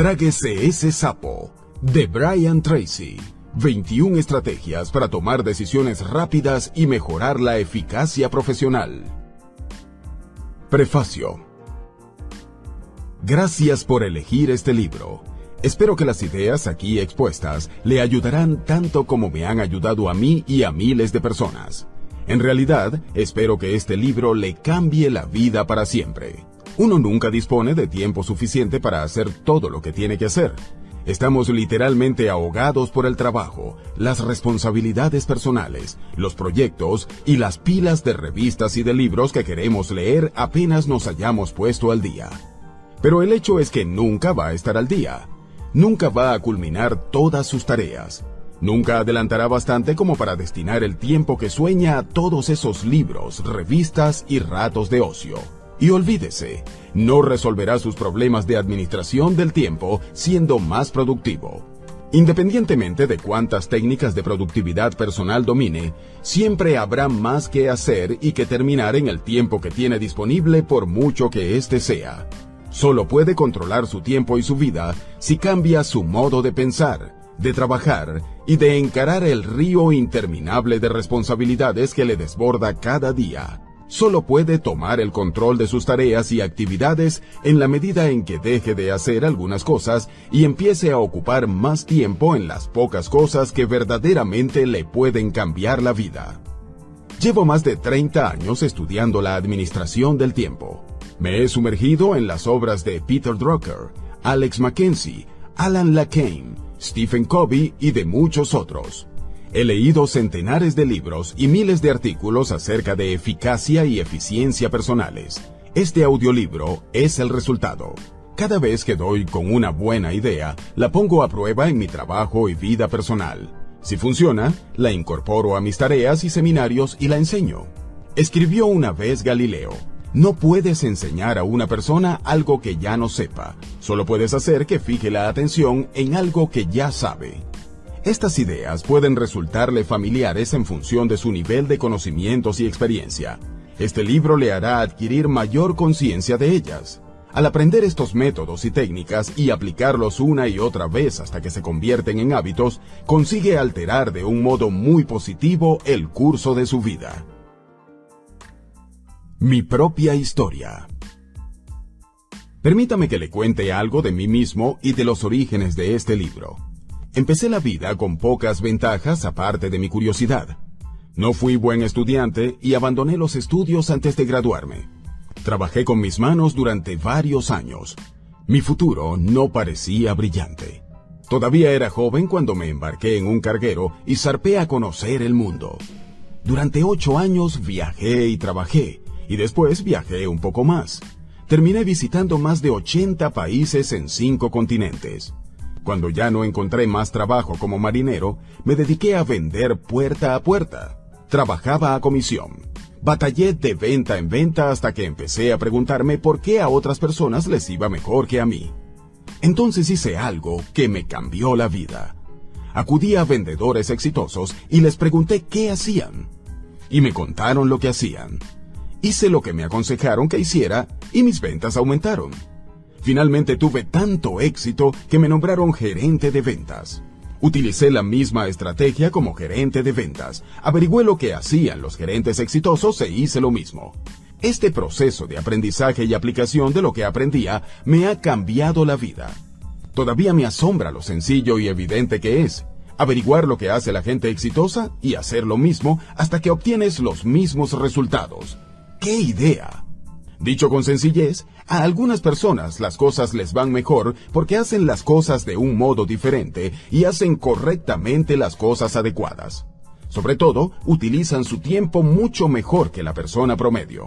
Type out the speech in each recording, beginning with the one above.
Tráguese ese sapo de Brian Tracy. 21 estrategias para tomar decisiones rápidas y mejorar la eficacia profesional. Prefacio. Gracias por elegir este libro. Espero que las ideas aquí expuestas le ayudarán tanto como me han ayudado a mí y a miles de personas. En realidad, espero que este libro le cambie la vida para siempre. Uno nunca dispone de tiempo suficiente para hacer todo lo que tiene que hacer. Estamos literalmente ahogados por el trabajo, las responsabilidades personales, los proyectos y las pilas de revistas y de libros que queremos leer apenas nos hayamos puesto al día. Pero el hecho es que nunca va a estar al día. Nunca va a culminar todas sus tareas. Nunca adelantará bastante como para destinar el tiempo que sueña a todos esos libros, revistas y ratos de ocio. Y olvídese, no resolverá sus problemas de administración del tiempo siendo más productivo. Independientemente de cuántas técnicas de productividad personal domine, siempre habrá más que hacer y que terminar en el tiempo que tiene disponible por mucho que éste sea. Solo puede controlar su tiempo y su vida si cambia su modo de pensar, de trabajar y de encarar el río interminable de responsabilidades que le desborda cada día solo puede tomar el control de sus tareas y actividades en la medida en que deje de hacer algunas cosas y empiece a ocupar más tiempo en las pocas cosas que verdaderamente le pueden cambiar la vida. Llevo más de 30 años estudiando la administración del tiempo. Me he sumergido en las obras de Peter Drucker, Alex Mackenzie, Alan LaCane, Stephen Covey y de muchos otros. He leído centenares de libros y miles de artículos acerca de eficacia y eficiencia personales. Este audiolibro es el resultado. Cada vez que doy con una buena idea, la pongo a prueba en mi trabajo y vida personal. Si funciona, la incorporo a mis tareas y seminarios y la enseño. Escribió una vez Galileo, no puedes enseñar a una persona algo que ya no sepa, solo puedes hacer que fije la atención en algo que ya sabe. Estas ideas pueden resultarle familiares en función de su nivel de conocimientos y experiencia. Este libro le hará adquirir mayor conciencia de ellas. Al aprender estos métodos y técnicas y aplicarlos una y otra vez hasta que se convierten en hábitos, consigue alterar de un modo muy positivo el curso de su vida. Mi propia historia. Permítame que le cuente algo de mí mismo y de los orígenes de este libro. Empecé la vida con pocas ventajas aparte de mi curiosidad. No fui buen estudiante y abandoné los estudios antes de graduarme. Trabajé con mis manos durante varios años. Mi futuro no parecía brillante. Todavía era joven cuando me embarqué en un carguero y zarpé a conocer el mundo. Durante ocho años viajé y trabajé, y después viajé un poco más. Terminé visitando más de 80 países en cinco continentes. Cuando ya no encontré más trabajo como marinero, me dediqué a vender puerta a puerta. Trabajaba a comisión. Batallé de venta en venta hasta que empecé a preguntarme por qué a otras personas les iba mejor que a mí. Entonces hice algo que me cambió la vida. Acudí a vendedores exitosos y les pregunté qué hacían. Y me contaron lo que hacían. Hice lo que me aconsejaron que hiciera y mis ventas aumentaron. Finalmente tuve tanto éxito que me nombraron gerente de ventas. Utilicé la misma estrategia como gerente de ventas, averigüé lo que hacían los gerentes exitosos e hice lo mismo. Este proceso de aprendizaje y aplicación de lo que aprendía me ha cambiado la vida. Todavía me asombra lo sencillo y evidente que es. Averiguar lo que hace la gente exitosa y hacer lo mismo hasta que obtienes los mismos resultados. ¡Qué idea! Dicho con sencillez, a algunas personas las cosas les van mejor porque hacen las cosas de un modo diferente y hacen correctamente las cosas adecuadas. Sobre todo, utilizan su tiempo mucho mejor que la persona promedio.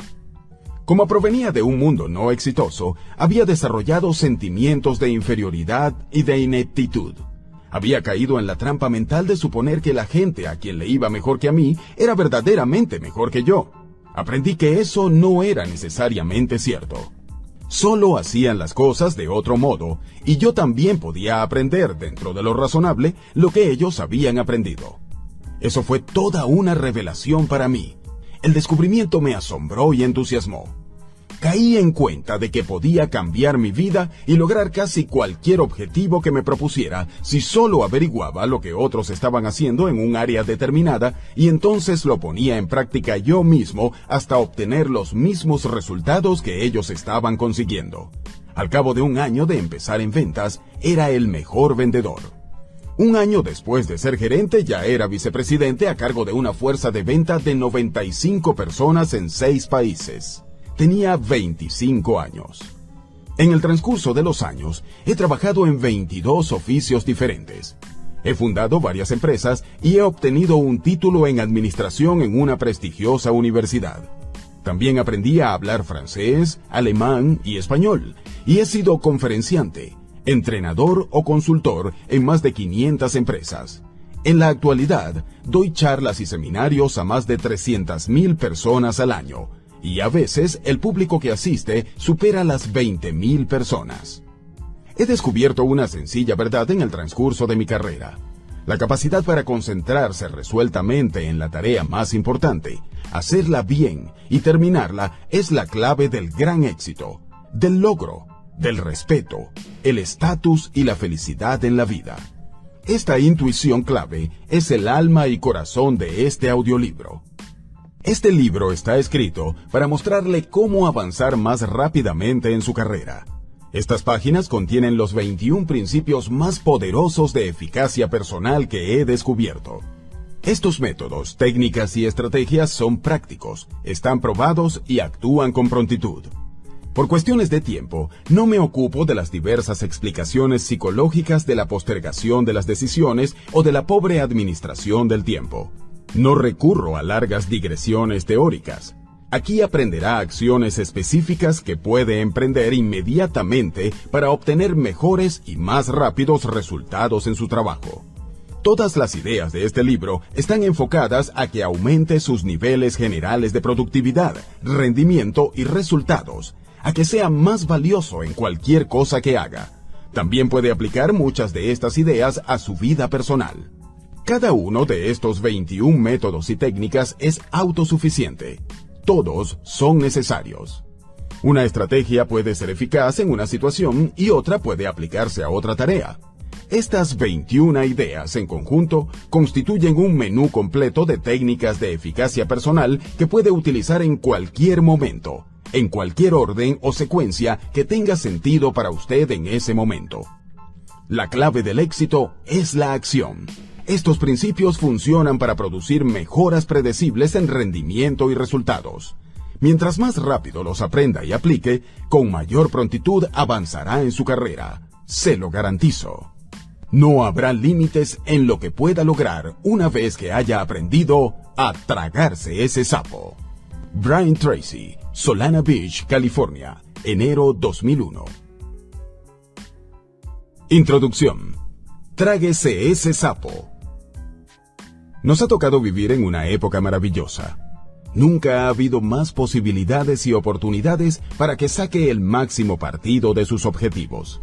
Como provenía de un mundo no exitoso, había desarrollado sentimientos de inferioridad y de ineptitud. Había caído en la trampa mental de suponer que la gente a quien le iba mejor que a mí era verdaderamente mejor que yo aprendí que eso no era necesariamente cierto. Solo hacían las cosas de otro modo, y yo también podía aprender dentro de lo razonable lo que ellos habían aprendido. Eso fue toda una revelación para mí. El descubrimiento me asombró y entusiasmó. Caí en cuenta de que podía cambiar mi vida y lograr casi cualquier objetivo que me propusiera si solo averiguaba lo que otros estaban haciendo en un área determinada y entonces lo ponía en práctica yo mismo hasta obtener los mismos resultados que ellos estaban consiguiendo. Al cabo de un año de empezar en ventas, era el mejor vendedor. Un año después de ser gerente ya era vicepresidente a cargo de una fuerza de venta de 95 personas en seis países. Tenía 25 años. En el transcurso de los años, he trabajado en 22 oficios diferentes. He fundado varias empresas y he obtenido un título en administración en una prestigiosa universidad. También aprendí a hablar francés, alemán y español, y he sido conferenciante, entrenador o consultor en más de 500 empresas. En la actualidad, doy charlas y seminarios a más de 300.000 personas al año, y a veces el público que asiste supera las 20.000 personas. He descubierto una sencilla verdad en el transcurso de mi carrera. La capacidad para concentrarse resueltamente en la tarea más importante, hacerla bien y terminarla es la clave del gran éxito, del logro, del respeto, el estatus y la felicidad en la vida. Esta intuición clave es el alma y corazón de este audiolibro. Este libro está escrito para mostrarle cómo avanzar más rápidamente en su carrera. Estas páginas contienen los 21 principios más poderosos de eficacia personal que he descubierto. Estos métodos, técnicas y estrategias son prácticos, están probados y actúan con prontitud. Por cuestiones de tiempo, no me ocupo de las diversas explicaciones psicológicas de la postergación de las decisiones o de la pobre administración del tiempo. No recurro a largas digresiones teóricas. Aquí aprenderá acciones específicas que puede emprender inmediatamente para obtener mejores y más rápidos resultados en su trabajo. Todas las ideas de este libro están enfocadas a que aumente sus niveles generales de productividad, rendimiento y resultados, a que sea más valioso en cualquier cosa que haga. También puede aplicar muchas de estas ideas a su vida personal. Cada uno de estos 21 métodos y técnicas es autosuficiente. Todos son necesarios. Una estrategia puede ser eficaz en una situación y otra puede aplicarse a otra tarea. Estas 21 ideas en conjunto constituyen un menú completo de técnicas de eficacia personal que puede utilizar en cualquier momento, en cualquier orden o secuencia que tenga sentido para usted en ese momento. La clave del éxito es la acción. Estos principios funcionan para producir mejoras predecibles en rendimiento y resultados. Mientras más rápido los aprenda y aplique, con mayor prontitud avanzará en su carrera. Se lo garantizo. No habrá límites en lo que pueda lograr una vez que haya aprendido a tragarse ese sapo. Brian Tracy, Solana Beach, California, enero 2001. Introducción. Tráguese ese sapo. Nos ha tocado vivir en una época maravillosa. Nunca ha habido más posibilidades y oportunidades para que saque el máximo partido de sus objetivos.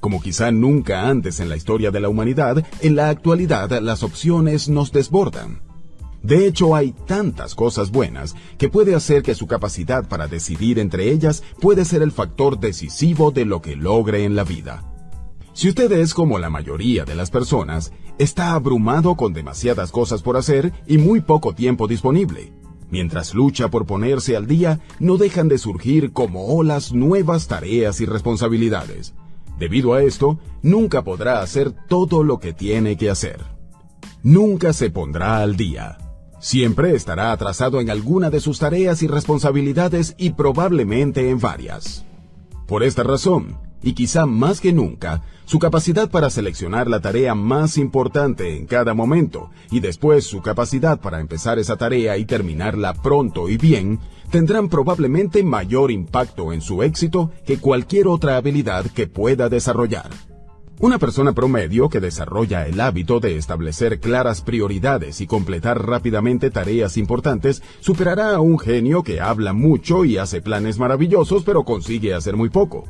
Como quizá nunca antes en la historia de la humanidad, en la actualidad las opciones nos desbordan de hecho, hay tantas cosas buenas que puede hacer que su capacidad para decidir entre ellas puede ser el factor decisivo de lo que logre en la vida. Si usted es como la mayoría de las personas, está abrumado con demasiadas cosas por hacer y muy poco tiempo disponible. Mientras lucha por ponerse al día, no dejan de surgir como olas nuevas tareas y responsabilidades. Debido a esto, nunca podrá hacer todo lo que tiene que hacer. Nunca se pondrá al día. Siempre estará atrasado en alguna de sus tareas y responsabilidades y probablemente en varias. Por esta razón, y quizá más que nunca, su capacidad para seleccionar la tarea más importante en cada momento y después su capacidad para empezar esa tarea y terminarla pronto y bien, tendrán probablemente mayor impacto en su éxito que cualquier otra habilidad que pueda desarrollar. Una persona promedio que desarrolla el hábito de establecer claras prioridades y completar rápidamente tareas importantes superará a un genio que habla mucho y hace planes maravillosos pero consigue hacer muy poco.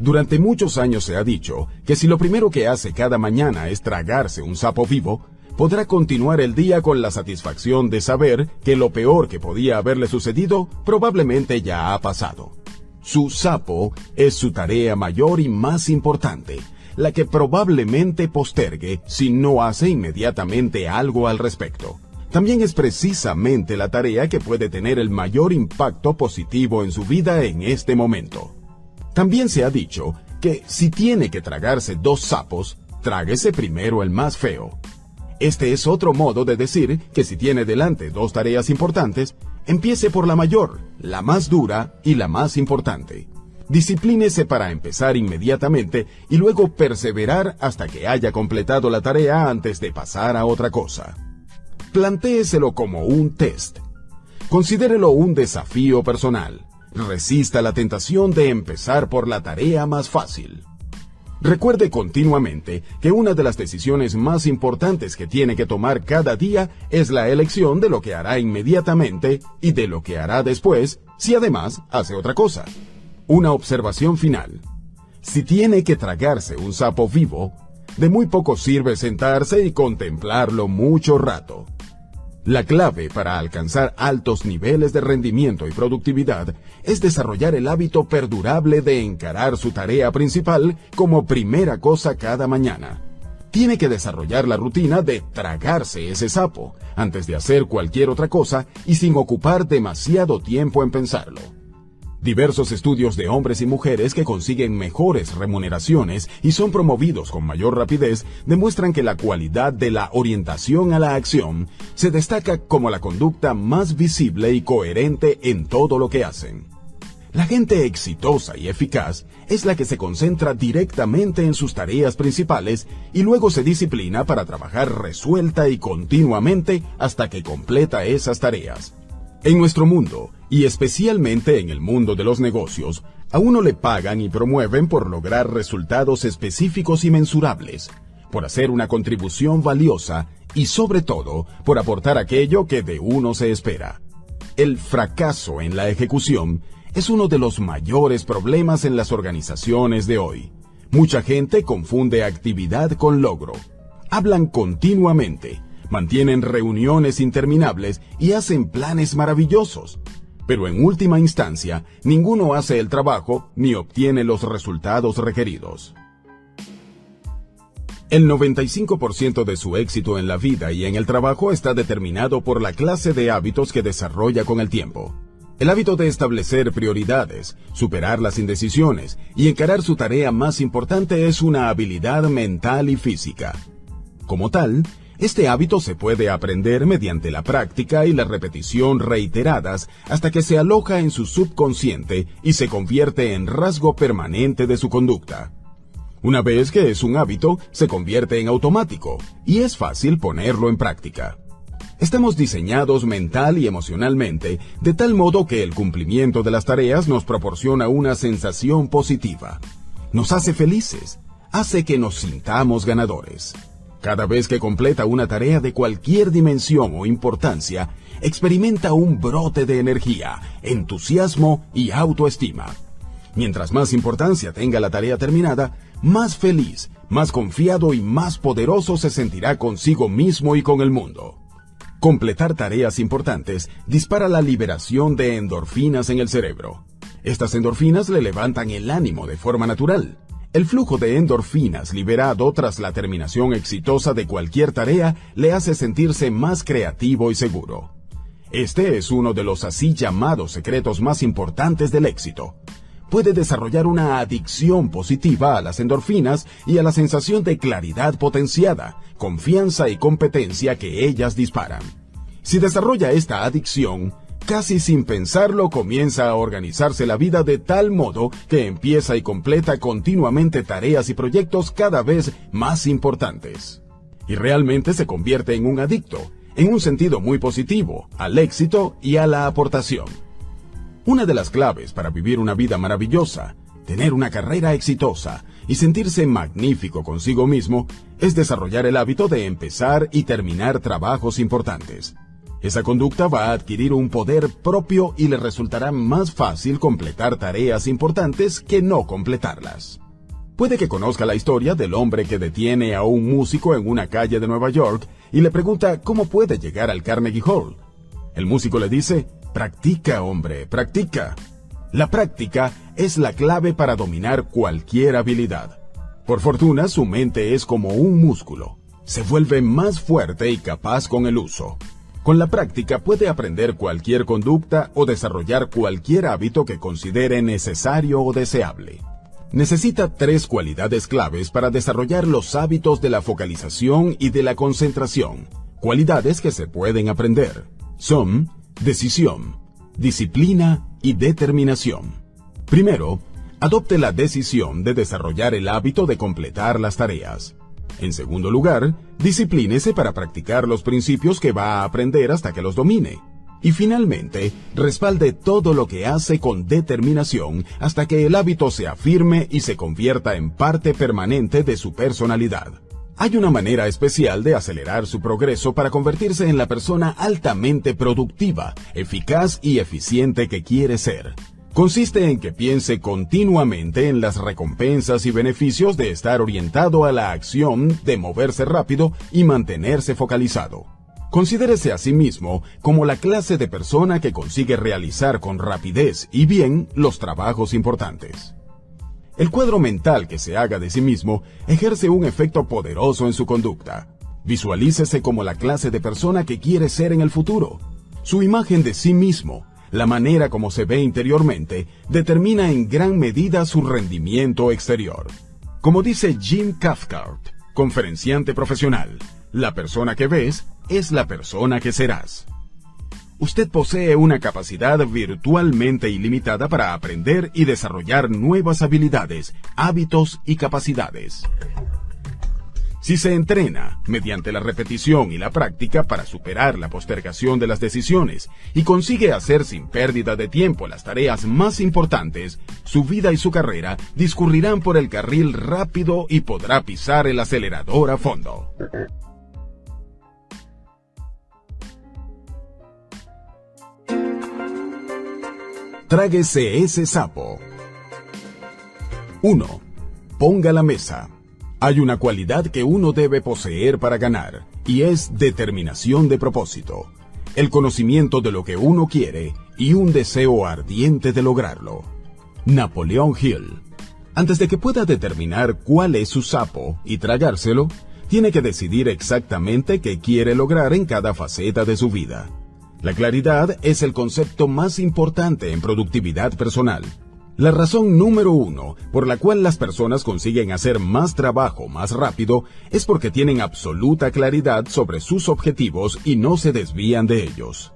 Durante muchos años se ha dicho que si lo primero que hace cada mañana es tragarse un sapo vivo, podrá continuar el día con la satisfacción de saber que lo peor que podía haberle sucedido probablemente ya ha pasado. su sapo es su tarea mayor y más importante, la que probablemente postergue si no hace inmediatamente algo al respecto. También es precisamente la tarea que puede tener el mayor impacto positivo en su vida en este momento. También se ha dicho que si tiene que tragarse dos sapos, tráguese primero el más feo. Este es otro modo de decir que si tiene delante dos tareas importantes, empiece por la mayor, la más dura y la más importante. Disciplínese para empezar inmediatamente y luego perseverar hasta que haya completado la tarea antes de pasar a otra cosa. Plantéeselo como un test. Considérelo un desafío personal. Resista la tentación de empezar por la tarea más fácil. Recuerde continuamente que una de las decisiones más importantes que tiene que tomar cada día es la elección de lo que hará inmediatamente y de lo que hará después si además hace otra cosa. Una observación final. Si tiene que tragarse un sapo vivo, de muy poco sirve sentarse y contemplarlo mucho rato. La clave para alcanzar altos niveles de rendimiento y productividad es desarrollar el hábito perdurable de encarar su tarea principal como primera cosa cada mañana. Tiene que desarrollar la rutina de tragarse ese sapo antes de hacer cualquier otra cosa y sin ocupar demasiado tiempo en pensarlo. Diversos estudios de hombres y mujeres que consiguen mejores remuneraciones y son promovidos con mayor rapidez demuestran que la cualidad de la orientación a la acción se destaca como la conducta más visible y coherente en todo lo que hacen. La gente exitosa y eficaz es la que se concentra directamente en sus tareas principales y luego se disciplina para trabajar resuelta y continuamente hasta que completa esas tareas. En nuestro mundo, y especialmente en el mundo de los negocios, a uno le pagan y promueven por lograr resultados específicos y mensurables, por hacer una contribución valiosa y sobre todo por aportar aquello que de uno se espera. El fracaso en la ejecución es uno de los mayores problemas en las organizaciones de hoy. Mucha gente confunde actividad con logro. Hablan continuamente, mantienen reuniones interminables y hacen planes maravillosos. Pero en última instancia, ninguno hace el trabajo ni obtiene los resultados requeridos. El 95% de su éxito en la vida y en el trabajo está determinado por la clase de hábitos que desarrolla con el tiempo. El hábito de establecer prioridades, superar las indecisiones y encarar su tarea más importante es una habilidad mental y física. Como tal, este hábito se puede aprender mediante la práctica y la repetición reiteradas hasta que se aloja en su subconsciente y se convierte en rasgo permanente de su conducta. Una vez que es un hábito, se convierte en automático y es fácil ponerlo en práctica. Estamos diseñados mental y emocionalmente de tal modo que el cumplimiento de las tareas nos proporciona una sensación positiva. Nos hace felices, hace que nos sintamos ganadores. Cada vez que completa una tarea de cualquier dimensión o importancia, experimenta un brote de energía, entusiasmo y autoestima. Mientras más importancia tenga la tarea terminada, más feliz, más confiado y más poderoso se sentirá consigo mismo y con el mundo. Completar tareas importantes dispara la liberación de endorfinas en el cerebro. Estas endorfinas le levantan el ánimo de forma natural. El flujo de endorfinas liberado tras la terminación exitosa de cualquier tarea le hace sentirse más creativo y seguro. Este es uno de los así llamados secretos más importantes del éxito. Puede desarrollar una adicción positiva a las endorfinas y a la sensación de claridad potenciada, confianza y competencia que ellas disparan. Si desarrolla esta adicción, casi sin pensarlo comienza a organizarse la vida de tal modo que empieza y completa continuamente tareas y proyectos cada vez más importantes. Y realmente se convierte en un adicto, en un sentido muy positivo, al éxito y a la aportación. Una de las claves para vivir una vida maravillosa, tener una carrera exitosa y sentirse magnífico consigo mismo es desarrollar el hábito de empezar y terminar trabajos importantes. Esa conducta va a adquirir un poder propio y le resultará más fácil completar tareas importantes que no completarlas. Puede que conozca la historia del hombre que detiene a un músico en una calle de Nueva York y le pregunta cómo puede llegar al Carnegie Hall. El músico le dice, practica, hombre, practica. La práctica es la clave para dominar cualquier habilidad. Por fortuna, su mente es como un músculo. Se vuelve más fuerte y capaz con el uso. Con la práctica puede aprender cualquier conducta o desarrollar cualquier hábito que considere necesario o deseable. Necesita tres cualidades claves para desarrollar los hábitos de la focalización y de la concentración, cualidades que se pueden aprender. Son decisión, disciplina y determinación. Primero, adopte la decisión de desarrollar el hábito de completar las tareas. En segundo lugar, disciplínese para practicar los principios que va a aprender hasta que los domine. Y finalmente, respalde todo lo que hace con determinación hasta que el hábito se afirme y se convierta en parte permanente de su personalidad. Hay una manera especial de acelerar su progreso para convertirse en la persona altamente productiva, eficaz y eficiente que quiere ser. Consiste en que piense continuamente en las recompensas y beneficios de estar orientado a la acción, de moverse rápido y mantenerse focalizado. Considérese a sí mismo como la clase de persona que consigue realizar con rapidez y bien los trabajos importantes. El cuadro mental que se haga de sí mismo ejerce un efecto poderoso en su conducta. Visualícese como la clase de persona que quiere ser en el futuro. Su imagen de sí mismo, la manera como se ve interiormente, determina en gran medida su rendimiento exterior. Como dice Jim Cathcart, conferenciante profesional, la persona que ves es la persona que serás. Usted posee una capacidad virtualmente ilimitada para aprender y desarrollar nuevas habilidades, hábitos y capacidades. Si se entrena mediante la repetición y la práctica para superar la postergación de las decisiones y consigue hacer sin pérdida de tiempo las tareas más importantes, su vida y su carrera discurrirán por el carril rápido y podrá pisar el acelerador a fondo. Tráguese ese sapo. 1. Ponga la mesa. Hay una cualidad que uno debe poseer para ganar, y es determinación de propósito, el conocimiento de lo que uno quiere y un deseo ardiente de lograrlo. Napoleón Hill. Antes de que pueda determinar cuál es su sapo y tragárselo, tiene que decidir exactamente qué quiere lograr en cada faceta de su vida. La claridad es el concepto más importante en productividad personal. La razón número uno por la cual las personas consiguen hacer más trabajo más rápido es porque tienen absoluta claridad sobre sus objetivos y no se desvían de ellos.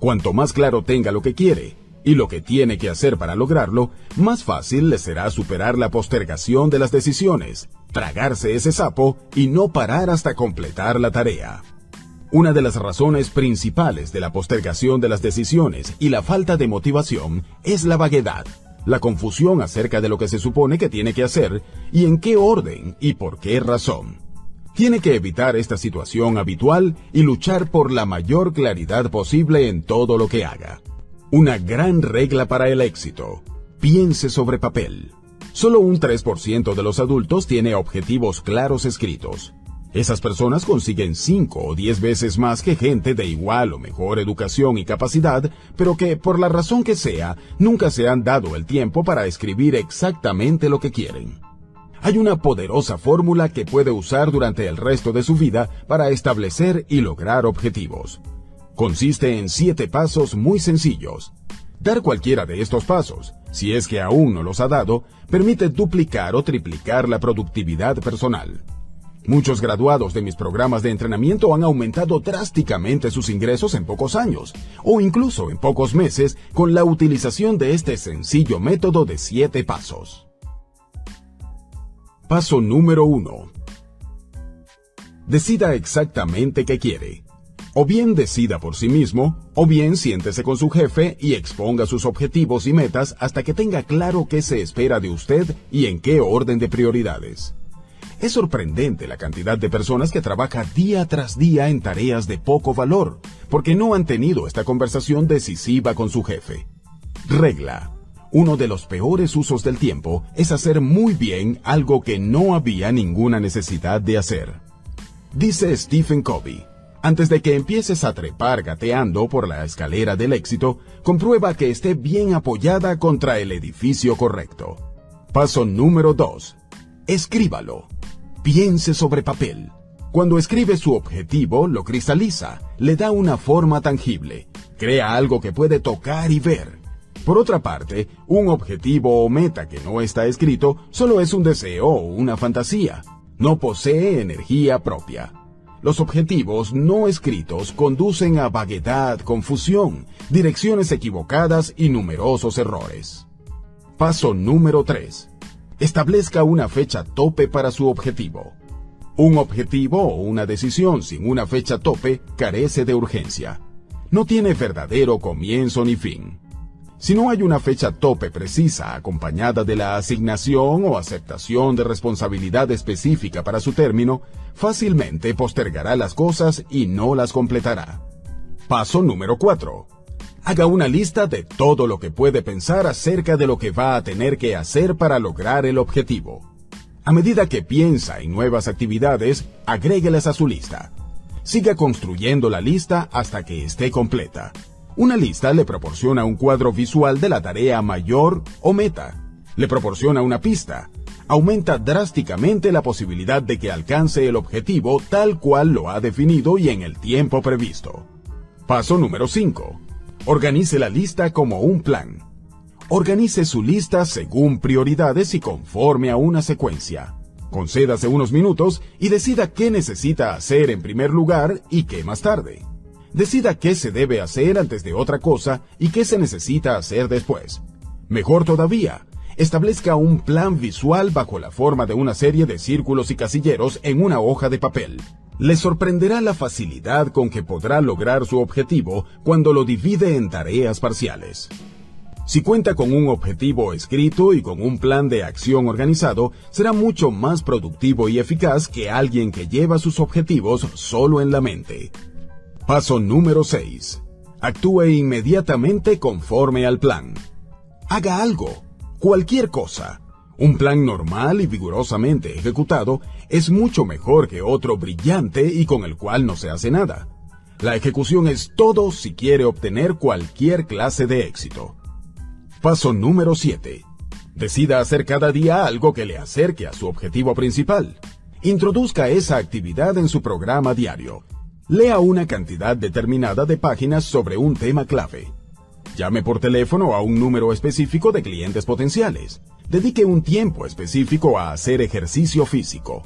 Cuanto más claro tenga lo que quiere y lo que tiene que hacer para lograrlo, más fácil le será superar la postergación de las decisiones, tragarse ese sapo y no parar hasta completar la tarea. Una de las razones principales de la postergación de las decisiones y la falta de motivación es la vaguedad, la confusión acerca de lo que se supone que tiene que hacer y en qué orden y por qué razón. Tiene que evitar esta situación habitual y luchar por la mayor claridad posible en todo lo que haga. Una gran regla para el éxito. Piense sobre papel. Solo un 3% de los adultos tiene objetivos claros escritos. Esas personas consiguen 5 o 10 veces más que gente de igual o mejor educación y capacidad, pero que, por la razón que sea, nunca se han dado el tiempo para escribir exactamente lo que quieren. Hay una poderosa fórmula que puede usar durante el resto de su vida para establecer y lograr objetivos. Consiste en 7 pasos muy sencillos. Dar cualquiera de estos pasos, si es que aún no los ha dado, permite duplicar o triplicar la productividad personal. Muchos graduados de mis programas de entrenamiento han aumentado drásticamente sus ingresos en pocos años, o incluso en pocos meses, con la utilización de este sencillo método de 7 pasos. Paso número 1. Decida exactamente qué quiere. O bien decida por sí mismo, o bien siéntese con su jefe y exponga sus objetivos y metas hasta que tenga claro qué se espera de usted y en qué orden de prioridades. Es sorprendente la cantidad de personas que trabaja día tras día en tareas de poco valor, porque no han tenido esta conversación decisiva con su jefe. Regla. Uno de los peores usos del tiempo es hacer muy bien algo que no había ninguna necesidad de hacer. Dice Stephen Covey, Antes de que empieces a trepar gateando por la escalera del éxito, comprueba que esté bien apoyada contra el edificio correcto. Paso número 2. Escríbalo. Piense sobre papel. Cuando escribe su objetivo, lo cristaliza, le da una forma tangible, crea algo que puede tocar y ver. Por otra parte, un objetivo o meta que no está escrito solo es un deseo o una fantasía. No posee energía propia. Los objetivos no escritos conducen a vaguedad, confusión, direcciones equivocadas y numerosos errores. Paso número 3. Establezca una fecha tope para su objetivo. Un objetivo o una decisión sin una fecha tope carece de urgencia. No tiene verdadero comienzo ni fin. Si no hay una fecha tope precisa acompañada de la asignación o aceptación de responsabilidad específica para su término, fácilmente postergará las cosas y no las completará. Paso número 4. Haga una lista de todo lo que puede pensar acerca de lo que va a tener que hacer para lograr el objetivo. A medida que piensa en nuevas actividades, agréguelas a su lista. Siga construyendo la lista hasta que esté completa. Una lista le proporciona un cuadro visual de la tarea mayor o meta. Le proporciona una pista. Aumenta drásticamente la posibilidad de que alcance el objetivo tal cual lo ha definido y en el tiempo previsto. Paso número 5. Organice la lista como un plan. Organice su lista según prioridades y conforme a una secuencia. Concédase unos minutos y decida qué necesita hacer en primer lugar y qué más tarde. Decida qué se debe hacer antes de otra cosa y qué se necesita hacer después. Mejor todavía, establezca un plan visual bajo la forma de una serie de círculos y casilleros en una hoja de papel. Le sorprenderá la facilidad con que podrá lograr su objetivo cuando lo divide en tareas parciales. Si cuenta con un objetivo escrito y con un plan de acción organizado, será mucho más productivo y eficaz que alguien que lleva sus objetivos solo en la mente. Paso número 6. Actúe inmediatamente conforme al plan. Haga algo, cualquier cosa. Un plan normal y vigorosamente ejecutado es mucho mejor que otro brillante y con el cual no se hace nada. La ejecución es todo si quiere obtener cualquier clase de éxito. Paso número 7. Decida hacer cada día algo que le acerque a su objetivo principal. Introduzca esa actividad en su programa diario. Lea una cantidad determinada de páginas sobre un tema clave. Llame por teléfono a un número específico de clientes potenciales. Dedique un tiempo específico a hacer ejercicio físico.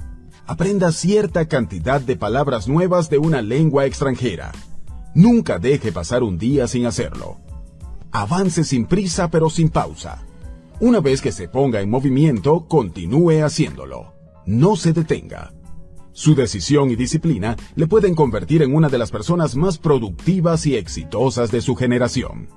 Aprenda cierta cantidad de palabras nuevas de una lengua extranjera. Nunca deje pasar un día sin hacerlo. Avance sin prisa pero sin pausa. Una vez que se ponga en movimiento, continúe haciéndolo. No se detenga. Su decisión y disciplina le pueden convertir en una de las personas más productivas y exitosas de su generación.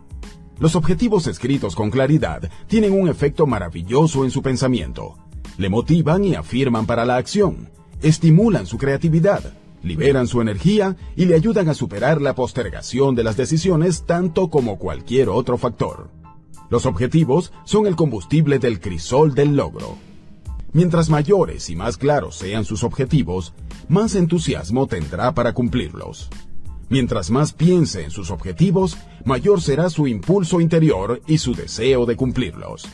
Los objetivos escritos con claridad tienen un efecto maravilloso en su pensamiento. Le motivan y afirman para la acción, estimulan su creatividad, liberan su energía y le ayudan a superar la postergación de las decisiones tanto como cualquier otro factor. Los objetivos son el combustible del crisol del logro. Mientras mayores y más claros sean sus objetivos, más entusiasmo tendrá para cumplirlos. Mientras más piense en sus objetivos, mayor será su impulso interior y su deseo de cumplirlos.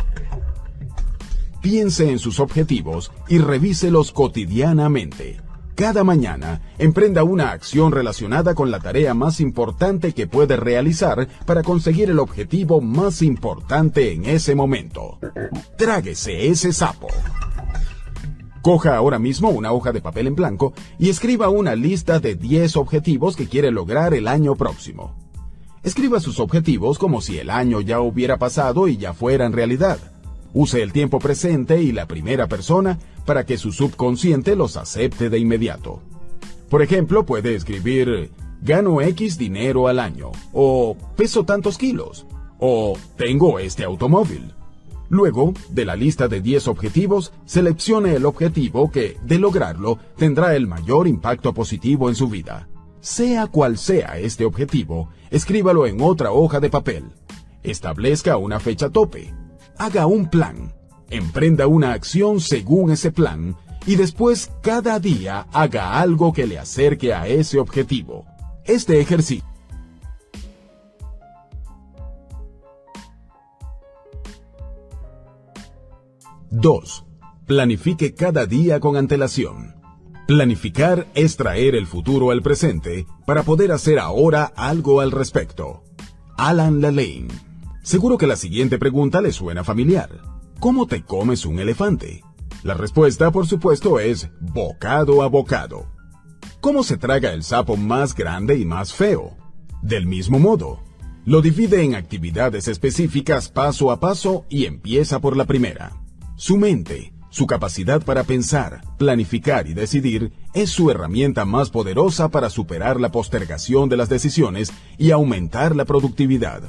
Piense en sus objetivos y revíselos cotidianamente cada mañana, emprenda una acción relacionada con la tarea más importante que puede realizar para conseguir el objetivo más importante en ese momento. Tráguese ese sapo. Coja ahora mismo una hoja de papel en blanco y escriba una lista de 10 objetivos que quiere lograr el año próximo. Escriba sus objetivos como si el año ya hubiera pasado y ya fuera en realidad. Use el tiempo presente y la primera persona para que su subconsciente los acepte de inmediato. Por ejemplo, puede escribir gano X dinero al año, o peso tantos kilos, o tengo este automóvil. Luego, de la lista de 10 objetivos, seleccione el objetivo que, de lograrlo, tendrá el mayor impacto positivo en su vida. Sea cual sea este objetivo, escríbalo en otra hoja de papel. Establezca una fecha tope, haga un plan, emprenda una acción según ese plan y después cada día haga algo que le acerque a ese objetivo. este ejercicio. Dos. Planifique cada día con antelación. Planificar es traer el futuro al presente para poder hacer ahora algo al respecto. Alan Lalane. Seguro que la siguiente pregunta le suena familiar. ¿Cómo te comes un elefante? La respuesta, por supuesto, es bocado a bocado. ¿Cómo se traga el sapo más grande y más feo? Del mismo modo, lo divide en actividades específicas paso a paso y empieza por la primera. Su mente, su capacidad para pensar, planificar y decidir es su herramienta más poderosa para superar la postergación de las decisiones y aumentar la productividad.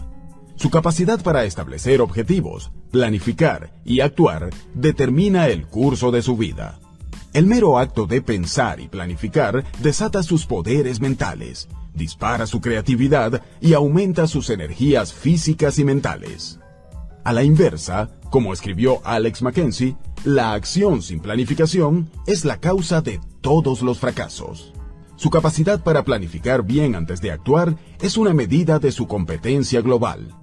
Su capacidad para establecer objetivos, planificar y actuar determina el curso de su vida. El mero acto de pensar y planificar desata sus poderes mentales, dispara su creatividad y aumenta sus energías físicas y mentales. A la inversa, como escribió Alex Mackenzie, la acción sin planificación es la causa de todos los fracasos. Su capacidad para planificar bien antes de actuar es una medida de su competencia global.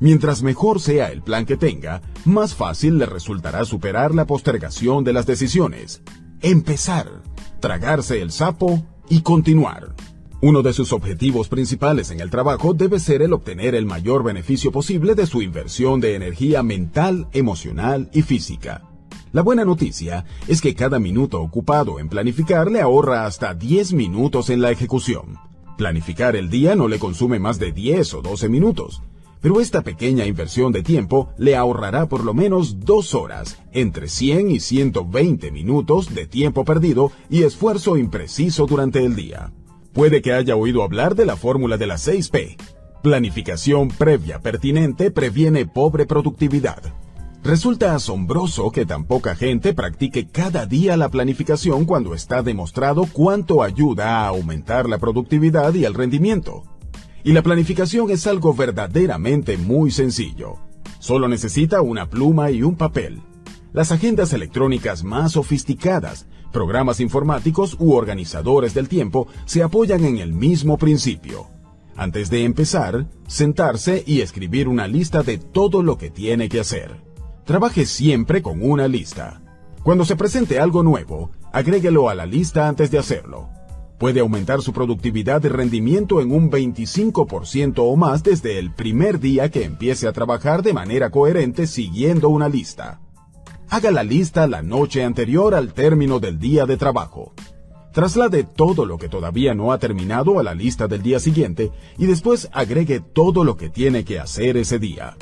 Mientras mejor sea el plan que tenga, más fácil le resultará superar la postergación de las decisiones. Empezar, tragarse el sapo y continuar. Uno de sus objetivos principales en el trabajo debe ser el obtener el mayor beneficio posible de su inversión de energía mental, emocional y física. La buena noticia es que cada minuto ocupado en planificar le ahorra hasta 10 minutos en la ejecución. Planificar el día no le consume más de 10 o 12 minutos, pero esta pequeña inversión de tiempo le ahorrará por lo menos dos horas, entre 100 y 120 minutos de tiempo perdido y esfuerzo impreciso durante el día. Puede que haya oído hablar de la fórmula de las 6P. Planificación previa pertinente previene pobre productividad. Resulta asombroso que tan poca gente practique cada día la planificación cuando está demostrado cuánto ayuda a aumentar la productividad y el rendimiento. Y la planificación es algo verdaderamente muy sencillo. Solo necesita una pluma y un papel. Las agendas electrónicas más sofisticadas Programas informáticos u organizadores del tiempo se apoyan en el mismo principio. Antes de empezar, sentarse y escribir una lista de todo lo que tiene que hacer. Trabaje siempre con una lista. Cuando se presente algo nuevo, agréguelo a la lista antes de hacerlo. Puede aumentar su productividad y rendimiento en un 25% o más desde el primer día que empiece a trabajar de manera coherente siguiendo una lista. Haga la lista la noche anterior al término del día de trabajo. Traslade todo lo que todavía no ha terminado a la lista del día siguiente y después agregue todo lo que tiene que hacer ese día.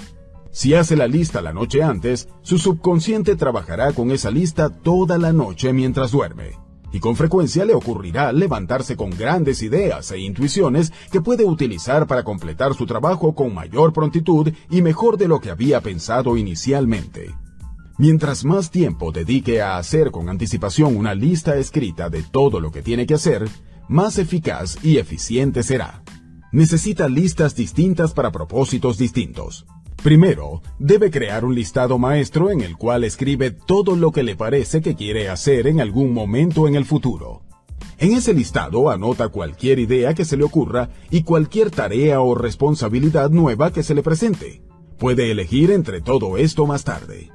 Si hace la lista la noche antes, su subconsciente trabajará con esa lista toda la noche mientras duerme. Y con frecuencia le ocurrirá levantarse con grandes ideas e intuiciones que puede utilizar para completar su trabajo con mayor prontitud y mejor de lo que había pensado inicialmente. Mientras más tiempo dedique a hacer con anticipación una lista escrita de todo lo que tiene que hacer, más eficaz y eficiente será. Necesita listas distintas para propósitos distintos. Primero, debe crear un listado maestro en el cual escribe todo lo que le parece que quiere hacer en algún momento en el futuro. En ese listado anota cualquier idea que se le ocurra y cualquier tarea o responsabilidad nueva que se le presente. Puede elegir entre todo esto más tarde.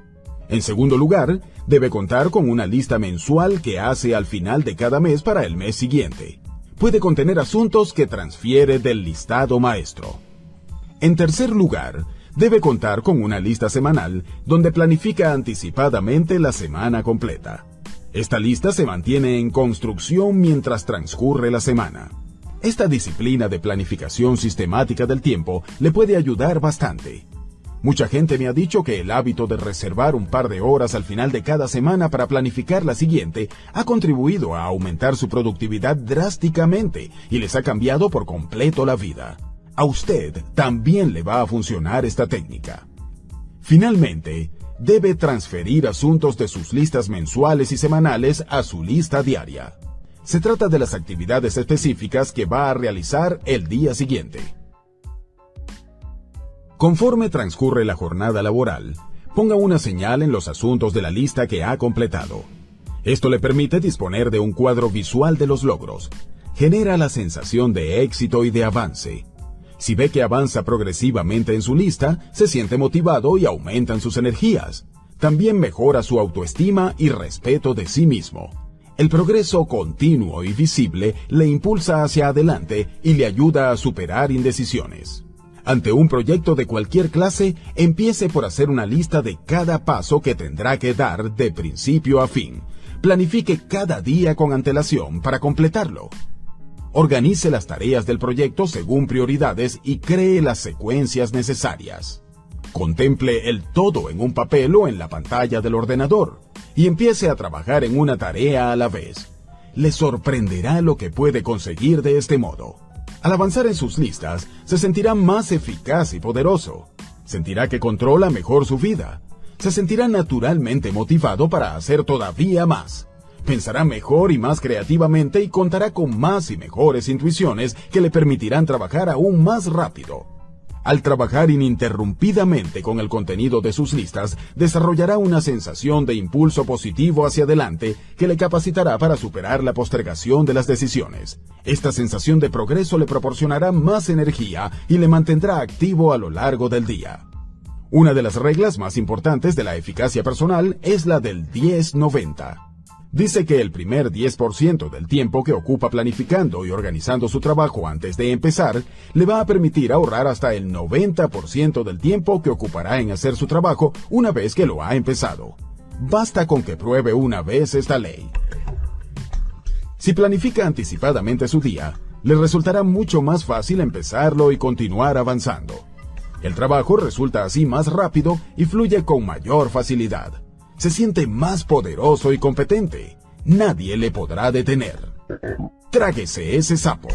En segundo lugar, debe contar con una lista mensual que hace al final de cada mes para el mes siguiente. Puede contener asuntos que transfiere del listado maestro. En tercer lugar, debe contar con una lista semanal donde planifica anticipadamente la semana completa. Esta lista se mantiene en construcción mientras transcurre la semana. Esta disciplina de planificación sistemática del tiempo le puede ayudar bastante. Mucha gente me ha dicho que el hábito de reservar un par de horas al final de cada semana para planificar la siguiente ha contribuido a aumentar su productividad drásticamente y les ha cambiado por completo la vida. A usted también le va a funcionar esta técnica. Finalmente, debe transferir asuntos de sus listas mensuales y semanales a su lista diaria. Se trata de las actividades específicas que va a realizar el día siguiente. Conforme transcurre la jornada laboral, ponga una señal en los asuntos de la lista que ha completado. Esto le permite disponer de un cuadro visual de los logros. genera la sensación de éxito y de avance. Si ve que avanza progresivamente en su lista, se siente motivado y aumentan sus energías. También mejora su autoestima y respeto de sí mismo. El progreso continuo y visible le impulsa hacia adelante y le ayuda a superar indecisiones. Ante un proyecto de cualquier clase, empiece por hacer una lista de cada paso que tendrá que dar de principio a fin. Planifique cada día con antelación para completarlo. Organice las tareas del proyecto según prioridades y cree las secuencias necesarias. Contemple el todo en un papel o en la pantalla del ordenador y empiece a trabajar en una tarea a la vez. Le sorprenderá lo que puede conseguir de este modo. Al avanzar en sus listas, se sentirá más eficaz y poderoso. Sentirá que controla mejor su vida. Se sentirá naturalmente motivado para hacer todavía más pensará mejor y más creativamente y contará con más y mejores intuiciones que le permitirán trabajar aún más rápido. Al trabajar ininterrumpidamente con el contenido de sus listas, desarrollará una sensación de impulso positivo hacia adelante que le capacitará para superar la postergación de las decisiones. Esta sensación de progreso le proporcionará más energía y le mantendrá activo a lo largo del día. Una de las reglas más importantes de la eficacia personal es la del 10-90 dice que el primer 10% del tiempo que ocupa planificando y organizando su trabajo antes de empezar le va a permitir ahorrar hasta el 90% del tiempo que ocupará en hacer su trabajo una vez que lo ha empezado. Basta con que pruebe una vez esta ley. Si planifica anticipadamente su día, le resultará mucho más fácil empezarlo y continuar avanzando. El trabajo resulta así más rápido y fluye con mayor facilidad se siente más poderoso y competente. Nadie le podrá detener. Tráguese ese sapo.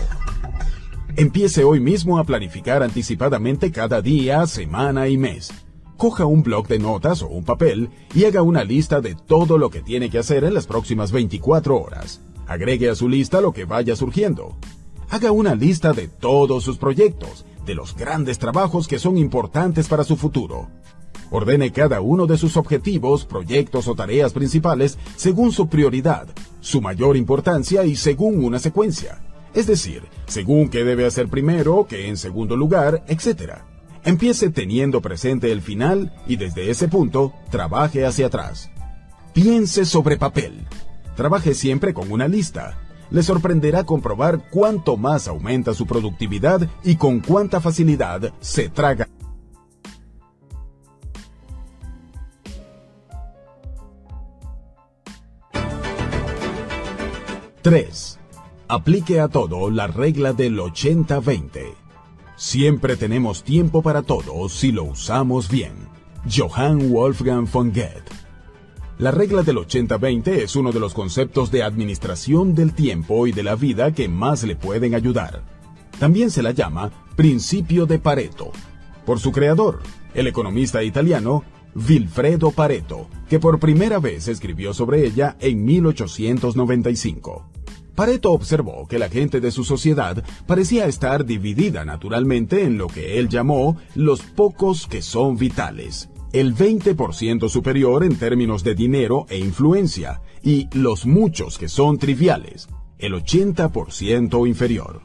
Empiece hoy mismo a planificar anticipadamente cada día, semana y mes. Coja un bloc de notas o un papel y haga una lista de todo lo que tiene que hacer en las próximas 24 horas. Agregue a su lista lo que vaya surgiendo. Haga una lista de todos sus proyectos, de los grandes trabajos que son importantes para su futuro. Ordene cada uno de sus objetivos, proyectos o tareas principales según su prioridad, su mayor importancia y según una secuencia. Es decir, según qué debe hacer primero, qué en segundo lugar, etc. Empiece teniendo presente el final y desde ese punto trabaje hacia atrás. Piense sobre papel. Trabaje siempre con una lista. Le sorprenderá comprobar cuánto más aumenta su productividad y con cuánta facilidad se traga 3. Aplique a todo la regla del 80-20. Siempre tenemos tiempo para todo si lo usamos bien. Johann Wolfgang von Goethe. La regla del 80-20 es uno de los conceptos de administración del tiempo y de la vida que más le pueden ayudar. También se la llama principio de Pareto, por su creador, el economista italiano Vilfredo Pareto, que por primera vez escribió sobre ella en 1895. Pareto observó que la gente de su sociedad parecía estar dividida naturalmente en lo que él llamó los pocos que son vitales, el 20% superior en términos de dinero e influencia, y los muchos que son triviales, el 80% inferior.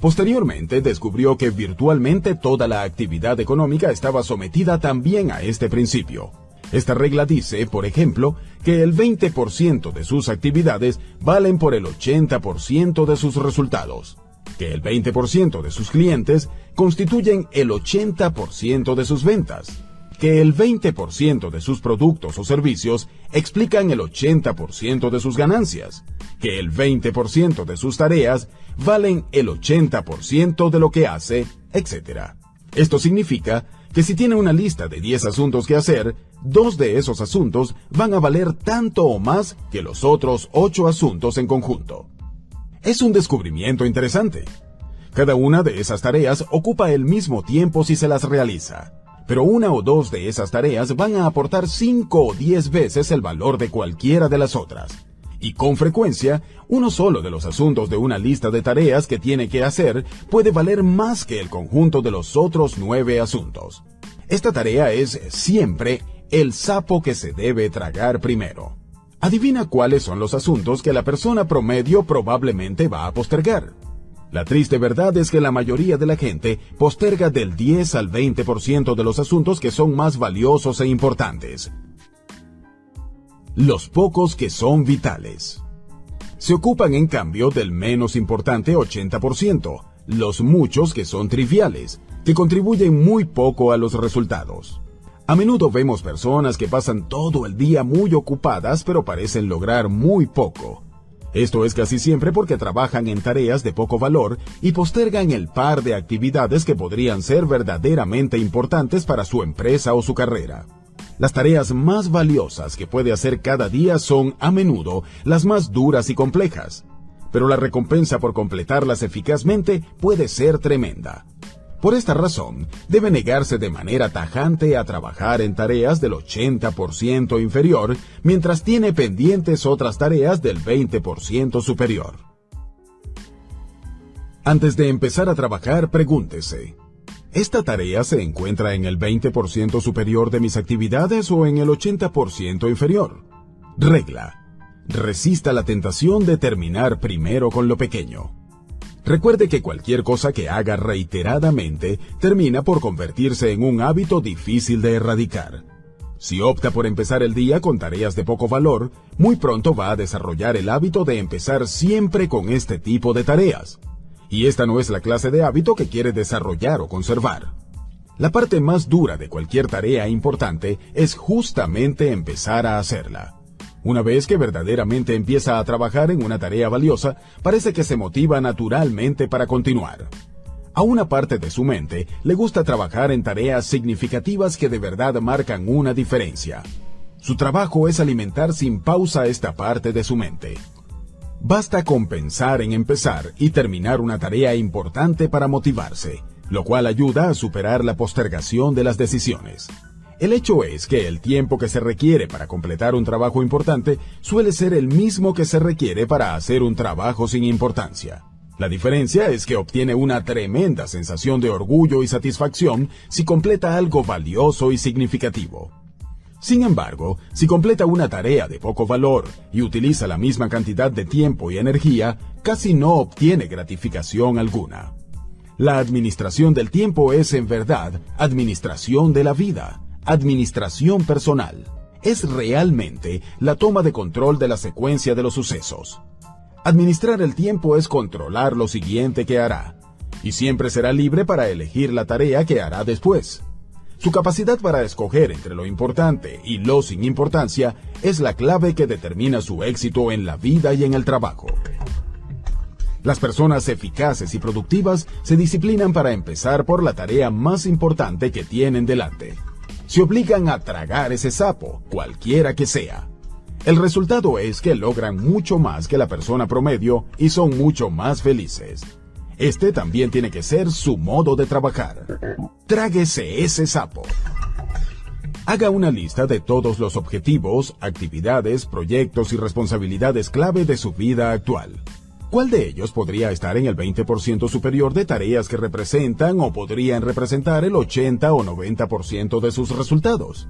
Posteriormente descubrió que virtualmente toda la actividad económica estaba sometida también a este principio. Esta regla dice, por ejemplo, que el 20% de sus actividades valen por el 80% de sus resultados, que el 20% de sus clientes constituyen el 80% de sus ventas, que el 20% de sus productos o servicios explican el 80% de sus ganancias, que el 20% de sus tareas valen el 80% de lo que hace, etc. Esto significa que si tiene una lista de 10 asuntos que hacer, dos de esos asuntos van a valer tanto o más que los otros 8 asuntos en conjunto. Es un descubrimiento interesante. Cada una de esas tareas ocupa el mismo tiempo si se las realiza, pero una o dos de esas tareas van a aportar 5 o 10 veces el valor de cualquiera de las otras. Y con frecuencia, uno solo de los asuntos de una lista de tareas que tiene que hacer puede valer más que el conjunto de los otros nueve asuntos. Esta tarea es siempre el sapo que se debe tragar primero. Adivina cuáles son los asuntos que la persona promedio probablemente va a postergar. La triste verdad es que la mayoría de la gente posterga del 10 al 20% de los asuntos que son más valiosos e importantes. Los pocos que son vitales. Se ocupan en cambio del menos importante 80%, los muchos que son triviales, que contribuyen muy poco a los resultados. A menudo vemos personas que pasan todo el día muy ocupadas pero parecen lograr muy poco. Esto es casi siempre porque trabajan en tareas de poco valor y postergan el par de actividades que podrían ser verdaderamente importantes para su empresa o su carrera. Las tareas más valiosas que puede hacer cada día son, a menudo, las más duras y complejas, pero la recompensa por completarlas eficazmente puede ser tremenda. Por esta razón, debe negarse de manera tajante a trabajar en tareas del 80% inferior mientras tiene pendientes otras tareas del 20% superior. Antes de empezar a trabajar, pregúntese, ¿esta tarea se encuentra en el 20% superior de mis actividades o en el 80% inferior? Regla. Resista la tentación de terminar primero con lo pequeño. Recuerde que cualquier cosa que haga reiteradamente termina por convertirse en un hábito difícil de erradicar. Si opta por empezar el día con tareas de poco valor, muy pronto va a desarrollar el hábito de empezar siempre con este tipo de tareas. Y esta no es la clase de hábito que quiere desarrollar o conservar. La parte más dura de cualquier tarea importante es justamente empezar a hacerla. Una vez que verdaderamente empieza a trabajar en una tarea valiosa, parece que se motiva naturalmente para continuar. A una parte de su mente le gusta trabajar en tareas significativas que de verdad marcan una diferencia. Su trabajo es alimentar sin pausa esta parte de su mente. Basta con pensar en empezar y terminar una tarea importante para motivarse, lo cual ayuda a superar la postergación de las decisiones. El hecho es que el tiempo que se requiere para completar un trabajo importante suele ser el mismo que se requiere para hacer un trabajo sin importancia. La diferencia es que obtiene una tremenda sensación de orgullo y satisfacción si completa algo valioso y significativo. Sin embargo, si completa una tarea de poco valor y utiliza la misma cantidad de tiempo y energía, casi no obtiene gratificación alguna. La administración del tiempo es en verdad administración de la vida administración personal. Es realmente la toma de control de la secuencia de los sucesos. Administrar el tiempo es controlar lo siguiente que hará, y siempre será libre para elegir la tarea que hará después. Su capacidad para escoger entre lo importante y lo sin importancia es la clave que determina su éxito en la vida y en el trabajo. Las personas eficaces y productivas se disciplinan para empezar por la tarea más importante que tienen delante se obligan a tragar ese sapo, cualquiera que sea. El resultado es que logran mucho más que la persona promedio y son mucho más felices. Este también tiene que ser su modo de trabajar. Tráguese ese sapo. Haga una lista de todos los objetivos, actividades, proyectos y responsabilidades clave de su vida actual. ¿Cuál de ellos podría estar en el 20% superior de tareas que representan o podrían representar el 80 o 90% de sus resultados?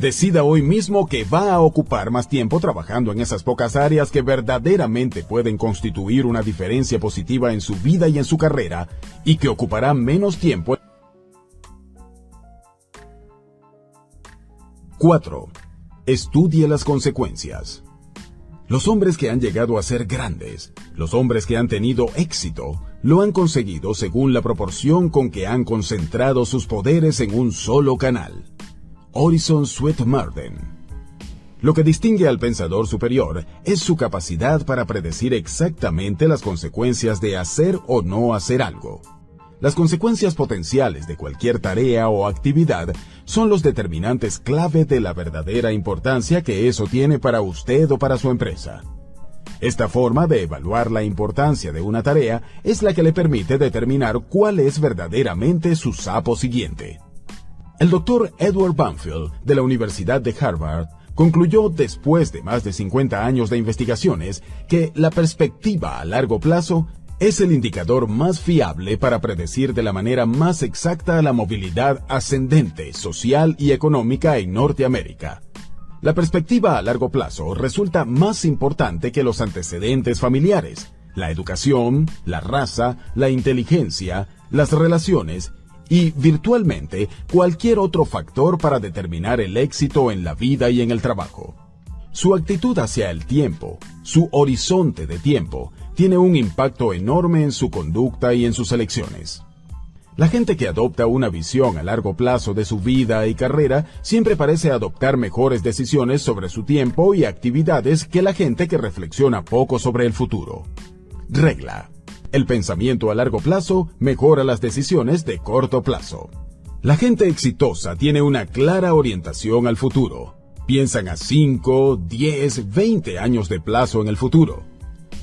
Decida hoy mismo que va a ocupar más tiempo trabajando en esas pocas áreas que verdaderamente pueden constituir una diferencia positiva en su vida y en su carrera y que ocupará menos tiempo. 4. Estudie las consecuencias. Los hombres que han llegado a ser grandes, los hombres que han tenido éxito, lo han conseguido según la proporción con que han concentrado sus poderes en un solo canal. Horizon Sweet-Marden. Lo que distingue al pensador superior es su capacidad para predecir exactamente las consecuencias de hacer o no hacer algo. Las consecuencias potenciales de cualquier tarea o actividad son los determinantes clave de la verdadera importancia que eso tiene para usted o para su empresa. Esta forma de evaluar la importancia de una tarea es la que le permite determinar cuál es verdaderamente su sapo siguiente. El doctor Edward Banfield de la Universidad de Harvard concluyó después de más de 50 años de investigaciones que la perspectiva a largo plazo es el indicador más fiable para predecir de la manera más exacta la movilidad ascendente social y económica en Norteamérica. La perspectiva a largo plazo resulta más importante que los antecedentes familiares, la educación, la raza, la inteligencia, las relaciones y virtualmente cualquier otro factor para determinar el éxito en la vida y en el trabajo. Su actitud hacia el tiempo, su horizonte de tiempo, tiene un impacto enorme en su conducta y en sus elecciones. La gente que adopta una visión a largo plazo de su vida y carrera siempre parece adoptar mejores decisiones sobre su tiempo y actividades que la gente que reflexiona poco sobre el futuro. Regla. El pensamiento a largo plazo mejora las decisiones de corto plazo. La gente exitosa tiene una clara orientación al futuro. Piensan a 5, 10, 20 años de plazo en el futuro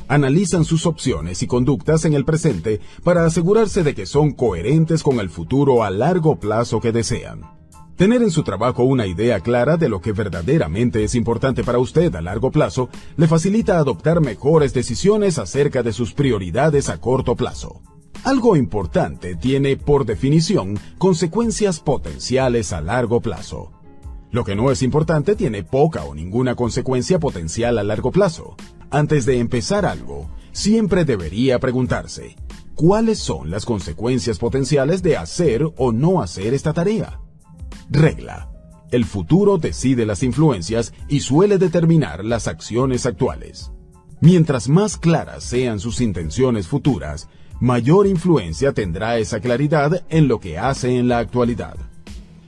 analizan sus opciones y conductas en el presente para asegurarse de que son coherentes con el futuro a largo plazo que desean. Tener en su trabajo una idea clara de lo que verdaderamente es importante para usted a largo plazo le facilita adoptar mejores decisiones acerca de sus prioridades a corto plazo. Algo importante tiene, por definición, consecuencias potenciales a largo plazo. Lo que no es importante tiene poca o ninguna consecuencia potencial a largo plazo. Antes de empezar algo, siempre debería preguntarse, ¿cuáles son las consecuencias potenciales de hacer o no hacer esta tarea? Regla. El futuro decide las influencias y suele determinar las acciones actuales. Mientras más claras sean sus intenciones futuras, mayor influencia tendrá esa claridad en lo que hace en la actualidad.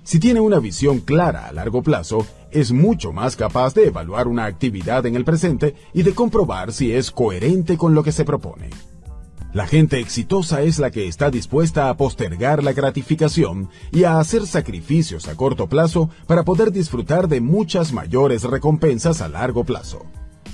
Si tiene una visión clara a largo plazo, es mucho más capaz de evaluar una actividad en el presente y de comprobar si es coherente con lo que se propone. La gente exitosa es la que está dispuesta a postergar la gratificación y a hacer sacrificios a corto plazo para poder disfrutar de muchas mayores recompensas a largo plazo.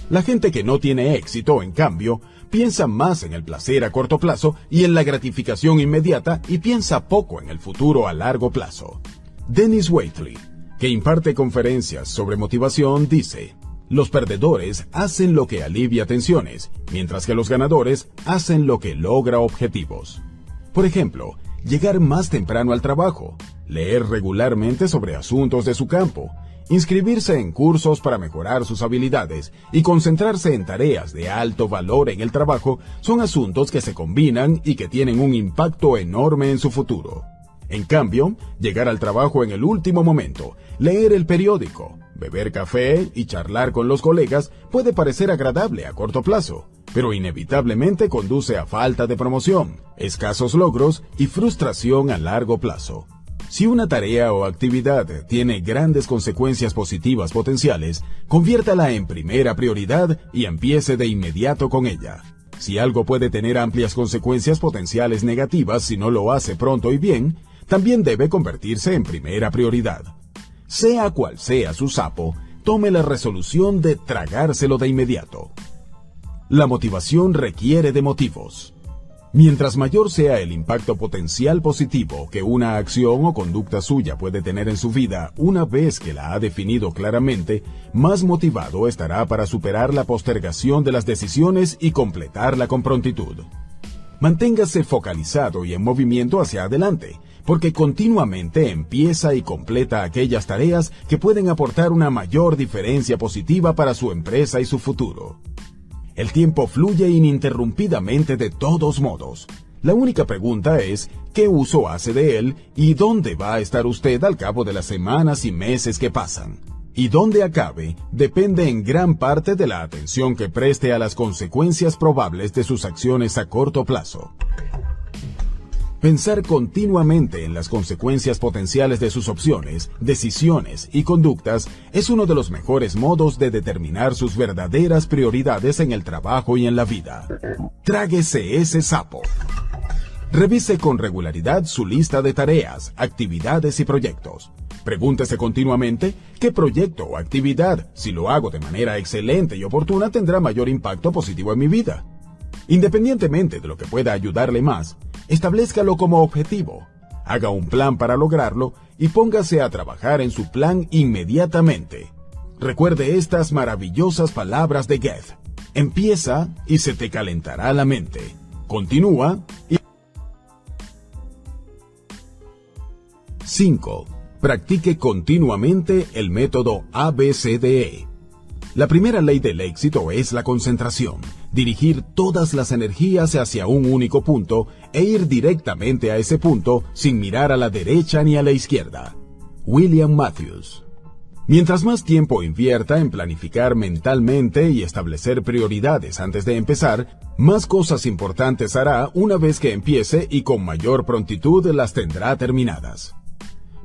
La gente que no tiene éxito, en cambio, piensa más en el placer a corto plazo y en la gratificación inmediata y piensa poco en el futuro a largo plazo. Dennis Waitley que imparte conferencias sobre motivación, dice, los perdedores hacen lo que alivia tensiones, mientras que los ganadores hacen lo que logra objetivos. Por ejemplo, llegar más temprano al trabajo, leer regularmente sobre asuntos de su campo, inscribirse en cursos para mejorar sus habilidades y concentrarse en tareas de alto valor en el trabajo son asuntos que se combinan y que tienen un impacto enorme en su futuro. En cambio, llegar al trabajo en el último momento, leer el periódico, beber café y charlar con los colegas puede parecer agradable a corto plazo, pero inevitablemente conduce a falta de promoción, escasos logros y frustración a largo plazo. Si una tarea o actividad tiene grandes consecuencias positivas potenciales, conviértala en primera prioridad y empiece de inmediato con ella. Si algo puede tener amplias consecuencias potenciales negativas si no lo hace pronto y bien, también debe convertirse en primera prioridad. Sea cual sea su sapo, tome la resolución de tragárselo de inmediato. La motivación requiere de motivos. Mientras mayor sea el impacto potencial positivo que una acción o conducta suya puede tener en su vida una vez que la ha definido claramente, más motivado estará para superar la postergación de las decisiones y completarla con prontitud. Manténgase focalizado y en movimiento hacia adelante, porque continuamente empieza y completa aquellas tareas que pueden aportar una mayor diferencia positiva para su empresa y su futuro. El tiempo fluye ininterrumpidamente de todos modos. La única pregunta es, ¿qué uso hace de él y dónde va a estar usted al cabo de las semanas y meses que pasan? Y dónde acabe depende en gran parte de la atención que preste a las consecuencias probables de sus acciones a corto plazo. Pensar continuamente en las consecuencias potenciales de sus opciones, decisiones y conductas es uno de los mejores modos de determinar sus verdaderas prioridades en el trabajo y en la vida. Tráguese ese sapo. Revise con regularidad su lista de tareas, actividades y proyectos. Pregúntese continuamente qué proyecto o actividad, si lo hago de manera excelente y oportuna, tendrá mayor impacto positivo en mi vida. Independientemente de lo que pueda ayudarle más, establezcalo como objetivo, haga un plan para lograrlo y póngase a trabajar en su plan inmediatamente. Recuerde estas maravillosas palabras de Goethe. Empieza y se te calentará la mente. Continúa y... 5. Practique continuamente el método ABCDE. La primera ley del éxito es la concentración, dirigir todas las energías hacia un único punto e ir directamente a ese punto sin mirar a la derecha ni a la izquierda. William Matthews Mientras más tiempo invierta en planificar mentalmente y establecer prioridades antes de empezar, más cosas importantes hará una vez que empiece y con mayor prontitud las tendrá terminadas.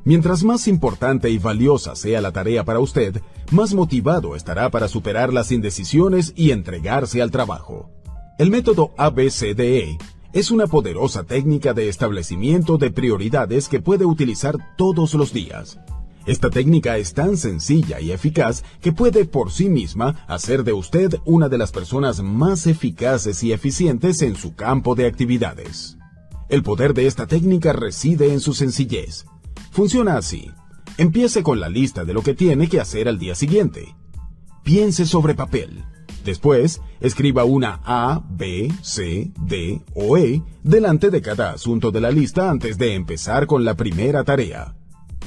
Mientras más importante y valiosa sea la tarea para usted, más motivado estará para superar las indecisiones y entregarse al trabajo. El método ABCDE es una poderosa técnica de establecimiento de prioridades que puede utilizar todos los días. Esta técnica es tan sencilla y eficaz que puede por sí misma hacer de usted una de las personas más eficaces y eficientes en su campo de actividades. El poder de esta técnica reside en su sencillez. Funciona así. Empiece con la lista de lo que tiene que hacer al día siguiente. Piense sobre papel. Después, escriba una A, B, C, D o E delante de cada asunto de la lista antes de empezar con la primera tarea.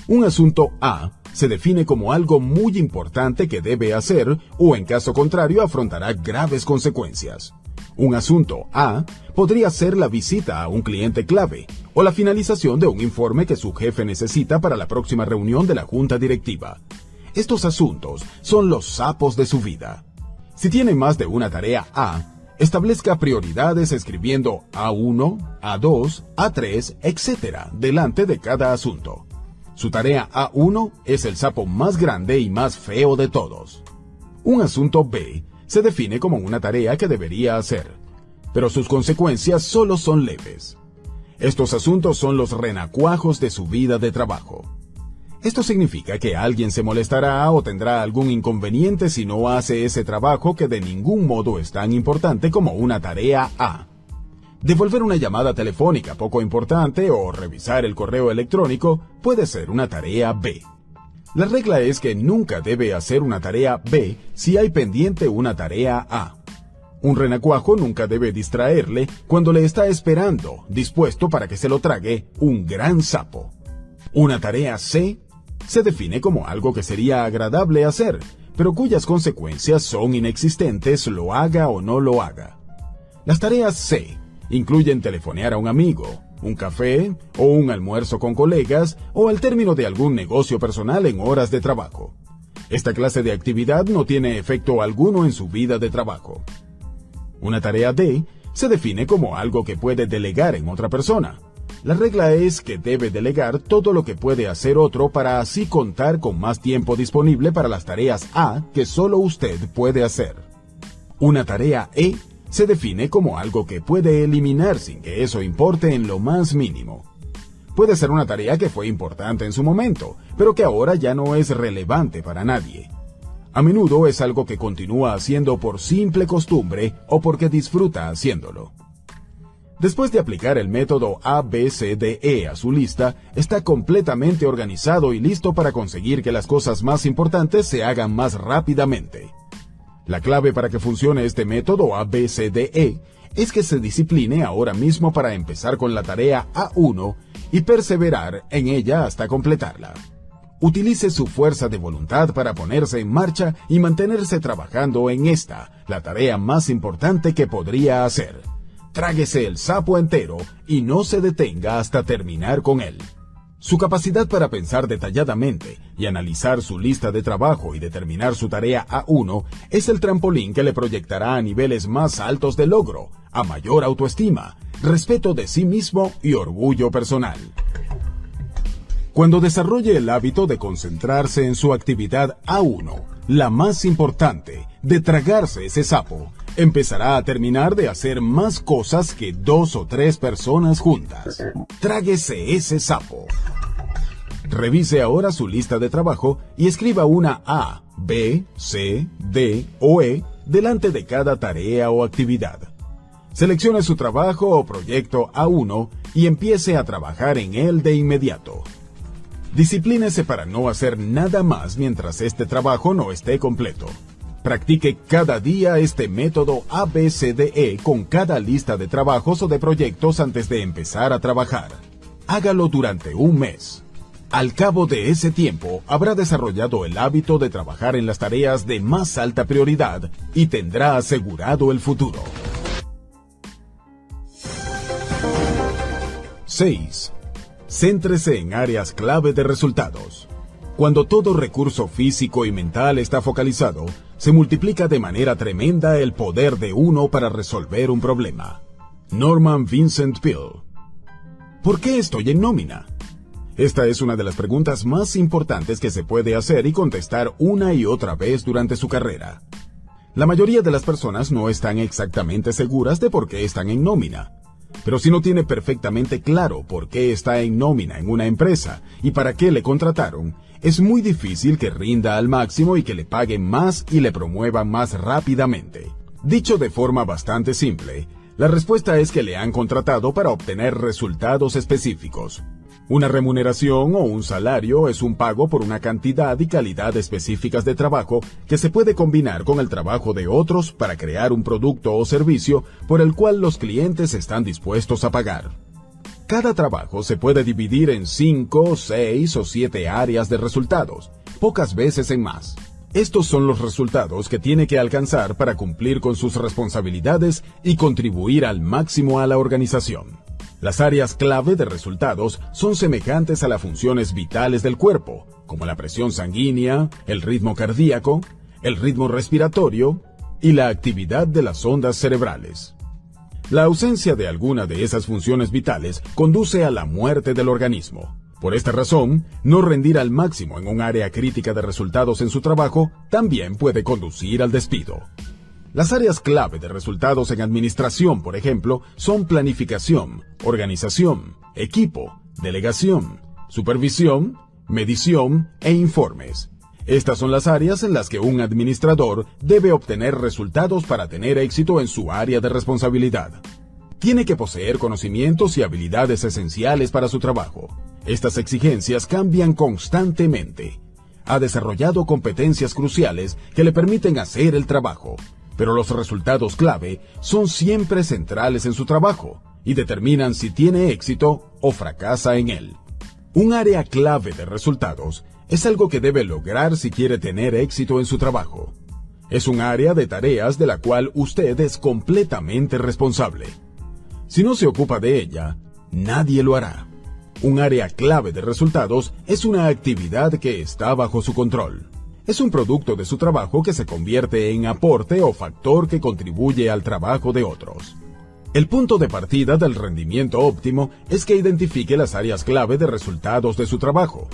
Un asunto A se define como algo muy importante que debe hacer o en caso contrario afrontará graves consecuencias. Un asunto A podría ser la visita a un cliente clave o la finalización de un informe que su jefe necesita para la próxima reunión de la junta directiva. Estos asuntos son los sapos de su vida. Si tiene más de una tarea A, establezca prioridades escribiendo A1, A2, A3, etc. delante de cada asunto. Su tarea A1 es el sapo más grande y más feo de todos. Un asunto B se define como una tarea que debería hacer, pero sus consecuencias solo son leves. Estos asuntos son los renacuajos de su vida de trabajo. Esto significa que alguien se molestará o tendrá algún inconveniente si no hace ese trabajo que de ningún modo es tan importante como una tarea A. Devolver una llamada telefónica poco importante o revisar el correo electrónico puede ser una tarea B. La regla es que nunca debe hacer una tarea B si hay pendiente una tarea A. Un renacuajo nunca debe distraerle cuando le está esperando, dispuesto para que se lo trague, un gran sapo. Una tarea C se define como algo que sería agradable hacer, pero cuyas consecuencias son inexistentes lo haga o no lo haga. Las tareas C incluyen telefonear a un amigo, un café o un almuerzo con colegas o al término de algún negocio personal en horas de trabajo. Esta clase de actividad no tiene efecto alguno en su vida de trabajo. Una tarea D se define como algo que puede delegar en otra persona. La regla es que debe delegar todo lo que puede hacer otro para así contar con más tiempo disponible para las tareas A que solo usted puede hacer. Una tarea E se define como algo que puede eliminar sin que eso importe en lo más mínimo. Puede ser una tarea que fue importante en su momento, pero que ahora ya no es relevante para nadie. A menudo es algo que continúa haciendo por simple costumbre o porque disfruta haciéndolo. Después de aplicar el método ABCDE a su lista, está completamente organizado y listo para conseguir que las cosas más importantes se hagan más rápidamente. La clave para que funcione este método ABCDE es que se discipline ahora mismo para empezar con la tarea A1 y perseverar en ella hasta completarla. Utilice su fuerza de voluntad para ponerse en marcha y mantenerse trabajando en esta, la tarea más importante que podría hacer. Tráguese el sapo entero y no se detenga hasta terminar con él. Su capacidad para pensar detalladamente y analizar su lista de trabajo y determinar su tarea A1 es el trampolín que le proyectará a niveles más altos de logro, a mayor autoestima, respeto de sí mismo y orgullo personal. Cuando desarrolle el hábito de concentrarse en su actividad A1, la más importante, de tragarse ese sapo, empezará a terminar de hacer más cosas que dos o tres personas juntas. Tráguese ese sapo. Revise ahora su lista de trabajo y escriba una A, B, C, D o E delante de cada tarea o actividad. Seleccione su trabajo o proyecto A1 y empiece a trabajar en él de inmediato. Disciplínese para no hacer nada más mientras este trabajo no esté completo. Practique cada día este método ABCDE con cada lista de trabajos o de proyectos antes de empezar a trabajar. Hágalo durante un mes. Al cabo de ese tiempo, habrá desarrollado el hábito de trabajar en las tareas de más alta prioridad y tendrá asegurado el futuro. 6. Céntrese en áreas clave de resultados. Cuando todo recurso físico y mental está focalizado, se multiplica de manera tremenda el poder de uno para resolver un problema. Norman Vincent Peale. ¿Por qué estoy en nómina? Esta es una de las preguntas más importantes que se puede hacer y contestar una y otra vez durante su carrera. La mayoría de las personas no están exactamente seguras de por qué están en nómina. Pero si no tiene perfectamente claro por qué está en nómina en una empresa y para qué le contrataron, es muy difícil que rinda al máximo y que le paguen más y le promuevan más rápidamente. Dicho de forma bastante simple, la respuesta es que le han contratado para obtener resultados específicos. Una remuneración o un salario es un pago por una cantidad y calidad específicas de trabajo que se puede combinar con el trabajo de otros para crear un producto o servicio por el cual los clientes están dispuestos a pagar. Cada trabajo se puede dividir en 5, 6 o 7 áreas de resultados, pocas veces en más. Estos son los resultados que tiene que alcanzar para cumplir con sus responsabilidades y contribuir al máximo a la organización. Las áreas clave de resultados son semejantes a las funciones vitales del cuerpo, como la presión sanguínea, el ritmo cardíaco, el ritmo respiratorio y la actividad de las ondas cerebrales. La ausencia de alguna de esas funciones vitales conduce a la muerte del organismo. Por esta razón, no rendir al máximo en un área crítica de resultados en su trabajo también puede conducir al despido. Las áreas clave de resultados en administración, por ejemplo, son planificación, organización, equipo, delegación, supervisión, medición e informes. Estas son las áreas en las que un administrador debe obtener resultados para tener éxito en su área de responsabilidad. Tiene que poseer conocimientos y habilidades esenciales para su trabajo. Estas exigencias cambian constantemente. Ha desarrollado competencias cruciales que le permiten hacer el trabajo, pero los resultados clave son siempre centrales en su trabajo y determinan si tiene éxito o fracasa en él. Un área clave de resultados es algo que debe lograr si quiere tener éxito en su trabajo. Es un área de tareas de la cual usted es completamente responsable. Si no se ocupa de ella, nadie lo hará. Un área clave de resultados es una actividad que está bajo su control es un producto de su trabajo que se convierte en aporte o factor que contribuye al trabajo de otros. El punto de partida del rendimiento óptimo es que identifique las áreas clave de resultados de su trabajo.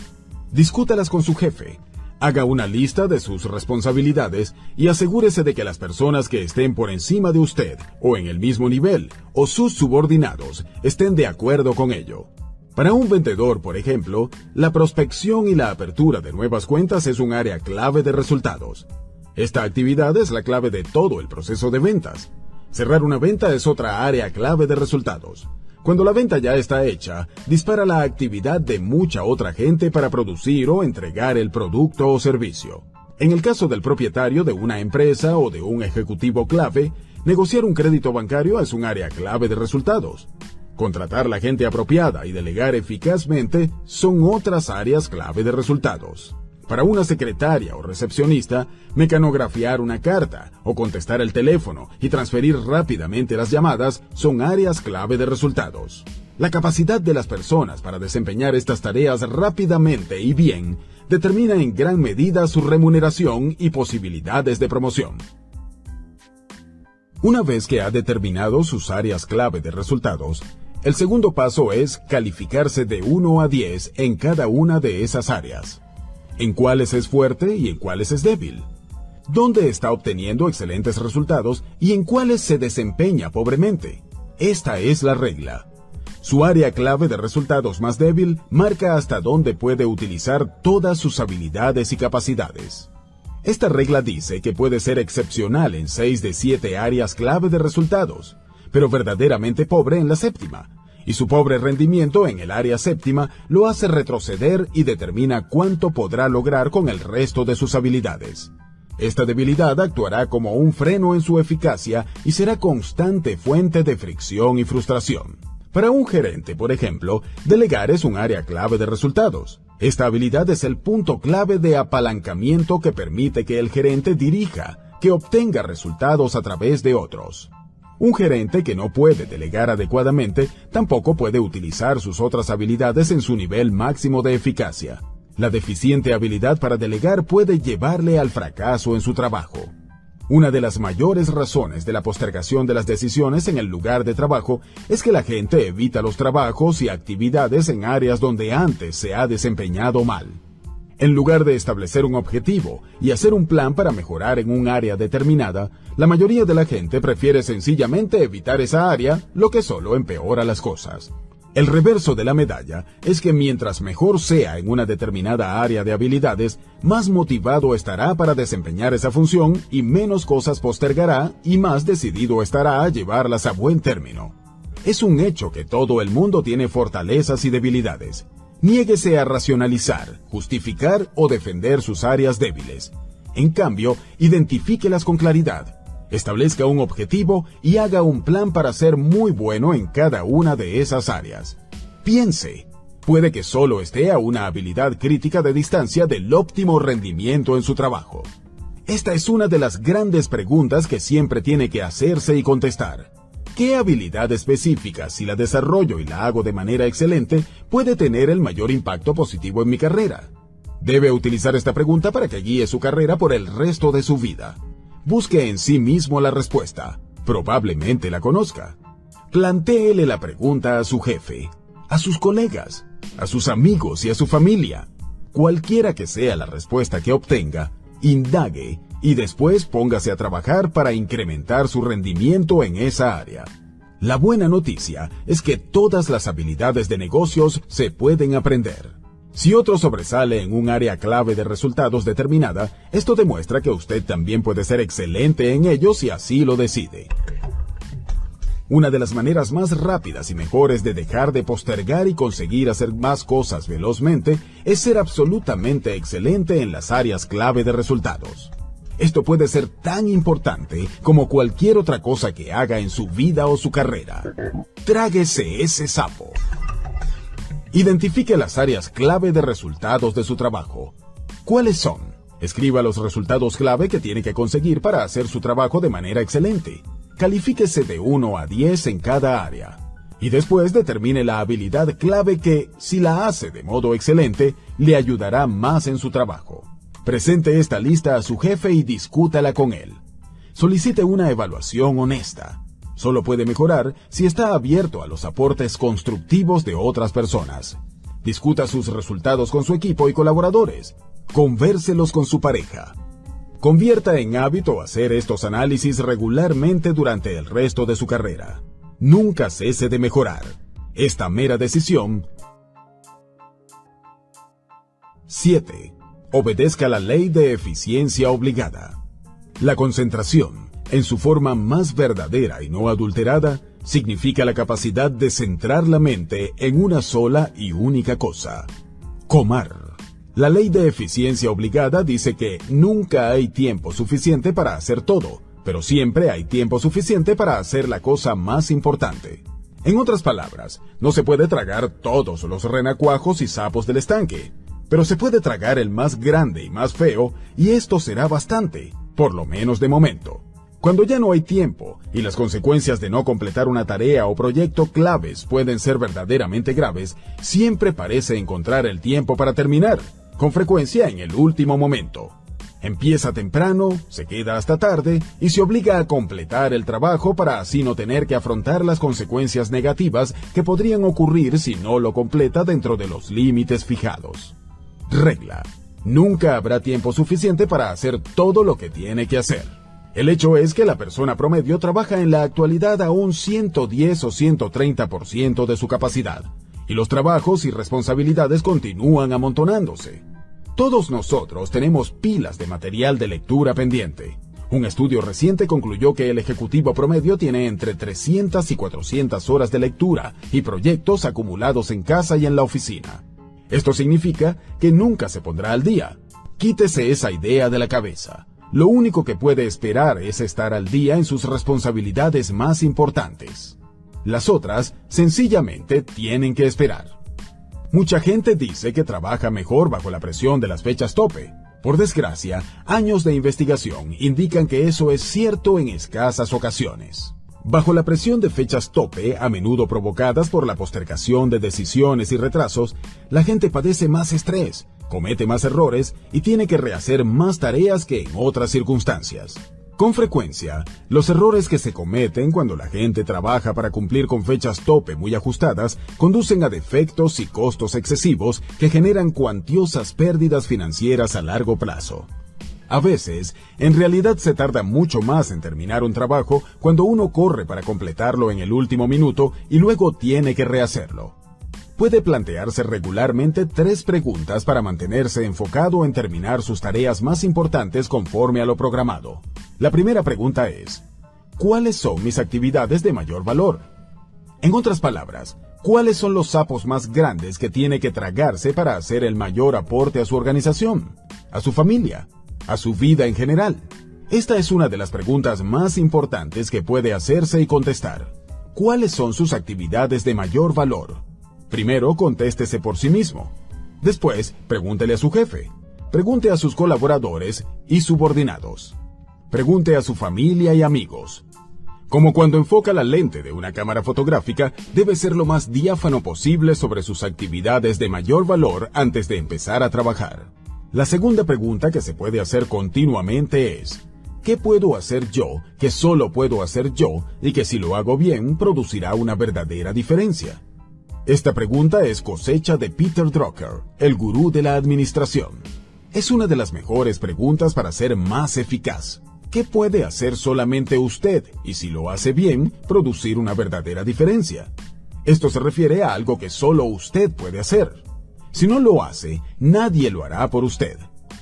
Discútalas con su jefe. Haga una lista de sus responsabilidades y asegúrese de que las personas que estén por encima de usted o en el mismo nivel o sus subordinados estén de acuerdo con ello. Para un vendedor, por ejemplo, la prospección y la apertura de nuevas cuentas es un área clave de resultados. Esta actividad es la clave de todo el proceso de ventas. Cerrar una venta es otra área clave de resultados. Cuando la venta ya está hecha, dispara la actividad de mucha otra gente para producir o entregar el producto o servicio. En el caso del propietario de una empresa o de un ejecutivo clave, negociar un crédito bancario es un área clave de resultados. Contratar la gente apropiada y delegar eficazmente son otras áreas clave de resultados. Para una secretaria o recepcionista, mecanografiar una carta o contestar el teléfono y transferir rápidamente las llamadas son áreas clave de resultados. La capacidad de las personas para desempeñar estas tareas rápidamente y bien determina en gran medida su remuneración y posibilidades de promoción. Una vez que ha determinado sus áreas clave de resultados, el segundo paso es calificarse de 1 a 10 en cada una de esas áreas. En cuáles es fuerte y en cuáles es débil. Dónde está obteniendo excelentes resultados y en cuáles se desempeña pobremente. Esta es la regla. Su área clave de resultados más débil marca hasta dónde puede utilizar todas sus habilidades y capacidades. Esta regla dice que puede ser excepcional en 6 de 7 áreas clave de resultados, pero verdaderamente pobre en la séptima, y su pobre rendimiento en el área séptima lo hace retroceder y determina cuánto podrá lograr con el resto de sus habilidades. Esta debilidad actuará como un freno en su eficacia y será constante fuente de fricción y frustración. Para un gerente, por ejemplo, delegar es un área clave de resultados. Esta habilidad es el punto clave de apalancamiento que permite que el gerente dirija, que obtenga resultados a través de otros. Un gerente que no puede delegar adecuadamente tampoco puede utilizar sus otras habilidades en su nivel máximo de eficacia. La deficiente habilidad para delegar puede llevarle al fracaso en su trabajo. Una de las mayores razones de la postergación de las decisiones en el lugar de trabajo es que la gente evita los trabajos y actividades en áreas donde antes se ha desempeñado mal. En lugar de establecer un objetivo y hacer un plan para mejorar en un área determinada, la mayoría de la gente prefiere sencillamente evitar esa área, lo que solo empeora las cosas. El reverso de la medalla es que mientras mejor sea en una determinada área de habilidades, más motivado estará para desempeñar esa función y menos cosas postergará y más decidido estará a llevarlas a buen término. Es un hecho que todo el mundo tiene fortalezas y debilidades. Niéguese a racionalizar, justificar o defender sus áreas débiles. En cambio, identifíquelas con claridad establezca un objetivo y haga un plan para ser muy bueno en cada una de esas áreas. Piense, puede que solo esté a una habilidad crítica de distancia del óptimo rendimiento en su trabajo. Esta es una de las grandes preguntas que siempre tiene que hacerse y contestar. ¿Qué habilidad específica, si la desarrollo y la hago de manera excelente, puede tener el mayor impacto positivo en mi carrera? Debe utilizar esta pregunta para que guíe su carrera por el resto de su vida. Busque en sí mismo la respuesta. Probablemente la conozca. Plantéele la pregunta a su jefe, a sus colegas, a sus amigos y a su familia. Cualquiera que sea la respuesta que obtenga, indague y después póngase a trabajar para incrementar su rendimiento en esa área. La buena noticia es que todas las habilidades de negocios se pueden aprender. Si otro sobresale en un área clave de resultados determinada, esto demuestra que usted también puede ser excelente en ello si así lo decide. Una de las maneras más rápidas y mejores de dejar de postergar y conseguir hacer más cosas velozmente es ser absolutamente excelente en las áreas clave de resultados. Esto puede ser tan importante como cualquier otra cosa que haga en su vida o su carrera. Tráguese ese sapo. Identifique las áreas clave de resultados de su trabajo. ¿Cuáles son? Escriba los resultados clave que tiene que conseguir para hacer su trabajo de manera excelente. Califíquese de 1 a 10 en cada área. Y después determine la habilidad clave que, si la hace de modo excelente, le ayudará más en su trabajo. Presente esta lista a su jefe y discútala con él. Solicite una evaluación honesta. Solo puede mejorar si está abierto a los aportes constructivos de otras personas. Discuta sus resultados con su equipo y colaboradores. Convérselos con su pareja. Convierta en hábito hacer estos análisis regularmente durante el resto de su carrera. Nunca cese de mejorar. Esta mera decisión 7. Obedezca la ley de eficiencia obligada. La concentración en su forma más verdadera y no adulterada, significa la capacidad de centrar la mente en una sola y única cosa. Comar. La ley de eficiencia obligada dice que nunca hay tiempo suficiente para hacer todo, pero siempre hay tiempo suficiente para hacer la cosa más importante. En otras palabras, no se puede tragar todos los renacuajos y sapos del estanque, pero se puede tragar el más grande y más feo, y esto será bastante, por lo menos de momento. Cuando ya no hay tiempo y las consecuencias de no completar una tarea o proyecto claves pueden ser verdaderamente graves, siempre parece encontrar el tiempo para terminar, con frecuencia en el último momento. Empieza temprano, se queda hasta tarde y se obliga a completar el trabajo para así no tener que afrontar las consecuencias negativas que podrían ocurrir si no lo completa dentro de los límites fijados. Regla. Nunca habrá tiempo suficiente para hacer todo lo que tiene que hacer. El hecho es que la persona promedio trabaja en la actualidad a un 110 o 130% de su capacidad, y los trabajos y responsabilidades continúan amontonándose. Todos nosotros tenemos pilas de material de lectura pendiente. Un estudio reciente concluyó que el ejecutivo promedio tiene entre 300 y 400 horas de lectura y proyectos acumulados en casa y en la oficina. Esto significa que nunca se pondrá al día. Quítese esa idea de la cabeza. Lo único que puede esperar es estar al día en sus responsabilidades más importantes. Las otras sencillamente tienen que esperar. Mucha gente dice que trabaja mejor bajo la presión de las fechas tope. Por desgracia, años de investigación indican que eso es cierto en escasas ocasiones. Bajo la presión de fechas tope, a menudo provocadas por la postergación de decisiones y retrasos, la gente padece más estrés, comete más errores y tiene que rehacer más tareas que en otras circunstancias. Con frecuencia, los errores que se cometen cuando la gente trabaja para cumplir con fechas tope muy ajustadas conducen a defectos y costos excesivos que generan cuantiosas pérdidas financieras a largo plazo. A veces, en realidad se tarda mucho más en terminar un trabajo cuando uno corre para completarlo en el último minuto y luego tiene que rehacerlo puede plantearse regularmente tres preguntas para mantenerse enfocado en terminar sus tareas más importantes conforme a lo programado. La primera pregunta es, ¿cuáles son mis actividades de mayor valor? En otras palabras, ¿cuáles son los sapos más grandes que tiene que tragarse para hacer el mayor aporte a su organización, a su familia, a su vida en general? Esta es una de las preguntas más importantes que puede hacerse y contestar. ¿Cuáles son sus actividades de mayor valor? Primero, contéstese por sí mismo. Después, pregúntele a su jefe. Pregunte a sus colaboradores y subordinados. Pregunte a su familia y amigos. Como cuando enfoca la lente de una cámara fotográfica, debe ser lo más diáfano posible sobre sus actividades de mayor valor antes de empezar a trabajar. La segunda pregunta que se puede hacer continuamente es, ¿qué puedo hacer yo que solo puedo hacer yo y que si lo hago bien producirá una verdadera diferencia? Esta pregunta es cosecha de Peter Drucker, el gurú de la administración. Es una de las mejores preguntas para ser más eficaz. ¿Qué puede hacer solamente usted y si lo hace bien, producir una verdadera diferencia? Esto se refiere a algo que solo usted puede hacer. Si no lo hace, nadie lo hará por usted.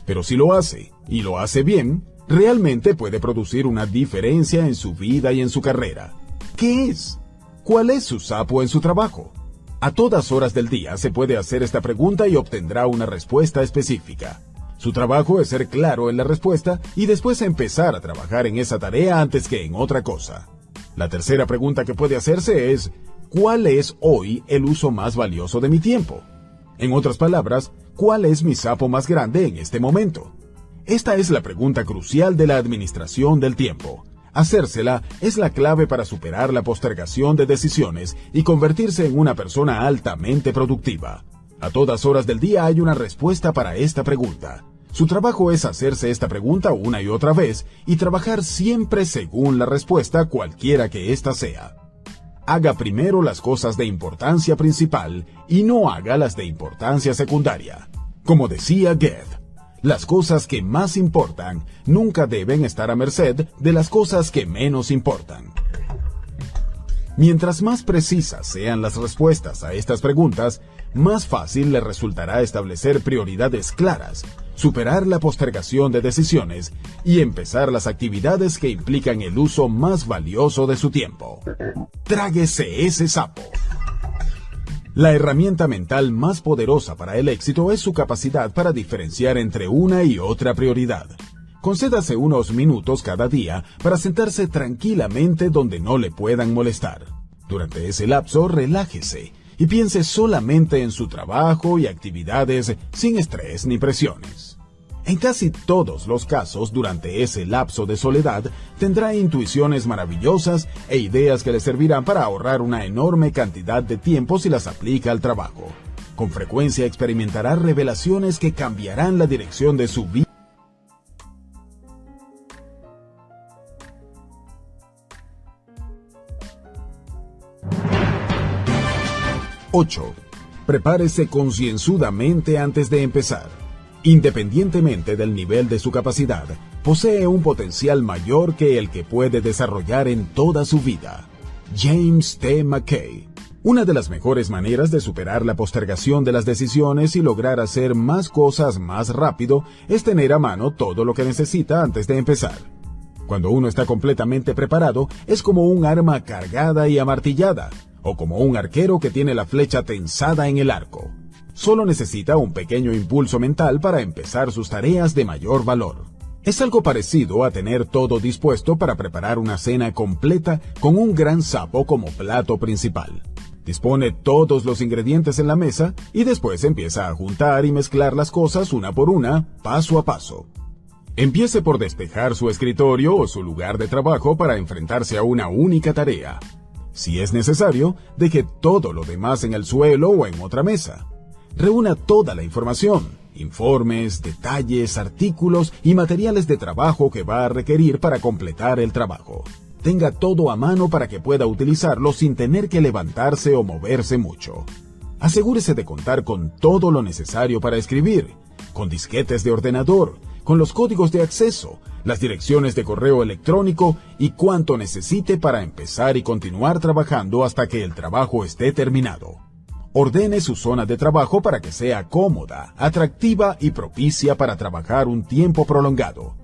Pero si lo hace, y lo hace bien, realmente puede producir una diferencia en su vida y en su carrera. ¿Qué es? ¿Cuál es su sapo en su trabajo? A todas horas del día se puede hacer esta pregunta y obtendrá una respuesta específica. Su trabajo es ser claro en la respuesta y después empezar a trabajar en esa tarea antes que en otra cosa. La tercera pregunta que puede hacerse es, ¿cuál es hoy el uso más valioso de mi tiempo? En otras palabras, ¿cuál es mi sapo más grande en este momento? Esta es la pregunta crucial de la administración del tiempo. Hacérsela es la clave para superar la postergación de decisiones y convertirse en una persona altamente productiva. A todas horas del día hay una respuesta para esta pregunta. Su trabajo es hacerse esta pregunta una y otra vez y trabajar siempre según la respuesta cualquiera que ésta sea. Haga primero las cosas de importancia principal y no haga las de importancia secundaria. Como decía Goethe, las cosas que más importan nunca deben estar a merced de las cosas que menos importan. Mientras más precisas sean las respuestas a estas preguntas, más fácil le resultará establecer prioridades claras, superar la postergación de decisiones y empezar las actividades que implican el uso más valioso de su tiempo. Tráguese ese sapo. La herramienta mental más poderosa para el éxito es su capacidad para diferenciar entre una y otra prioridad. Concédase unos minutos cada día para sentarse tranquilamente donde no le puedan molestar. Durante ese lapso, relájese y piense solamente en su trabajo y actividades sin estrés ni presiones. En casi todos los casos, durante ese lapso de soledad, tendrá intuiciones maravillosas e ideas que le servirán para ahorrar una enorme cantidad de tiempo si las aplica al trabajo. Con frecuencia experimentará revelaciones que cambiarán la dirección de su vida. 8. Prepárese concienzudamente antes de empezar. Independientemente del nivel de su capacidad, posee un potencial mayor que el que puede desarrollar en toda su vida. James T. McKay. Una de las mejores maneras de superar la postergación de las decisiones y lograr hacer más cosas más rápido es tener a mano todo lo que necesita antes de empezar. Cuando uno está completamente preparado, es como un arma cargada y amartillada, o como un arquero que tiene la flecha tensada en el arco. Solo necesita un pequeño impulso mental para empezar sus tareas de mayor valor. Es algo parecido a tener todo dispuesto para preparar una cena completa con un gran sapo como plato principal. Dispone todos los ingredientes en la mesa y después empieza a juntar y mezclar las cosas una por una, paso a paso. Empiece por despejar su escritorio o su lugar de trabajo para enfrentarse a una única tarea. Si es necesario, deje todo lo demás en el suelo o en otra mesa. Reúna toda la información, informes, detalles, artículos y materiales de trabajo que va a requerir para completar el trabajo tenga todo a mano para que pueda utilizarlo sin tener que levantarse o moverse mucho. Asegúrese de contar con todo lo necesario para escribir, con disquetes de ordenador, con los códigos de acceso, las direcciones de correo electrónico y cuanto necesite para empezar y continuar trabajando hasta que el trabajo esté terminado. Ordene su zona de trabajo para que sea cómoda, atractiva y propicia para trabajar un tiempo prolongado.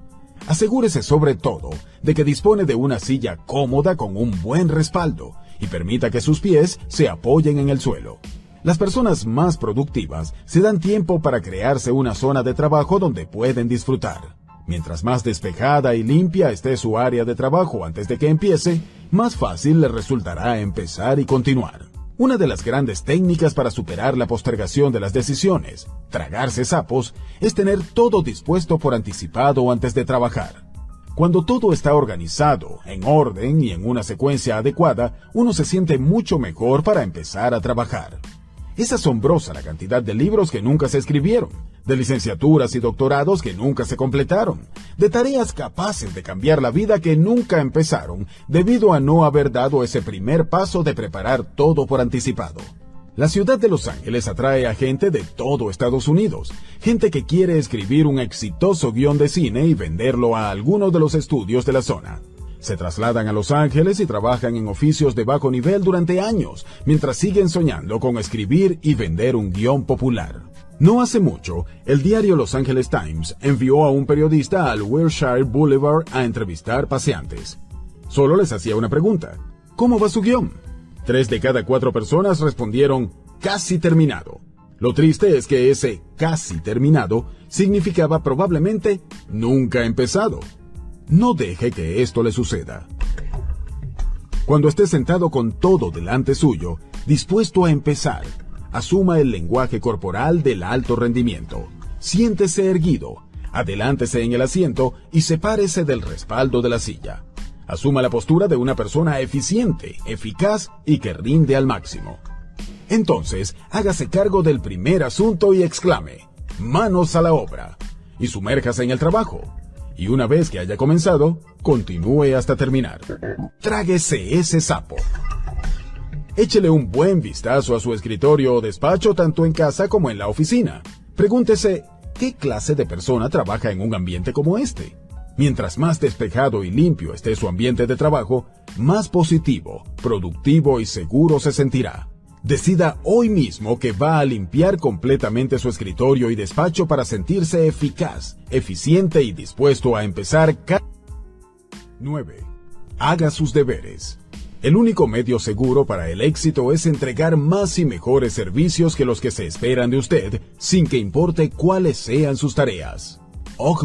Asegúrese sobre todo de que dispone de una silla cómoda con un buen respaldo y permita que sus pies se apoyen en el suelo. Las personas más productivas se dan tiempo para crearse una zona de trabajo donde pueden disfrutar. Mientras más despejada y limpia esté su área de trabajo antes de que empiece, más fácil le resultará empezar y continuar. Una de las grandes técnicas para superar la postergación de las decisiones, tragarse sapos, es tener todo dispuesto por anticipado antes de trabajar. Cuando todo está organizado, en orden y en una secuencia adecuada, uno se siente mucho mejor para empezar a trabajar. Es asombrosa la cantidad de libros que nunca se escribieron, de licenciaturas y doctorados que nunca se completaron, de tareas capaces de cambiar la vida que nunca empezaron debido a no haber dado ese primer paso de preparar todo por anticipado. La ciudad de Los Ángeles atrae a gente de todo Estados Unidos, gente que quiere escribir un exitoso guion de cine y venderlo a alguno de los estudios de la zona. Se trasladan a Los Ángeles y trabajan en oficios de bajo nivel durante años, mientras siguen soñando con escribir y vender un guion popular. No hace mucho, el diario Los Angeles Times envió a un periodista al Wilshire Boulevard a entrevistar paseantes. Solo les hacía una pregunta. ¿Cómo va su guion? Tres de cada cuatro personas respondieron casi terminado. Lo triste es que ese casi terminado significaba probablemente nunca empezado. No deje que esto le suceda. Cuando esté sentado con todo delante suyo, dispuesto a empezar, asuma el lenguaje corporal del alto rendimiento. Siéntese erguido, adelántese en el asiento y sepárese del respaldo de la silla. Asuma la postura de una persona eficiente, eficaz y que rinde al máximo. Entonces, hágase cargo del primer asunto y exclame, manos a la obra, y sumérjase en el trabajo y una vez que haya comenzado, continúe hasta terminar. Tráguese ese sapo. Échele un buen vistazo a su escritorio o despacho tanto en casa como en la oficina. Pregúntese, ¿qué clase de persona trabaja en un ambiente como este? Mientras más despejado y limpio esté su ambiente de trabajo, más positivo, productivo y seguro se sentirá. Decida hoy mismo que va a limpiar completamente su escritorio y despacho para sentirse eficaz, eficiente y dispuesto a empezar cada... 9. Haga sus deberes. El único medio seguro para el éxito es entregar más y mejores servicios que los que se esperan de usted, sin que importe cuáles sean sus tareas.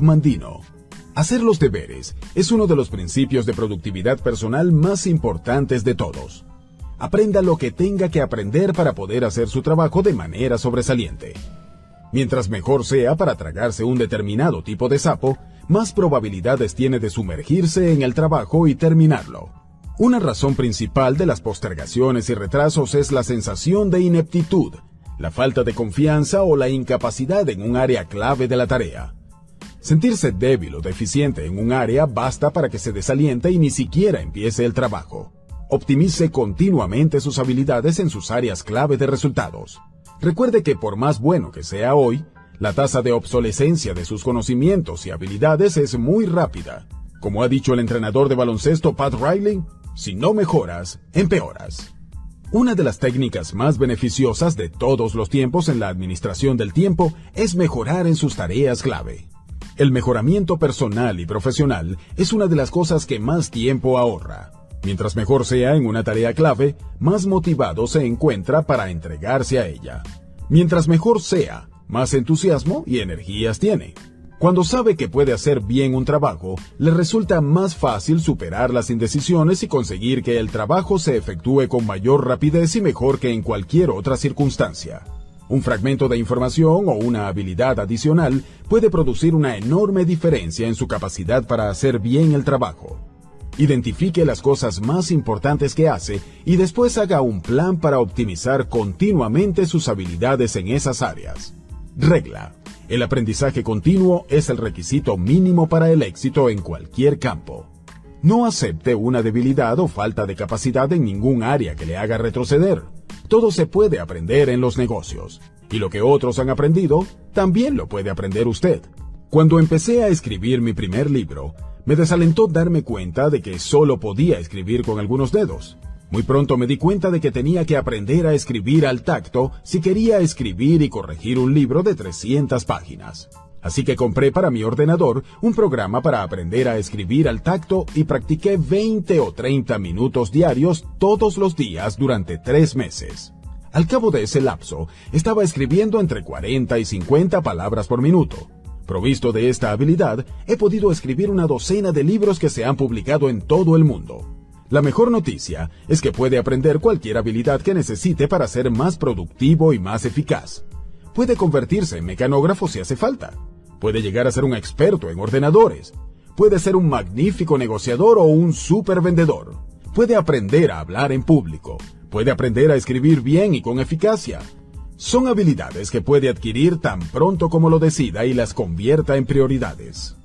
Mandino. Hacer los deberes es uno de los principios de productividad personal más importantes de todos aprenda lo que tenga que aprender para poder hacer su trabajo de manera sobresaliente. Mientras mejor sea para tragarse un determinado tipo de sapo, más probabilidades tiene de sumergirse en el trabajo y terminarlo. Una razón principal de las postergaciones y retrasos es la sensación de ineptitud, la falta de confianza o la incapacidad en un área clave de la tarea. Sentirse débil o deficiente en un área basta para que se desaliente y ni siquiera empiece el trabajo. Optimice continuamente sus habilidades en sus áreas clave de resultados. Recuerde que por más bueno que sea hoy, la tasa de obsolescencia de sus conocimientos y habilidades es muy rápida. Como ha dicho el entrenador de baloncesto Pat Riley, si no mejoras, empeoras. Una de las técnicas más beneficiosas de todos los tiempos en la administración del tiempo es mejorar en sus tareas clave. El mejoramiento personal y profesional es una de las cosas que más tiempo ahorra. Mientras mejor sea en una tarea clave, más motivado se encuentra para entregarse a ella. Mientras mejor sea, más entusiasmo y energías tiene. Cuando sabe que puede hacer bien un trabajo, le resulta más fácil superar las indecisiones y conseguir que el trabajo se efectúe con mayor rapidez y mejor que en cualquier otra circunstancia. Un fragmento de información o una habilidad adicional puede producir una enorme diferencia en su capacidad para hacer bien el trabajo. Identifique las cosas más importantes que hace y después haga un plan para optimizar continuamente sus habilidades en esas áreas. Regla. El aprendizaje continuo es el requisito mínimo para el éxito en cualquier campo. No acepte una debilidad o falta de capacidad en ningún área que le haga retroceder. Todo se puede aprender en los negocios. Y lo que otros han aprendido, también lo puede aprender usted. Cuando empecé a escribir mi primer libro, me desalentó darme cuenta de que solo podía escribir con algunos dedos. Muy pronto me di cuenta de que tenía que aprender a escribir al tacto si quería escribir y corregir un libro de 300 páginas. Así que compré para mi ordenador un programa para aprender a escribir al tacto y practiqué 20 o 30 minutos diarios todos los días durante tres meses. Al cabo de ese lapso, estaba escribiendo entre 40 y 50 palabras por minuto. Provisto de esta habilidad, he podido escribir una docena de libros que se han publicado en todo el mundo. La mejor noticia es que puede aprender cualquier habilidad que necesite para ser más productivo y más eficaz. Puede convertirse en mecanógrafo si hace falta. Puede llegar a ser un experto en ordenadores. Puede ser un magnífico negociador o un super vendedor. Puede aprender a hablar en público. Puede aprender a escribir bien y con eficacia. Son habilidades que puede adquirir tan pronto como lo decida y las convierta en prioridades.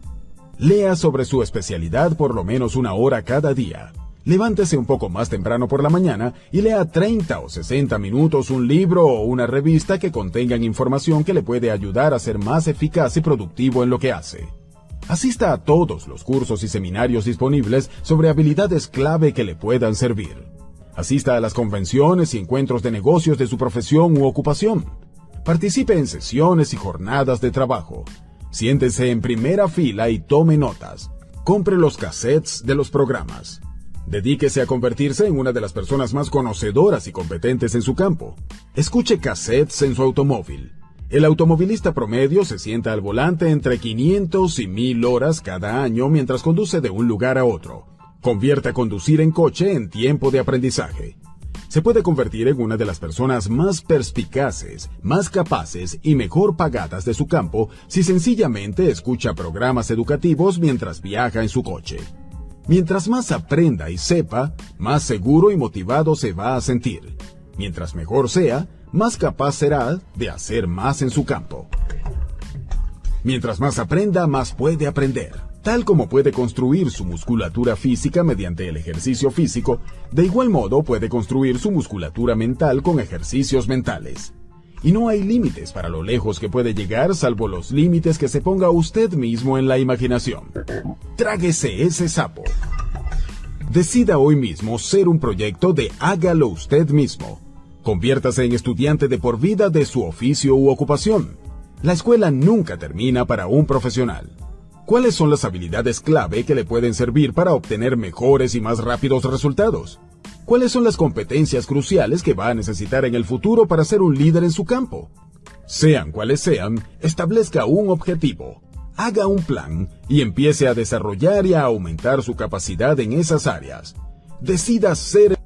Lea sobre su especialidad por lo menos una hora cada día. Levántese un poco más temprano por la mañana y lea 30 o 60 minutos un libro o una revista que contengan información que le puede ayudar a ser más eficaz y productivo en lo que hace. Asista a todos los cursos y seminarios disponibles sobre habilidades clave que le puedan servir. Asista a las convenciones y encuentros de negocios de su profesión u ocupación. Participe en sesiones y jornadas de trabajo. Siéntese en primera fila y tome notas. Compre los cassettes de los programas. Dedíquese a convertirse en una de las personas más conocedoras y competentes en su campo. Escuche cassettes en su automóvil. El automovilista promedio se sienta al volante entre 500 y 1000 horas cada año mientras conduce de un lugar a otro. Convierte a conducir en coche en tiempo de aprendizaje. Se puede convertir en una de las personas más perspicaces, más capaces y mejor pagadas de su campo si sencillamente escucha programas educativos mientras viaja en su coche. Mientras más aprenda y sepa, más seguro y motivado se va a sentir. Mientras mejor sea, más capaz será de hacer más en su campo. Mientras más aprenda, más puede aprender. Tal como puede construir su musculatura física mediante el ejercicio físico, de igual modo puede construir su musculatura mental con ejercicios mentales. Y no hay límites para lo lejos que puede llegar salvo los límites que se ponga usted mismo en la imaginación. Tráguese ese sapo. Decida hoy mismo ser un proyecto de hágalo usted mismo. Conviértase en estudiante de por vida de su oficio u ocupación. La escuela nunca termina para un profesional. ¿Cuáles son las habilidades clave que le pueden servir para obtener mejores y más rápidos resultados? ¿Cuáles son las competencias cruciales que va a necesitar en el futuro para ser un líder en su campo? Sean cuales sean, establezca un objetivo, haga un plan y empiece a desarrollar y a aumentar su capacidad en esas áreas. Decida ser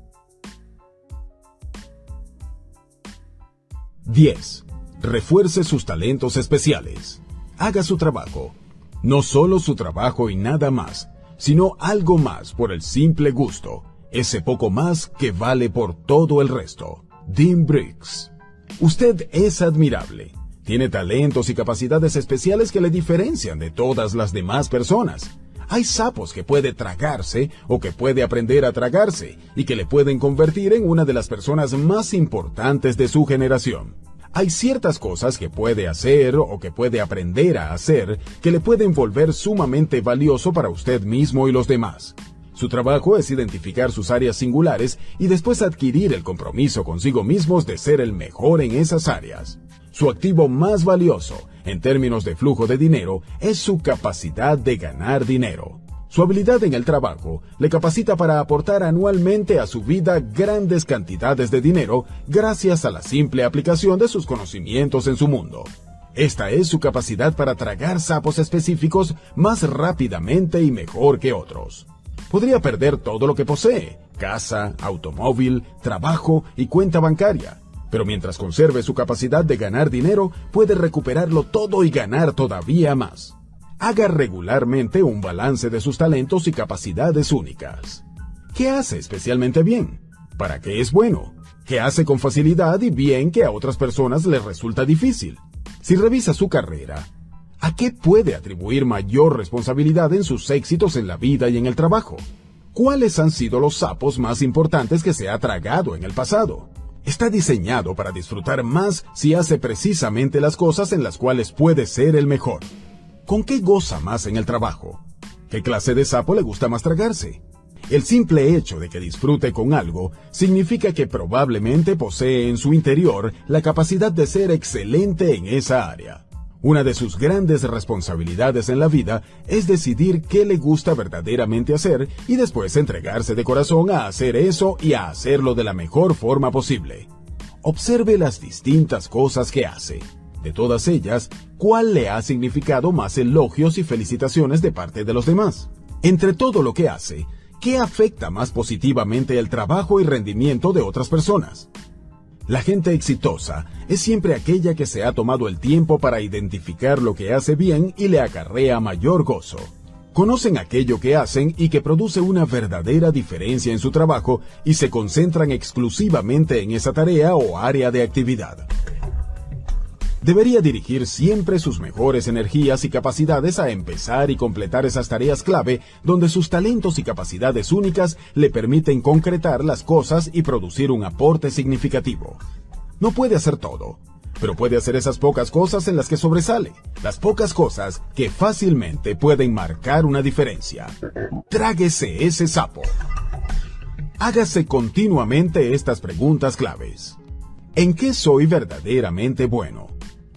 10. Refuerce sus talentos especiales. Haga su trabajo. No solo su trabajo y nada más, sino algo más por el simple gusto ese poco más que vale por todo el resto. Dean Briggs. Usted es admirable. Tiene talentos y capacidades especiales que le diferencian de todas las demás personas. Hay sapos que puede tragarse o que puede aprender a tragarse y que le pueden convertir en una de las personas más importantes de su generación. Hay ciertas cosas que puede hacer o que puede aprender a hacer que le pueden volver sumamente valioso para usted mismo y los demás. Su trabajo es identificar sus áreas singulares y después adquirir el compromiso consigo mismos de ser el mejor en esas áreas. Su activo más valioso, en términos de flujo de dinero, es su capacidad de ganar dinero. Su habilidad en el trabajo le capacita para aportar anualmente a su vida grandes cantidades de dinero gracias a la simple aplicación de sus conocimientos en su mundo. Esta es su capacidad para tragar sapos específicos más rápidamente y mejor que otros. Podría perder todo lo que posee, casa, automóvil, trabajo y cuenta bancaria, pero mientras conserve su capacidad de ganar dinero, puede recuperarlo todo y ganar todavía más. Haga regularmente un balance de sus talentos y capacidades únicas. ¿Qué hace especialmente bien? ¿Para qué es bueno? ¿Qué hace con facilidad y bien que a otras personas les resulta difícil? Si revisa su carrera, ¿a qué puede atribuir mayor responsabilidad en sus éxitos en la vida y en el trabajo? ¿Cuáles han sido los sapos más importantes que se ha tragado en el pasado? Está diseñado para disfrutar más si hace precisamente las cosas en las cuales puede ser el mejor. ¿Con qué goza más en el trabajo? ¿Qué clase de sapo le gusta más tragarse? El simple hecho de que disfrute con algo significa que probablemente posee en su interior la capacidad de ser excelente en esa área. Una de sus grandes responsabilidades en la vida es decidir qué le gusta verdaderamente hacer y después entregarse de corazón a hacer eso y a hacerlo de la mejor forma posible. Observe las distintas cosas que hace. De todas ellas, ¿cuál le ha significado más elogios y felicitaciones de parte de los demás? Entre todo lo que hace, ¿qué afecta más positivamente el trabajo y rendimiento de otras personas? La gente exitosa es siempre aquella que se ha tomado el tiempo para identificar lo que hace bien y le acarrea mayor gozo. Conocen aquello que hacen y que produce una verdadera diferencia en su trabajo y se concentran exclusivamente en esa tarea o área de actividad debería dirigir siempre sus mejores energías y capacidades a empezar y completar esas tareas clave donde sus talentos y capacidades únicas le permiten concretar las cosas y producir un aporte significativo. No puede hacer todo, pero puede hacer esas pocas cosas en las que sobresale, las pocas cosas que fácilmente pueden marcar una diferencia. Tráguese ese sapo. Hágase continuamente estas preguntas claves. ¿En qué soy verdaderamente bueno?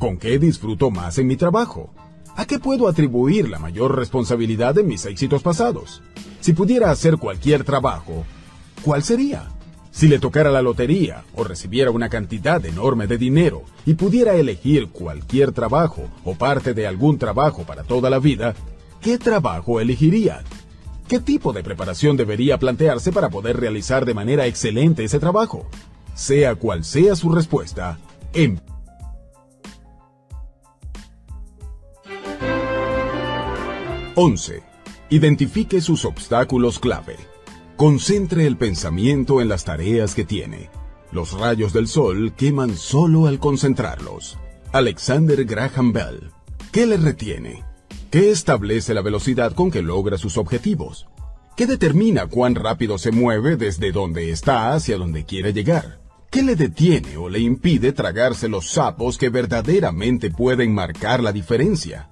¿Con qué disfruto más en mi trabajo? ¿A qué puedo atribuir la mayor responsabilidad de mis éxitos pasados? Si pudiera hacer cualquier trabajo, ¿cuál sería? Si le tocara la lotería o recibiera una cantidad enorme de dinero y pudiera elegir cualquier trabajo o parte de algún trabajo para toda la vida, ¿qué trabajo elegiría? ¿Qué tipo de preparación debería plantearse para poder realizar de manera excelente ese trabajo? Sea cual sea su respuesta, en 11. Identifique sus obstáculos clave. Concentre el pensamiento en las tareas que tiene. Los rayos del sol queman solo al concentrarlos. Alexander Graham Bell. ¿Qué le retiene? ¿Qué establece la velocidad con que logra sus objetivos? ¿Qué determina cuán rápido se mueve desde donde está hacia donde quiere llegar? ¿Qué le detiene o le impide tragarse los sapos que verdaderamente pueden marcar la diferencia?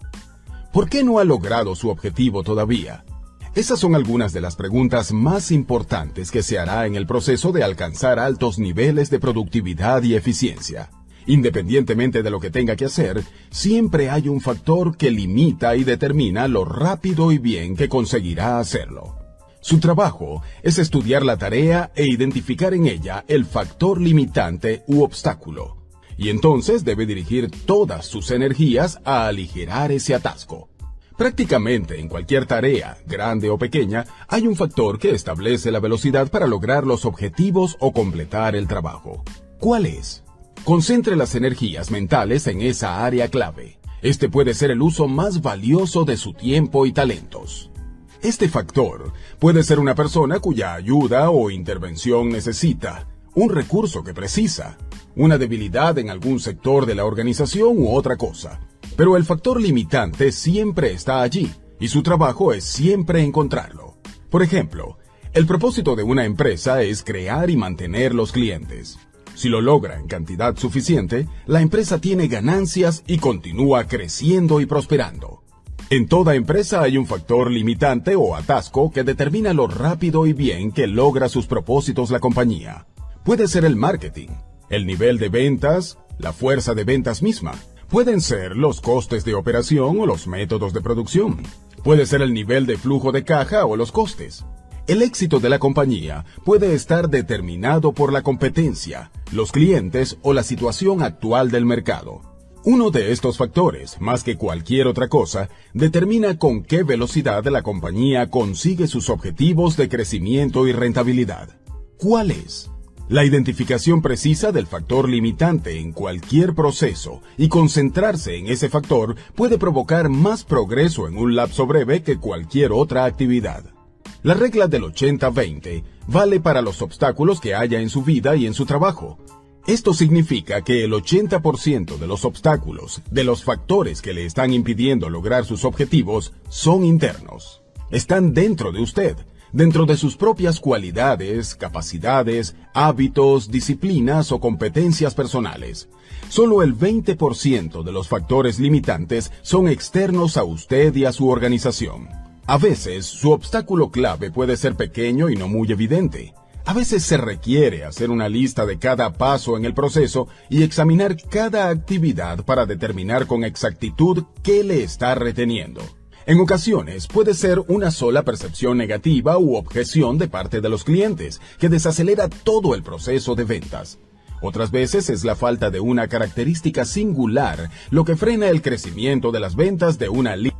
¿Por qué no ha logrado su objetivo todavía? Esas son algunas de las preguntas más importantes que se hará en el proceso de alcanzar altos niveles de productividad y eficiencia. Independientemente de lo que tenga que hacer, siempre hay un factor que limita y determina lo rápido y bien que conseguirá hacerlo. Su trabajo es estudiar la tarea e identificar en ella el factor limitante u obstáculo y entonces debe dirigir todas sus energías a aligerar ese atasco. Prácticamente en cualquier tarea, grande o pequeña, hay un factor que establece la velocidad para lograr los objetivos o completar el trabajo. ¿Cuál es? Concentre las energías mentales en esa área clave. Este puede ser el uso más valioso de su tiempo y talentos. Este factor puede ser una persona cuya ayuda o intervención necesita, un recurso que precisa, una debilidad en algún sector de la organización u otra cosa. Pero el factor limitante siempre está allí y su trabajo es siempre encontrarlo. Por ejemplo, el propósito de una empresa es crear y mantener los clientes. Si lo logra en cantidad suficiente, la empresa tiene ganancias y continúa creciendo y prosperando. En toda empresa hay un factor limitante o atasco que determina lo rápido y bien que logra sus propósitos la compañía. Puede ser el marketing, el nivel de ventas, la fuerza de ventas misma. Pueden ser los costes de operación o los métodos de producción. Puede ser el nivel de flujo de caja o los costes. El éxito de la compañía puede estar determinado por la competencia, los clientes o la situación actual del mercado. Uno de estos factores, más que cualquier otra cosa, determina con qué velocidad la compañía consigue sus objetivos de crecimiento y rentabilidad. ¿Cuál es? La identificación precisa del factor limitante en cualquier proceso y concentrarse en ese factor puede provocar más progreso en un lapso breve que cualquier otra actividad. La regla del 80-20 vale para los obstáculos que haya en su vida y en su trabajo. Esto significa que el 80% de los obstáculos, de los factores que le están impidiendo lograr sus objetivos, son internos. Están dentro de usted dentro de sus propias cualidades, capacidades, hábitos, disciplinas o competencias personales. Solo el 20% de los factores limitantes son externos a usted y a su organización. A veces, su obstáculo clave puede ser pequeño y no muy evidente. A veces se requiere hacer una lista de cada paso en el proceso y examinar cada actividad para determinar con exactitud qué le está reteniendo. En ocasiones puede ser una sola percepción negativa u objeción de parte de los clientes, que desacelera todo el proceso de ventas. Otras veces es la falta de una característica singular lo que frena el crecimiento de las ventas de una línea.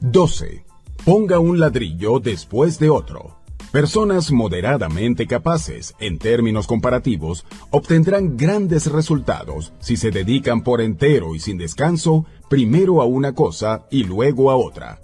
12. Ponga un ladrillo después de otro. Personas moderadamente capaces, en términos comparativos, obtendrán grandes resultados si se dedican por entero y sin descanso primero a una cosa y luego a otra.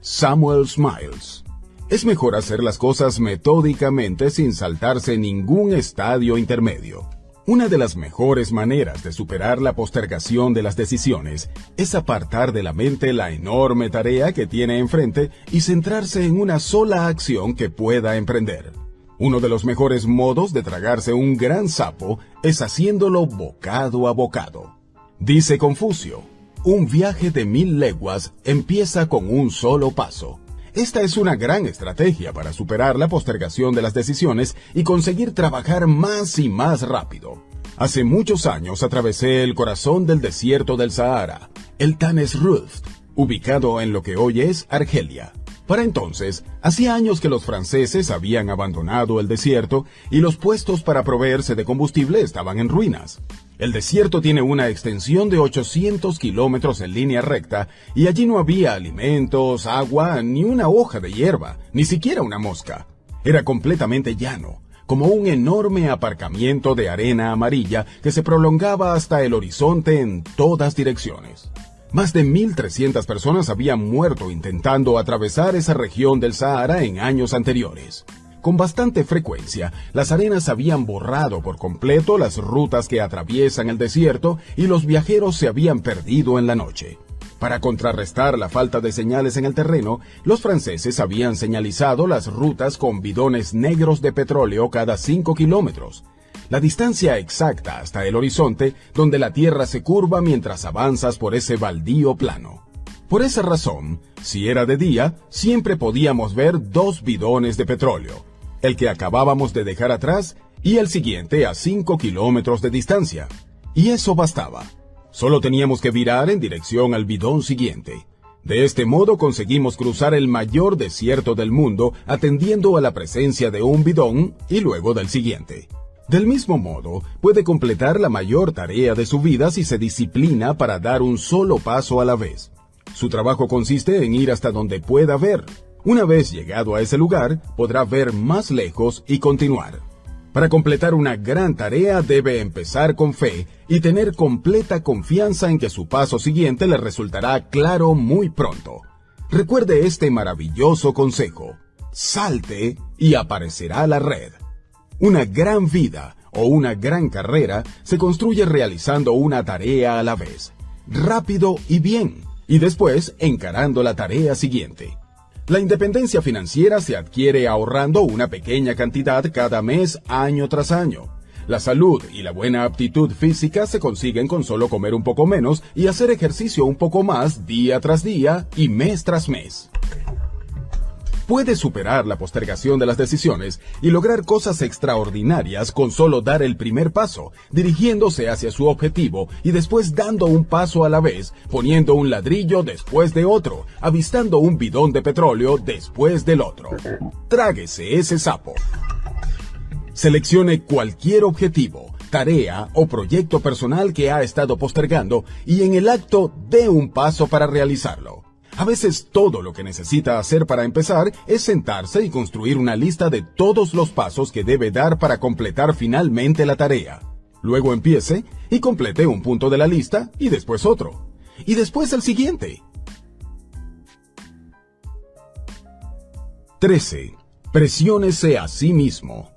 Samuel Smiles. Es mejor hacer las cosas metódicamente sin saltarse ningún estadio intermedio. Una de las mejores maneras de superar la postergación de las decisiones es apartar de la mente la enorme tarea que tiene enfrente y centrarse en una sola acción que pueda emprender. Uno de los mejores modos de tragarse un gran sapo es haciéndolo bocado a bocado. Dice Confucio, un viaje de mil leguas empieza con un solo paso. Esta es una gran estrategia para superar la postergación de las decisiones y conseguir trabajar más y más rápido. Hace muchos años atravesé el corazón del desierto del Sahara, el Tanes Ruft, ubicado en lo que hoy es Argelia. Para entonces, hacía años que los franceses habían abandonado el desierto y los puestos para proveerse de combustible estaban en ruinas. El desierto tiene una extensión de 800 kilómetros en línea recta y allí no había alimentos, agua, ni una hoja de hierba, ni siquiera una mosca. Era completamente llano, como un enorme aparcamiento de arena amarilla que se prolongaba hasta el horizonte en todas direcciones. Más de 1.300 personas habían muerto intentando atravesar esa región del Sahara en años anteriores. Con bastante frecuencia, las arenas habían borrado por completo las rutas que atraviesan el desierto y los viajeros se habían perdido en la noche. Para contrarrestar la falta de señales en el terreno, los franceses habían señalizado las rutas con bidones negros de petróleo cada 5 kilómetros, la distancia exacta hasta el horizonte donde la Tierra se curva mientras avanzas por ese baldío plano. Por esa razón, si era de día, siempre podíamos ver dos bidones de petróleo, el que acabábamos de dejar atrás y el siguiente a 5 kilómetros de distancia. Y eso bastaba. Solo teníamos que virar en dirección al bidón siguiente. De este modo conseguimos cruzar el mayor desierto del mundo atendiendo a la presencia de un bidón y luego del siguiente. Del mismo modo, puede completar la mayor tarea de su vida si se disciplina para dar un solo paso a la vez. Su trabajo consiste en ir hasta donde pueda ver, una vez llegado a ese lugar, podrá ver más lejos y continuar. Para completar una gran tarea debe empezar con fe y tener completa confianza en que su paso siguiente le resultará claro muy pronto. Recuerde este maravilloso consejo. Salte y aparecerá la red. Una gran vida o una gran carrera se construye realizando una tarea a la vez, rápido y bien, y después encarando la tarea siguiente. La independencia financiera se adquiere ahorrando una pequeña cantidad cada mes año tras año. La salud y la buena aptitud física se consiguen con solo comer un poco menos y hacer ejercicio un poco más día tras día y mes tras mes puede superar la postergación de las decisiones y lograr cosas extraordinarias con solo dar el primer paso, dirigiéndose hacia su objetivo y después dando un paso a la vez, poniendo un ladrillo después de otro, avistando un bidón de petróleo después del otro. Tráguese ese sapo. Seleccione cualquier objetivo, tarea o proyecto personal que ha estado postergando y en el acto dé un paso para realizarlo. A veces todo lo que necesita hacer para empezar es sentarse y construir una lista de todos los pasos que debe dar para completar finalmente la tarea. Luego empiece y complete un punto de la lista y después otro. Y después el siguiente. 13. Presiónese a sí mismo.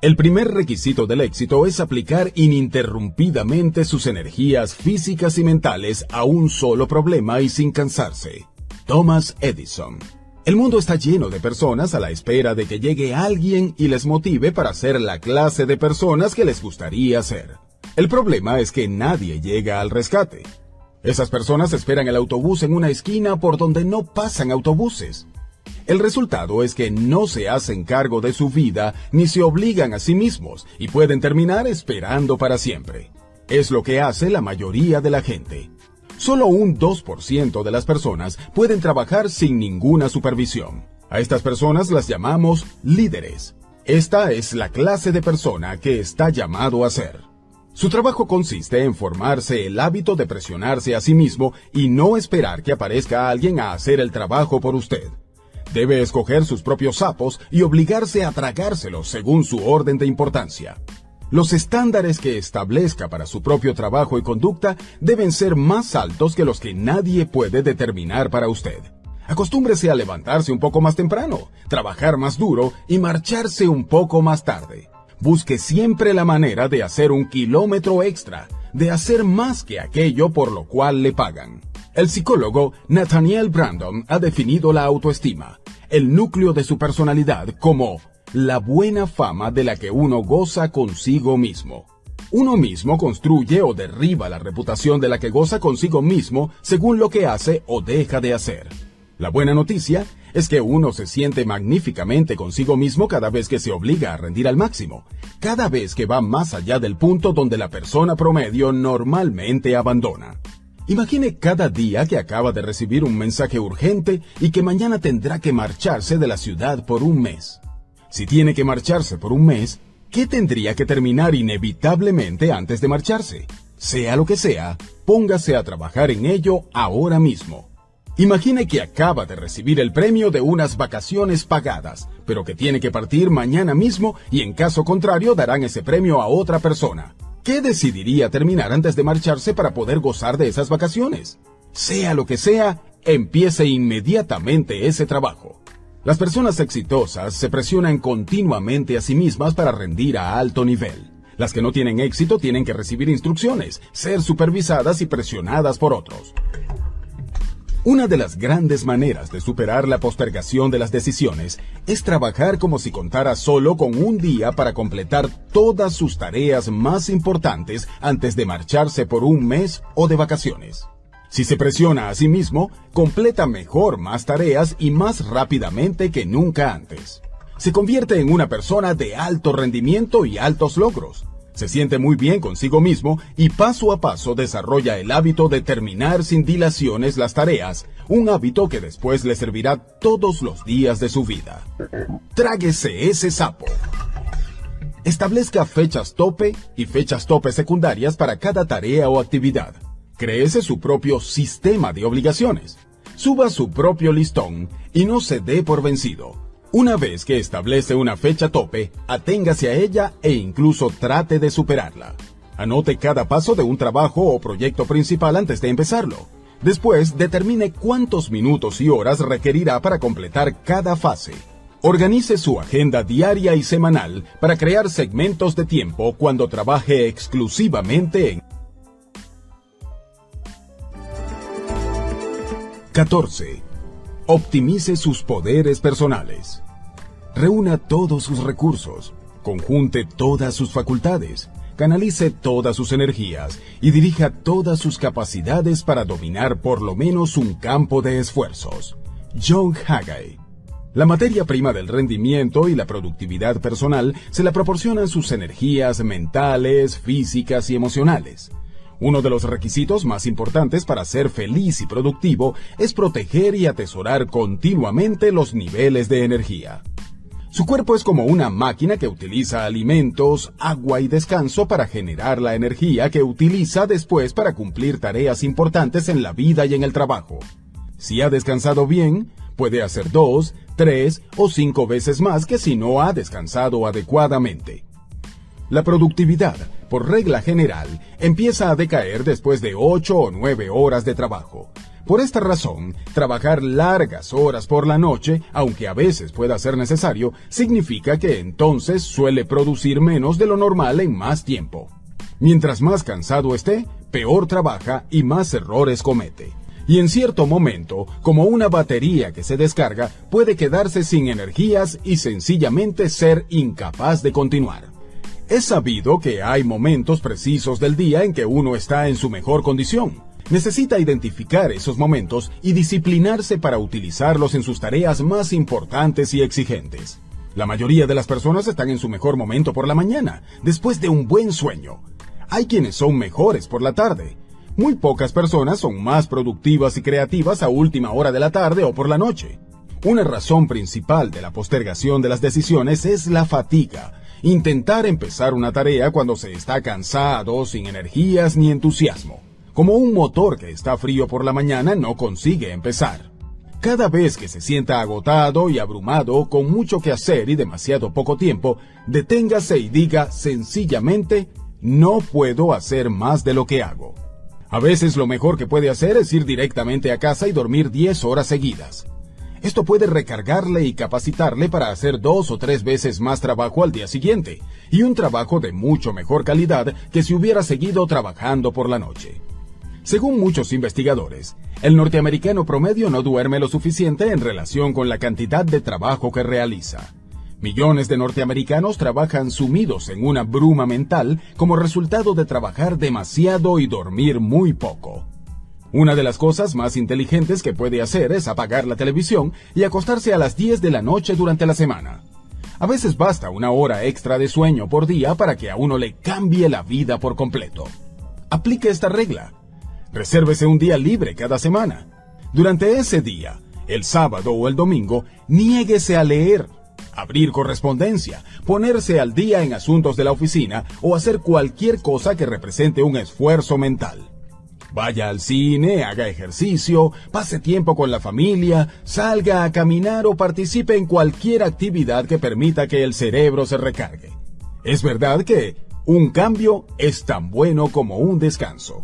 El primer requisito del éxito es aplicar ininterrumpidamente sus energías físicas y mentales a un solo problema y sin cansarse. Thomas Edison. El mundo está lleno de personas a la espera de que llegue alguien y les motive para ser la clase de personas que les gustaría ser. El problema es que nadie llega al rescate. Esas personas esperan el autobús en una esquina por donde no pasan autobuses. El resultado es que no se hacen cargo de su vida ni se obligan a sí mismos y pueden terminar esperando para siempre. Es lo que hace la mayoría de la gente. Solo un 2% de las personas pueden trabajar sin ninguna supervisión. A estas personas las llamamos líderes. Esta es la clase de persona que está llamado a ser. Su trabajo consiste en formarse el hábito de presionarse a sí mismo y no esperar que aparezca alguien a hacer el trabajo por usted. Debe escoger sus propios sapos y obligarse a tragárselos según su orden de importancia. Los estándares que establezca para su propio trabajo y conducta deben ser más altos que los que nadie puede determinar para usted. Acostúmbrese a levantarse un poco más temprano, trabajar más duro y marcharse un poco más tarde. Busque siempre la manera de hacer un kilómetro extra, de hacer más que aquello por lo cual le pagan. El psicólogo Nathaniel Brandon ha definido la autoestima, el núcleo de su personalidad, como la buena fama de la que uno goza consigo mismo. Uno mismo construye o derriba la reputación de la que goza consigo mismo según lo que hace o deja de hacer. La buena noticia es que uno se siente magníficamente consigo mismo cada vez que se obliga a rendir al máximo, cada vez que va más allá del punto donde la persona promedio normalmente abandona. Imagine cada día que acaba de recibir un mensaje urgente y que mañana tendrá que marcharse de la ciudad por un mes. Si tiene que marcharse por un mes, ¿qué tendría que terminar inevitablemente antes de marcharse? Sea lo que sea, póngase a trabajar en ello ahora mismo. Imagine que acaba de recibir el premio de unas vacaciones pagadas, pero que tiene que partir mañana mismo y en caso contrario darán ese premio a otra persona. ¿Qué decidiría terminar antes de marcharse para poder gozar de esas vacaciones? Sea lo que sea, empiece inmediatamente ese trabajo. Las personas exitosas se presionan continuamente a sí mismas para rendir a alto nivel. Las que no tienen éxito tienen que recibir instrucciones, ser supervisadas y presionadas por otros. Una de las grandes maneras de superar la postergación de las decisiones es trabajar como si contara solo con un día para completar todas sus tareas más importantes antes de marcharse por un mes o de vacaciones. Si se presiona a sí mismo, completa mejor más tareas y más rápidamente que nunca antes. Se convierte en una persona de alto rendimiento y altos logros se siente muy bien consigo mismo y paso a paso desarrolla el hábito de terminar sin dilaciones las tareas, un hábito que después le servirá todos los días de su vida. Tráguese ese sapo. Establezca fechas tope y fechas tope secundarias para cada tarea o actividad. Créese su propio sistema de obligaciones. Suba su propio listón y no se dé por vencido. Una vez que establece una fecha tope, aténgase a ella e incluso trate de superarla. Anote cada paso de un trabajo o proyecto principal antes de empezarlo. Después, determine cuántos minutos y horas requerirá para completar cada fase. Organice su agenda diaria y semanal para crear segmentos de tiempo cuando trabaje exclusivamente en 14. Optimice sus poderes personales. Reúna todos sus recursos, conjunte todas sus facultades, canalice todas sus energías y dirija todas sus capacidades para dominar por lo menos un campo de esfuerzos. John Haggai. La materia prima del rendimiento y la productividad personal se la proporcionan sus energías mentales, físicas y emocionales. Uno de los requisitos más importantes para ser feliz y productivo es proteger y atesorar continuamente los niveles de energía. Su cuerpo es como una máquina que utiliza alimentos, agua y descanso para generar la energía que utiliza después para cumplir tareas importantes en la vida y en el trabajo. Si ha descansado bien, puede hacer dos, tres o cinco veces más que si no ha descansado adecuadamente. La productividad, por regla general, empieza a decaer después de ocho o nueve horas de trabajo, por esta razón, trabajar largas horas por la noche, aunque a veces pueda ser necesario, significa que entonces suele producir menos de lo normal en más tiempo. Mientras más cansado esté, peor trabaja y más errores comete. Y en cierto momento, como una batería que se descarga, puede quedarse sin energías y sencillamente ser incapaz de continuar. Es sabido que hay momentos precisos del día en que uno está en su mejor condición Necesita identificar esos momentos y disciplinarse para utilizarlos en sus tareas más importantes y exigentes. La mayoría de las personas están en su mejor momento por la mañana, después de un buen sueño. Hay quienes son mejores por la tarde. Muy pocas personas son más productivas y creativas a última hora de la tarde o por la noche. Una razón principal de la postergación de las decisiones es la fatiga. Intentar empezar una tarea cuando se está cansado, sin energías ni entusiasmo como un motor que está frío por la mañana no consigue empezar. Cada vez que se sienta agotado y abrumado con mucho que hacer y demasiado poco tiempo, deténgase y diga sencillamente, no puedo hacer más de lo que hago. A veces lo mejor que puede hacer es ir directamente a casa y dormir 10 horas seguidas. Esto puede recargarle y capacitarle para hacer dos o tres veces más trabajo al día siguiente, y un trabajo de mucho mejor calidad que si hubiera seguido trabajando por la noche. Según muchos investigadores, el norteamericano promedio no duerme lo suficiente en relación con la cantidad de trabajo que realiza. Millones de norteamericanos trabajan sumidos en una bruma mental como resultado de trabajar demasiado y dormir muy poco. Una de las cosas más inteligentes que puede hacer es apagar la televisión y acostarse a las 10 de la noche durante la semana. A veces basta una hora extra de sueño por día para que a uno le cambie la vida por completo. Aplique esta regla Resérvese un día libre cada semana. Durante ese día, el sábado o el domingo, niéguese a leer, abrir correspondencia, ponerse al día en asuntos de la oficina o hacer cualquier cosa que represente un esfuerzo mental. Vaya al cine, haga ejercicio, pase tiempo con la familia, salga a caminar o participe en cualquier actividad que permita que el cerebro se recargue. Es verdad que un cambio es tan bueno como un descanso.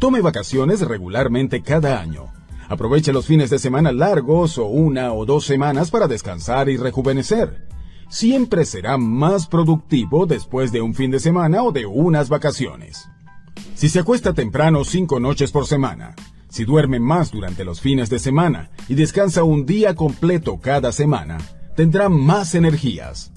Tome vacaciones regularmente cada año. Aproveche los fines de semana largos o una o dos semanas para descansar y rejuvenecer. Siempre será más productivo después de un fin de semana o de unas vacaciones. Si se acuesta temprano cinco noches por semana, si duerme más durante los fines de semana y descansa un día completo cada semana, tendrá más energías,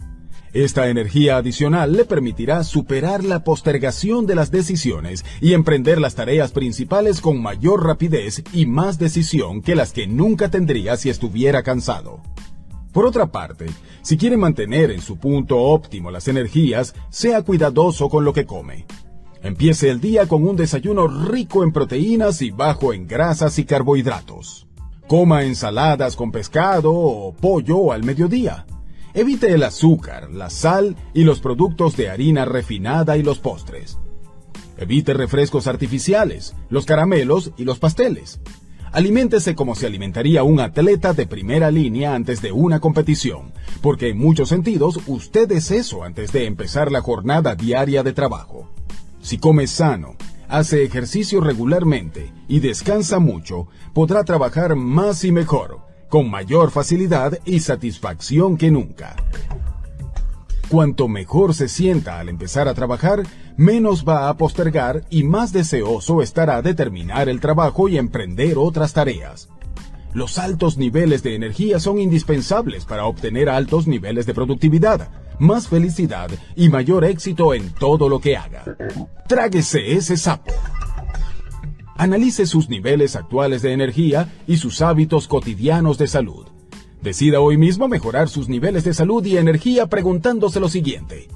esta energía adicional le permitirá superar la postergación de las decisiones y emprender las tareas principales con mayor rapidez y más decisión que las que nunca tendría si estuviera cansado. Por otra parte, si quiere mantener en su punto óptimo las energías, sea cuidadoso con lo que come. Empiece el día con un desayuno rico en proteínas y bajo en grasas y carbohidratos. Coma ensaladas con pescado o pollo al mediodía. Evite el azúcar, la sal y los productos de harina refinada y los postres. Evite refrescos artificiales, los caramelos y los pasteles. Aliméntese como se alimentaría un atleta de primera línea antes de una competición, porque en muchos sentidos usted es eso antes de empezar la jornada diaria de trabajo. Si come sano, hace ejercicio regularmente y descansa mucho, podrá trabajar más y mejor con mayor facilidad y satisfacción que nunca. Cuanto mejor se sienta al empezar a trabajar, menos va a postergar y más deseoso estará de terminar el trabajo y emprender otras tareas. Los altos niveles de energía son indispensables para obtener altos niveles de productividad, más felicidad y mayor éxito en todo lo que haga. Tráguese ese sapo. Analice sus niveles actuales de energía y sus hábitos cotidianos de salud. Decida hoy mismo mejorar sus niveles de salud y energía preguntándose lo siguiente.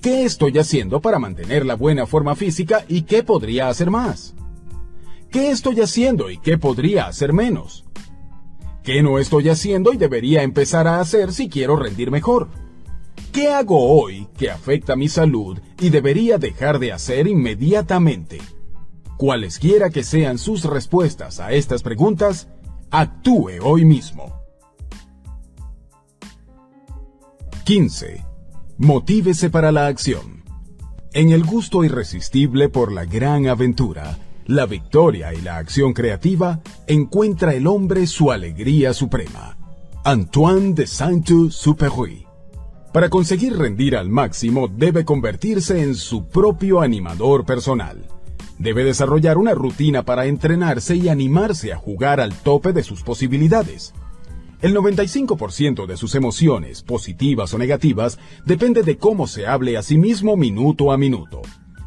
¿Qué estoy haciendo para mantener la buena forma física y qué podría hacer más? ¿Qué estoy haciendo y qué podría hacer menos? ¿Qué no estoy haciendo y debería empezar a hacer si quiero rendir mejor? ¿Qué hago hoy que afecta mi salud y debería dejar de hacer inmediatamente? Cualesquiera que sean sus respuestas a estas preguntas, actúe hoy mismo. 15. Motívese para la acción. En el gusto irresistible por la gran aventura, la victoria y la acción creativa, encuentra el hombre su alegría suprema. Antoine de Saint-Exupéry. Para conseguir rendir al máximo debe convertirse en su propio animador personal. Debe desarrollar una rutina para entrenarse y animarse a jugar al tope de sus posibilidades. El 95% de sus emociones, positivas o negativas, depende de cómo se hable a sí mismo minuto a minuto.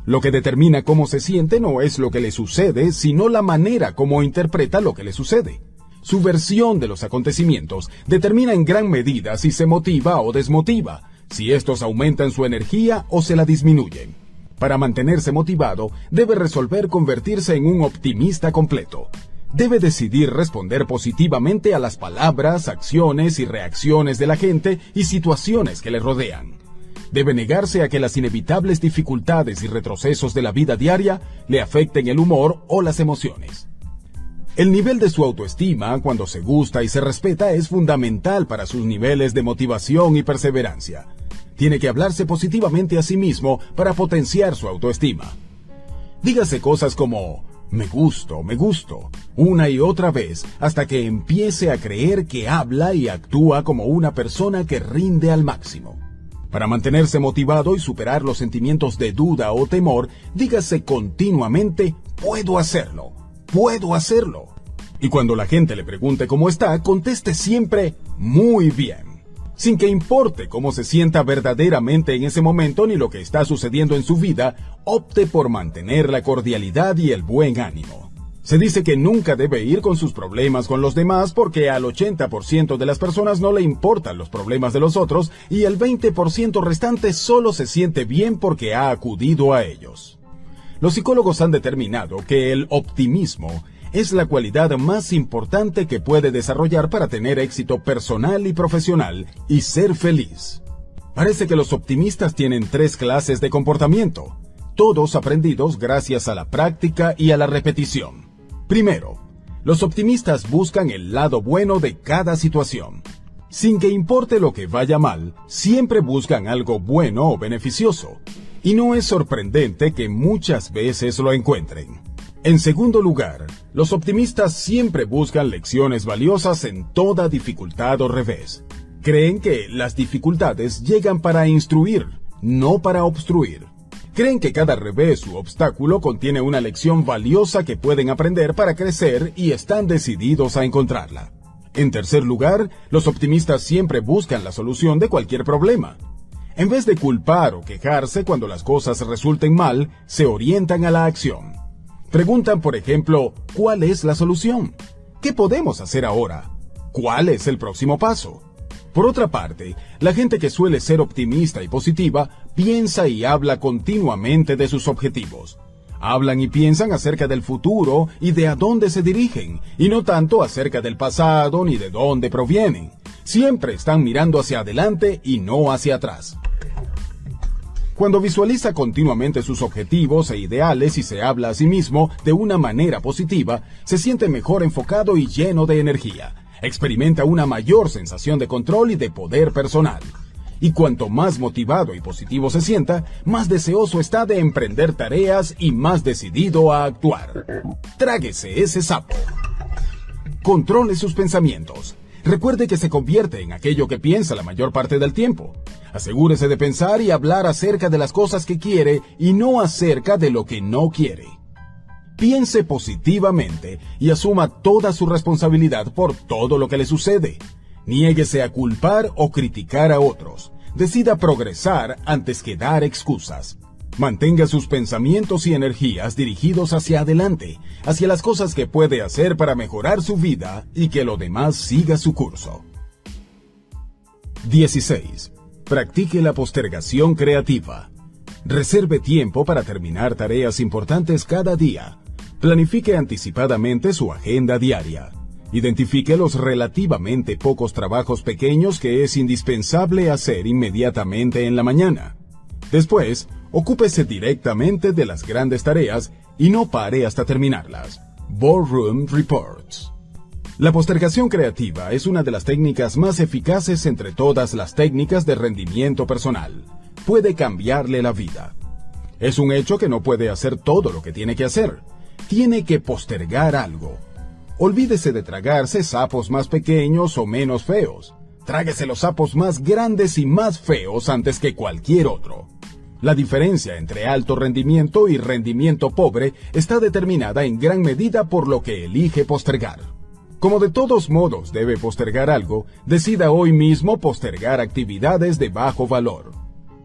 Lo que determina cómo se siente no es lo que le sucede, sino la manera como interpreta lo que le sucede. Su versión de los acontecimientos determina en gran medida si se motiva o desmotiva, si estos aumentan su energía o se la disminuyen. Para mantenerse motivado, debe resolver convertirse en un optimista completo debe decidir responder positivamente a las palabras, acciones y reacciones de la gente y situaciones que le rodean. Debe negarse a que las inevitables dificultades y retrocesos de la vida diaria le afecten el humor o las emociones. El nivel de su autoestima, cuando se gusta y se respeta, es fundamental para sus niveles de motivación y perseverancia. Tiene que hablarse positivamente a sí mismo para potenciar su autoestima. Dígase cosas como, me gusto, me gusto, una y otra vez, hasta que empiece a creer que habla y actúa como una persona que rinde al máximo. Para mantenerse motivado y superar los sentimientos de duda o temor, dígase continuamente, puedo hacerlo, puedo hacerlo. Y cuando la gente le pregunte cómo está, conteste siempre, muy bien sin que importe cómo se sienta verdaderamente en ese momento ni lo que está sucediendo en su vida, opte por mantener la cordialidad y el buen ánimo. Se dice que nunca debe ir con sus problemas con los demás porque al 80% de las personas no le importan los problemas de los otros y el 20% restante solo se siente bien porque ha acudido a ellos. Los psicólogos han determinado que el optimismo es la cualidad más importante que puede desarrollar para tener éxito personal y profesional y ser feliz. Parece que los optimistas tienen tres clases de comportamiento, todos aprendidos gracias a la práctica y a la repetición. Primero, los optimistas buscan el lado bueno de cada situación. Sin que importe lo que vaya mal, siempre buscan algo bueno o beneficioso. Y no es sorprendente que muchas veces lo encuentren. En segundo lugar, los optimistas siempre buscan lecciones valiosas en toda dificultad o revés. Creen que las dificultades llegan para instruir, no para obstruir. Creen que cada revés u obstáculo contiene una lección valiosa que pueden aprender para crecer y están decididos a encontrarla. En tercer lugar, los optimistas siempre buscan la solución de cualquier problema. En vez de culpar o quejarse cuando las cosas resulten mal, se orientan a la acción. Preguntan, por ejemplo, ¿cuál es la solución? ¿Qué podemos hacer ahora? ¿Cuál es el próximo paso? Por otra parte, la gente que suele ser optimista y positiva piensa y habla continuamente de sus objetivos. Hablan y piensan acerca del futuro y de a dónde se dirigen, y no tanto acerca del pasado ni de dónde provienen. Siempre están mirando hacia adelante y no hacia atrás. Cuando visualiza continuamente sus objetivos e ideales y se habla a sí mismo de una manera positiva, se siente mejor enfocado y lleno de energía. Experimenta una mayor sensación de control y de poder personal. Y cuanto más motivado y positivo se sienta, más deseoso está de emprender tareas y más decidido a actuar. Tráguese ese sapo. Controle sus pensamientos. Recuerde que se convierte en aquello que piensa la mayor parte del tiempo. Asegúrese de pensar y hablar acerca de las cosas que quiere y no acerca de lo que no quiere. Piense positivamente y asuma toda su responsabilidad por todo lo que le sucede. Niéguese a culpar o criticar a otros. Decida progresar antes que dar excusas. Mantenga sus pensamientos y energías dirigidos hacia adelante, hacia las cosas que puede hacer para mejorar su vida y que lo demás siga su curso. 16. Practique la postergación creativa. Reserve tiempo para terminar tareas importantes cada día. Planifique anticipadamente su agenda diaria. Identifique los relativamente pocos trabajos pequeños que es indispensable hacer inmediatamente en la mañana. Después, ocúpese directamente de las grandes tareas y no pare hasta terminarlas. Boardroom Reports. La postergación creativa es una de las técnicas más eficaces entre todas las técnicas de rendimiento personal. Puede cambiarle la vida. Es un hecho que no puede hacer todo lo que tiene que hacer. Tiene que postergar algo. Olvídese de tragarse sapos más pequeños o menos feos. Tráguese los sapos más grandes y más feos antes que cualquier otro. La diferencia entre alto rendimiento y rendimiento pobre está determinada en gran medida por lo que elige postergar. Como de todos modos debe postergar algo, decida hoy mismo postergar actividades de bajo valor.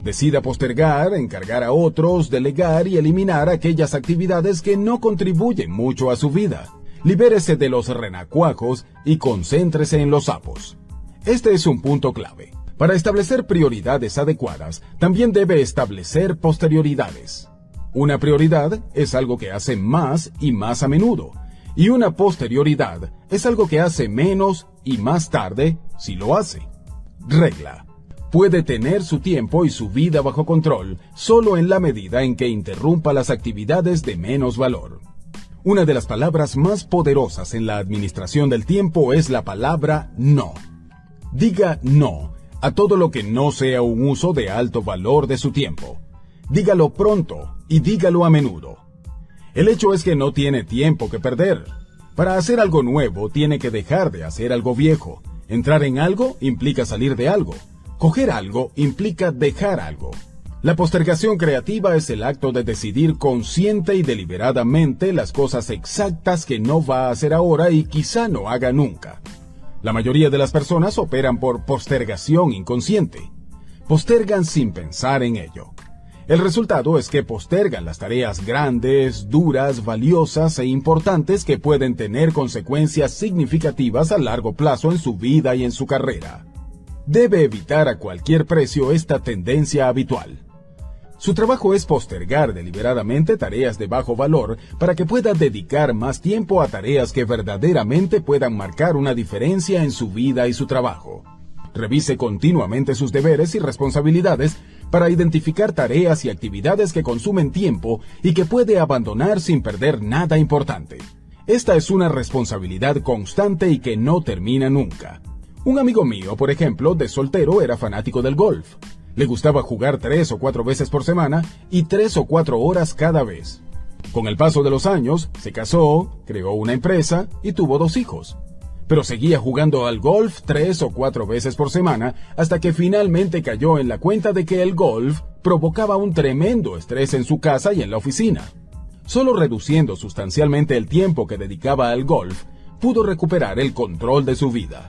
Decida postergar, encargar a otros, delegar y eliminar aquellas actividades que no contribuyen mucho a su vida. Libérese de los renacuajos y concéntrese en los sapos. Este es un punto clave. Para establecer prioridades adecuadas, también debe establecer posterioridades. Una prioridad es algo que hace más y más a menudo, y una posterioridad es algo que hace menos y más tarde si lo hace. Regla. Puede tener su tiempo y su vida bajo control solo en la medida en que interrumpa las actividades de menos valor. Una de las palabras más poderosas en la administración del tiempo es la palabra no. Diga no a todo lo que no sea un uso de alto valor de su tiempo. Dígalo pronto y dígalo a menudo. El hecho es que no tiene tiempo que perder. Para hacer algo nuevo tiene que dejar de hacer algo viejo. Entrar en algo implica salir de algo. Coger algo implica dejar algo. La postergación creativa es el acto de decidir consciente y deliberadamente las cosas exactas que no va a hacer ahora y quizá no haga nunca. La mayoría de las personas operan por postergación inconsciente. Postergan sin pensar en ello. El resultado es que postergan las tareas grandes, duras, valiosas e importantes que pueden tener consecuencias significativas a largo plazo en su vida y en su carrera. Debe evitar a cualquier precio esta tendencia habitual. Su trabajo es postergar deliberadamente tareas de bajo valor para que pueda dedicar más tiempo a tareas que verdaderamente puedan marcar una diferencia en su vida y su trabajo. Revise continuamente sus deberes y responsabilidades para identificar tareas y actividades que consumen tiempo y que puede abandonar sin perder nada importante. Esta es una responsabilidad constante y que no termina nunca. Un amigo mío, por ejemplo, de soltero era fanático del golf. Le gustaba jugar tres o cuatro veces por semana y tres o cuatro horas cada vez. Con el paso de los años, se casó, creó una empresa y tuvo dos hijos. Pero seguía jugando al golf tres o cuatro veces por semana hasta que finalmente cayó en la cuenta de que el golf provocaba un tremendo estrés en su casa y en la oficina. Solo reduciendo sustancialmente el tiempo que dedicaba al golf, pudo recuperar el control de su vida.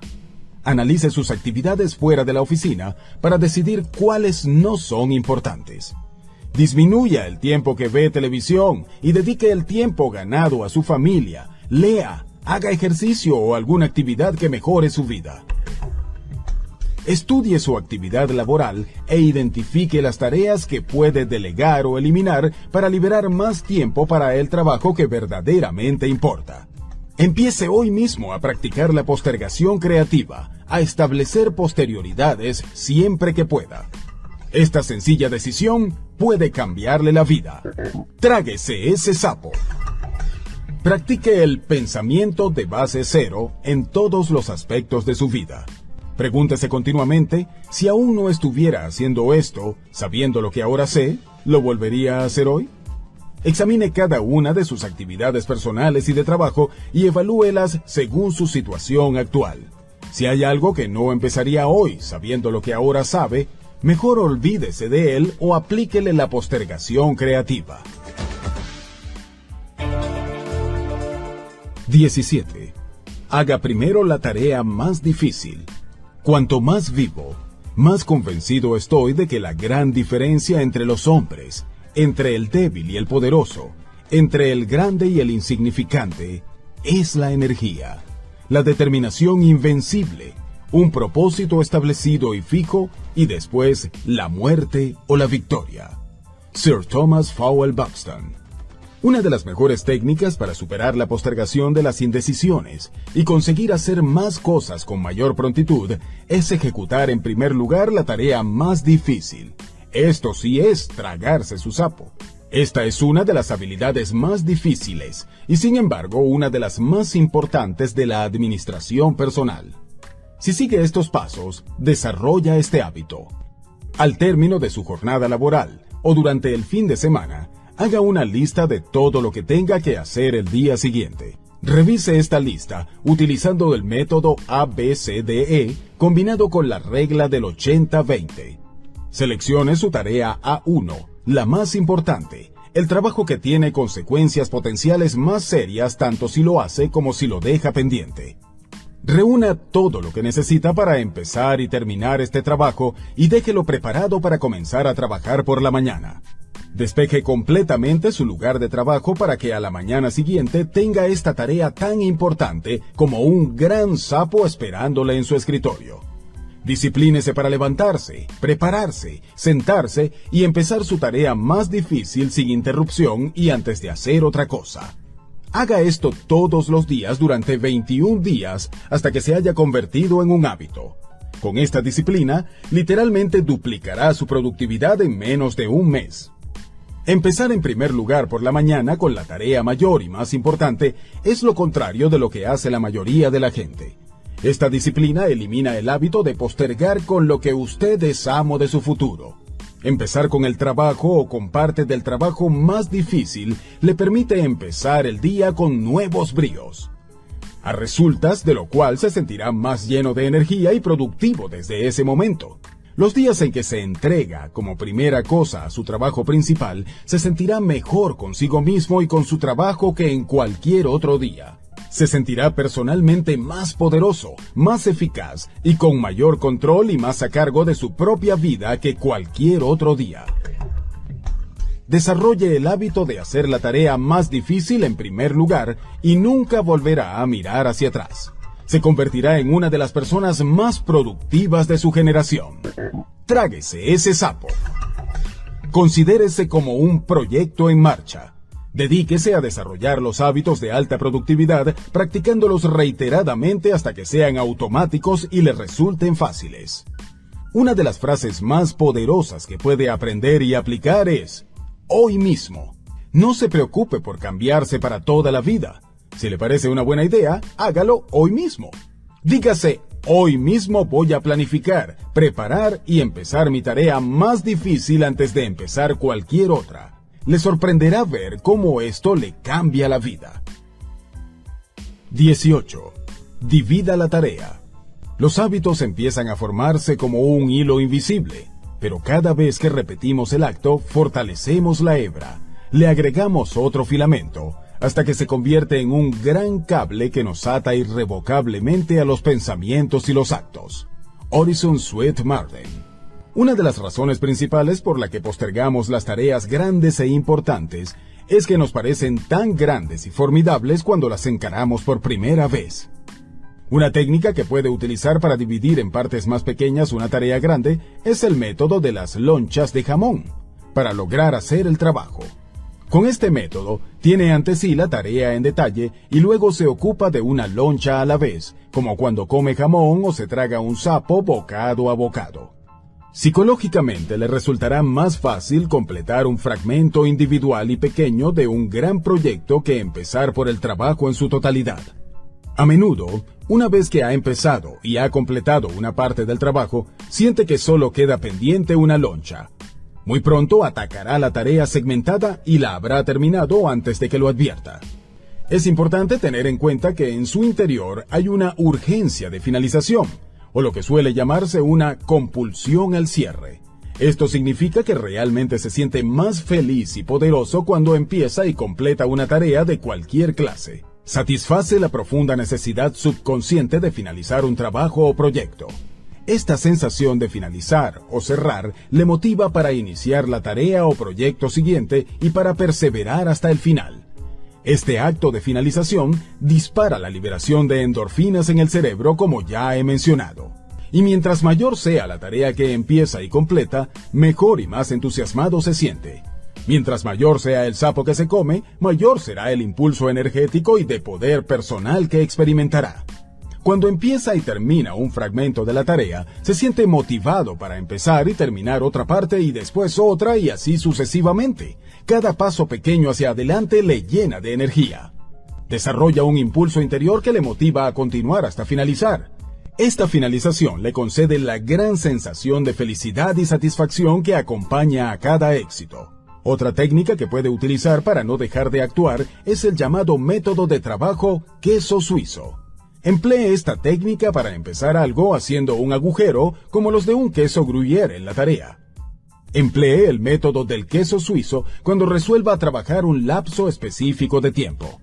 Analice sus actividades fuera de la oficina para decidir cuáles no son importantes. Disminuya el tiempo que ve televisión y dedique el tiempo ganado a su familia. Lea, haga ejercicio o alguna actividad que mejore su vida. Estudie su actividad laboral e identifique las tareas que puede delegar o eliminar para liberar más tiempo para el trabajo que verdaderamente importa. Empiece hoy mismo a practicar la postergación creativa, a establecer posterioridades siempre que pueda. Esta sencilla decisión puede cambiarle la vida. Tráguese ese sapo. Practique el pensamiento de base cero en todos los aspectos de su vida. Pregúntese continuamente si aún no estuviera haciendo esto, sabiendo lo que ahora sé, ¿lo volvería a hacer hoy? Examine cada una de sus actividades personales y de trabajo y evalúelas según su situación actual. Si hay algo que no empezaría hoy sabiendo lo que ahora sabe, mejor olvídese de él o aplíquele la postergación creativa. 17. Haga primero la tarea más difícil. Cuanto más vivo, más convencido estoy de que la gran diferencia entre los hombres entre el débil y el poderoso, entre el grande y el insignificante, es la energía, la determinación invencible, un propósito establecido y fijo, y después la muerte o la victoria. Sir Thomas Fowell Buxton Una de las mejores técnicas para superar la postergación de las indecisiones y conseguir hacer más cosas con mayor prontitud es ejecutar en primer lugar la tarea más difícil. Esto sí es tragarse su sapo. Esta es una de las habilidades más difíciles y sin embargo una de las más importantes de la administración personal. Si sigue estos pasos, desarrolla este hábito. Al término de su jornada laboral o durante el fin de semana, haga una lista de todo lo que tenga que hacer el día siguiente. Revise esta lista utilizando el método ABCDE combinado con la regla del 80-20. Seleccione su tarea A1, la más importante, el trabajo que tiene consecuencias potenciales más serias tanto si lo hace como si lo deja pendiente. Reúna todo lo que necesita para empezar y terminar este trabajo y déjelo preparado para comenzar a trabajar por la mañana. Despeje completamente su lugar de trabajo para que a la mañana siguiente tenga esta tarea tan importante como un gran sapo esperándole en su escritorio. Disciplínese para levantarse, prepararse, sentarse y empezar su tarea más difícil sin interrupción y antes de hacer otra cosa. Haga esto todos los días durante 21 días hasta que se haya convertido en un hábito. Con esta disciplina, literalmente duplicará su productividad en menos de un mes. Empezar en primer lugar por la mañana con la tarea mayor y más importante es lo contrario de lo que hace la mayoría de la gente. Esta disciplina elimina el hábito de postergar con lo que usted es amo de su futuro. Empezar con el trabajo o con parte del trabajo más difícil le permite empezar el día con nuevos bríos. A resultas de lo cual se sentirá más lleno de energía y productivo desde ese momento. Los días en que se entrega como primera cosa a su trabajo principal, se sentirá mejor consigo mismo y con su trabajo que en cualquier otro día. Se sentirá personalmente más poderoso, más eficaz y con mayor control y más a cargo de su propia vida que cualquier otro día. Desarrolle el hábito de hacer la tarea más difícil en primer lugar y nunca volverá a mirar hacia atrás se convertirá en una de las personas más productivas de su generación. Tráguese ese sapo. Considérese como un proyecto en marcha. Dedíquese a desarrollar los hábitos de alta productividad practicándolos reiteradamente hasta que sean automáticos y le resulten fáciles. Una de las frases más poderosas que puede aprender y aplicar es, hoy mismo. No se preocupe por cambiarse para toda la vida si le parece una buena idea, hágalo hoy mismo. Dígase, hoy mismo voy a planificar, preparar y empezar mi tarea más difícil antes de empezar cualquier otra. Le sorprenderá ver cómo esto le cambia la vida. 18. Divida la tarea. Los hábitos empiezan a formarse como un hilo invisible, pero cada vez que repetimos el acto, fortalecemos la hebra, le agregamos otro filamento, hasta que se convierte en un gran cable que nos ata irrevocablemente a los pensamientos y los actos. Horizon Sweet Marden. Una de las razones principales por la que postergamos las tareas grandes e importantes es que nos parecen tan grandes y formidables cuando las encaramos por primera vez. Una técnica que puede utilizar para dividir en partes más pequeñas una tarea grande es el método de las lonchas de jamón, para lograr hacer el trabajo. Con este método, tiene ante sí la tarea en detalle y luego se ocupa de una loncha a la vez, como cuando come jamón o se traga un sapo bocado a bocado. Psicológicamente le resultará más fácil completar un fragmento individual y pequeño de un gran proyecto que empezar por el trabajo en su totalidad. A menudo, una vez que ha empezado y ha completado una parte del trabajo, siente que solo queda pendiente una loncha, muy pronto atacará la tarea segmentada y la habrá terminado antes de que lo advierta. Es importante tener en cuenta que en su interior hay una urgencia de finalización, o lo que suele llamarse una compulsión al cierre. Esto significa que realmente se siente más feliz y poderoso cuando empieza y completa una tarea de cualquier clase. Satisface la profunda necesidad subconsciente de finalizar un trabajo o proyecto. Esta sensación de finalizar o cerrar le motiva para iniciar la tarea o proyecto siguiente y para perseverar hasta el final. Este acto de finalización dispara la liberación de endorfinas en el cerebro como ya he mencionado. Y mientras mayor sea la tarea que empieza y completa, mejor y más entusiasmado se siente. Mientras mayor sea el sapo que se come, mayor será el impulso energético y de poder personal que experimentará. Cuando empieza y termina un fragmento de la tarea, se siente motivado para empezar y terminar otra parte y después otra y así sucesivamente. Cada paso pequeño hacia adelante le llena de energía. Desarrolla un impulso interior que le motiva a continuar hasta finalizar. Esta finalización le concede la gran sensación de felicidad y satisfacción que acompaña a cada éxito. Otra técnica que puede utilizar para no dejar de actuar es el llamado método de trabajo queso suizo. Emplee esta técnica para empezar algo haciendo un agujero como los de un queso gruyere en la tarea. Emplee el método del queso suizo cuando resuelva trabajar un lapso específico de tiempo.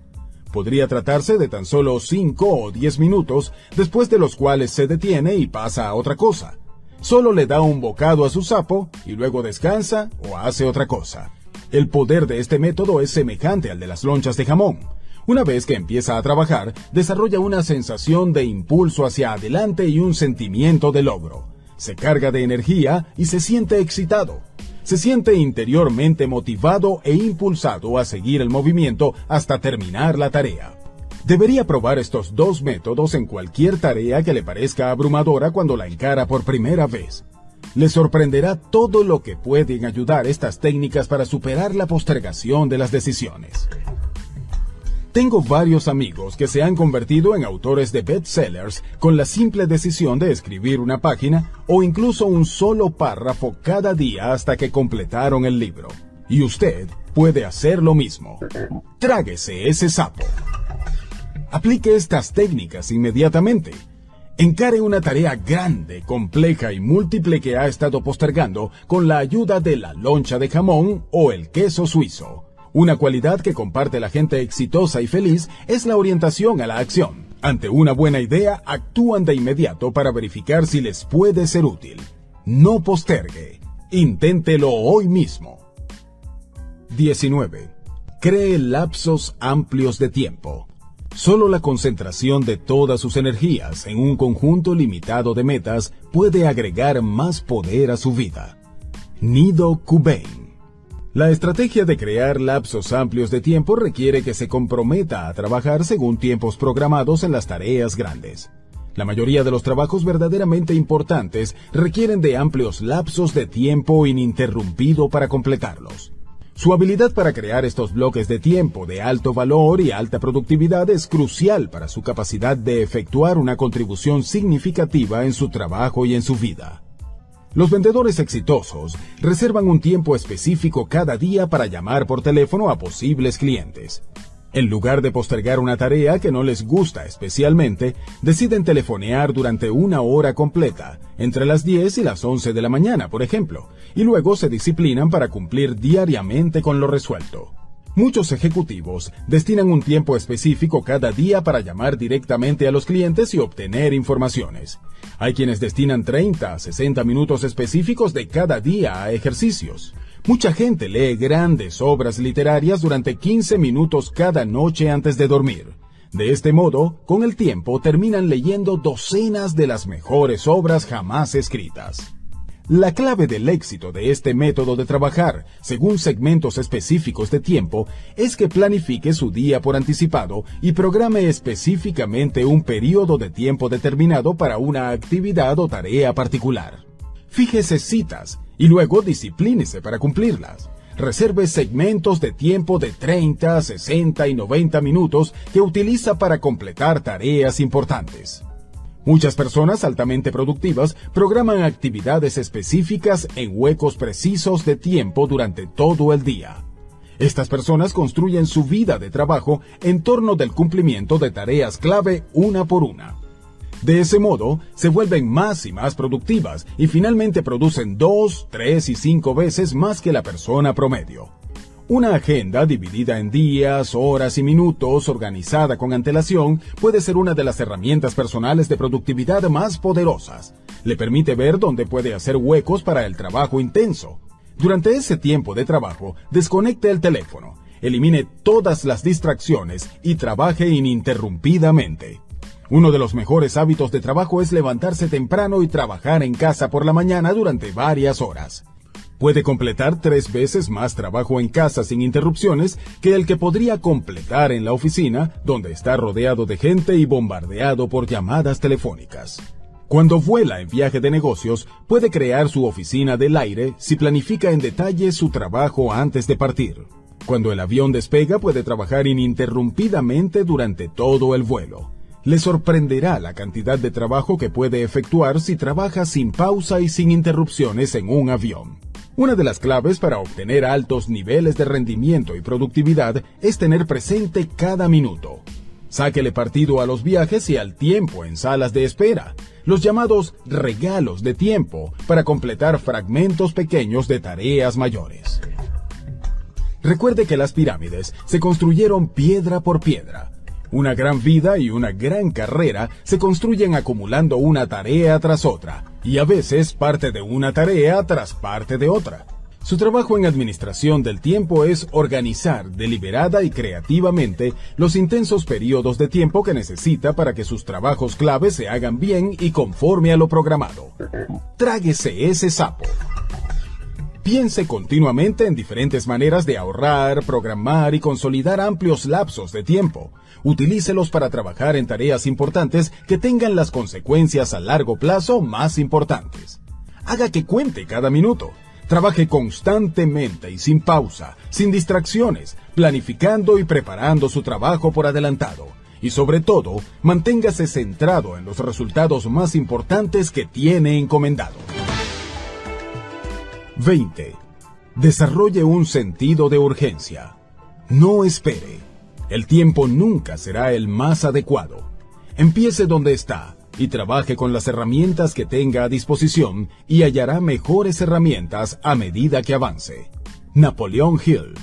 Podría tratarse de tan solo 5 o 10 minutos, después de los cuales se detiene y pasa a otra cosa. Solo le da un bocado a su sapo y luego descansa o hace otra cosa. El poder de este método es semejante al de las lonchas de jamón. Una vez que empieza a trabajar, desarrolla una sensación de impulso hacia adelante y un sentimiento de logro. Se carga de energía y se siente excitado se siente interiormente motivado e impulsado a seguir el movimiento hasta terminar la tarea. Debería probar estos dos métodos en cualquier tarea que le parezca abrumadora cuando la encara por primera vez. Le sorprenderá todo lo que pueden ayudar estas técnicas para superar la postergación de las decisiones. Tengo varios amigos que se han convertido en autores de bestsellers con la simple decisión de escribir una página o incluso un solo párrafo cada día hasta que completaron el libro. Y usted puede hacer lo mismo. Tráguese ese sapo. Aplique estas técnicas inmediatamente. Encare una tarea grande, compleja y múltiple que ha estado postergando con la ayuda de la loncha de jamón o el queso suizo. Una cualidad que comparte la gente exitosa y feliz es la orientación a la acción. Ante una buena idea, actúan de inmediato para verificar si les puede ser útil. No postergue. Inténtelo hoy mismo. 19. Cree lapsos amplios de tiempo. Solo la concentración de todas sus energías en un conjunto limitado de metas puede agregar más poder a su vida. Nido Kubain la estrategia de crear lapsos amplios de tiempo requiere que se comprometa a trabajar según tiempos programados en las tareas grandes. La mayoría de los trabajos verdaderamente importantes requieren de amplios lapsos de tiempo ininterrumpido para completarlos. Su habilidad para crear estos bloques de tiempo de alto valor y alta productividad es crucial para su capacidad de efectuar una contribución significativa en su trabajo y en su vida. Los vendedores exitosos reservan un tiempo específico cada día para llamar por teléfono a posibles clientes. En lugar de postergar una tarea que no les gusta especialmente, deciden telefonear durante una hora completa, entre las 10 y las 11 de la mañana, por ejemplo, y luego se disciplinan para cumplir diariamente con lo resuelto. Muchos ejecutivos destinan un tiempo específico cada día para llamar directamente a los clientes y obtener informaciones. Hay quienes destinan 30 a 60 minutos específicos de cada día a ejercicios. Mucha gente lee grandes obras literarias durante 15 minutos cada noche antes de dormir. De este modo, con el tiempo terminan leyendo docenas de las mejores obras jamás escritas. La clave del éxito de este método de trabajar, según segmentos específicos de tiempo, es que planifique su día por anticipado y programe específicamente un periodo de tiempo determinado para una actividad o tarea particular. Fíjese citas y luego disciplínese para cumplirlas. Reserve segmentos de tiempo de 30, 60 y 90 minutos que utiliza para completar tareas importantes. Muchas personas altamente productivas programan actividades específicas en huecos precisos de tiempo durante todo el día. Estas personas construyen su vida de trabajo en torno del cumplimiento de tareas clave una por una. De ese modo, se vuelven más y más productivas y finalmente producen dos, tres y cinco veces más que la persona promedio. Una agenda dividida en días, horas y minutos, organizada con antelación, puede ser una de las herramientas personales de productividad más poderosas. Le permite ver dónde puede hacer huecos para el trabajo intenso. Durante ese tiempo de trabajo, desconecte el teléfono, elimine todas las distracciones y trabaje ininterrumpidamente. Uno de los mejores hábitos de trabajo es levantarse temprano y trabajar en casa por la mañana durante varias horas. Puede completar tres veces más trabajo en casa sin interrupciones que el que podría completar en la oficina, donde está rodeado de gente y bombardeado por llamadas telefónicas. Cuando vuela en viaje de negocios, puede crear su oficina del aire si planifica en detalle su trabajo antes de partir. Cuando el avión despega, puede trabajar ininterrumpidamente durante todo el vuelo. Le sorprenderá la cantidad de trabajo que puede efectuar si trabaja sin pausa y sin interrupciones en un avión. Una de las claves para obtener altos niveles de rendimiento y productividad es tener presente cada minuto. Sáquele partido a los viajes y al tiempo en salas de espera, los llamados regalos de tiempo para completar fragmentos pequeños de tareas mayores. Recuerde que las pirámides se construyeron piedra por piedra. Una gran vida y una gran carrera se construyen acumulando una tarea tras otra, y a veces parte de una tarea tras parte de otra. Su trabajo en administración del tiempo es organizar deliberada y creativamente los intensos periodos de tiempo que necesita para que sus trabajos claves se hagan bien y conforme a lo programado. Tráguese ese sapo. Piense continuamente en diferentes maneras de ahorrar, programar y consolidar amplios lapsos de tiempo. Utilícelos para trabajar en tareas importantes que tengan las consecuencias a largo plazo más importantes. Haga que cuente cada minuto. Trabaje constantemente y sin pausa, sin distracciones, planificando y preparando su trabajo por adelantado. Y sobre todo, manténgase centrado en los resultados más importantes que tiene encomendado. 20. Desarrolle un sentido de urgencia. No espere. El tiempo nunca será el más adecuado. Empiece donde está y trabaje con las herramientas que tenga a disposición y hallará mejores herramientas a medida que avance. Napoleón Hill.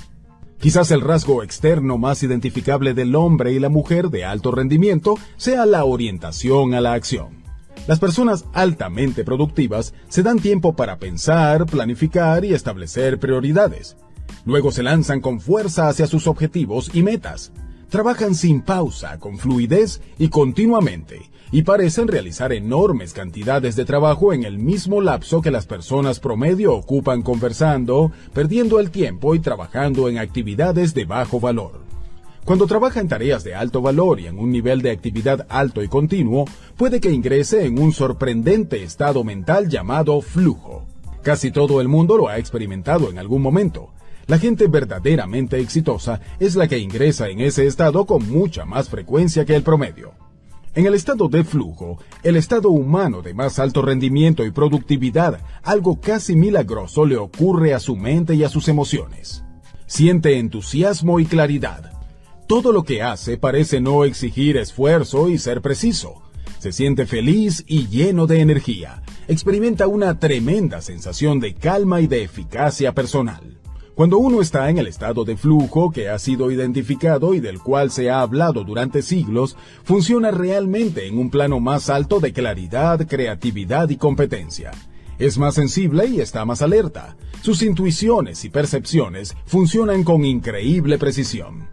Quizás el rasgo externo más identificable del hombre y la mujer de alto rendimiento sea la orientación a la acción. Las personas altamente productivas se dan tiempo para pensar, planificar y establecer prioridades. Luego se lanzan con fuerza hacia sus objetivos y metas. Trabajan sin pausa, con fluidez y continuamente, y parecen realizar enormes cantidades de trabajo en el mismo lapso que las personas promedio ocupan conversando, perdiendo el tiempo y trabajando en actividades de bajo valor. Cuando trabaja en tareas de alto valor y en un nivel de actividad alto y continuo, puede que ingrese en un sorprendente estado mental llamado flujo. Casi todo el mundo lo ha experimentado en algún momento. La gente verdaderamente exitosa es la que ingresa en ese estado con mucha más frecuencia que el promedio. En el estado de flujo, el estado humano de más alto rendimiento y productividad, algo casi milagroso le ocurre a su mente y a sus emociones. Siente entusiasmo y claridad, todo lo que hace parece no exigir esfuerzo y ser preciso. Se siente feliz y lleno de energía. Experimenta una tremenda sensación de calma y de eficacia personal. Cuando uno está en el estado de flujo que ha sido identificado y del cual se ha hablado durante siglos, funciona realmente en un plano más alto de claridad, creatividad y competencia. Es más sensible y está más alerta. Sus intuiciones y percepciones funcionan con increíble precisión.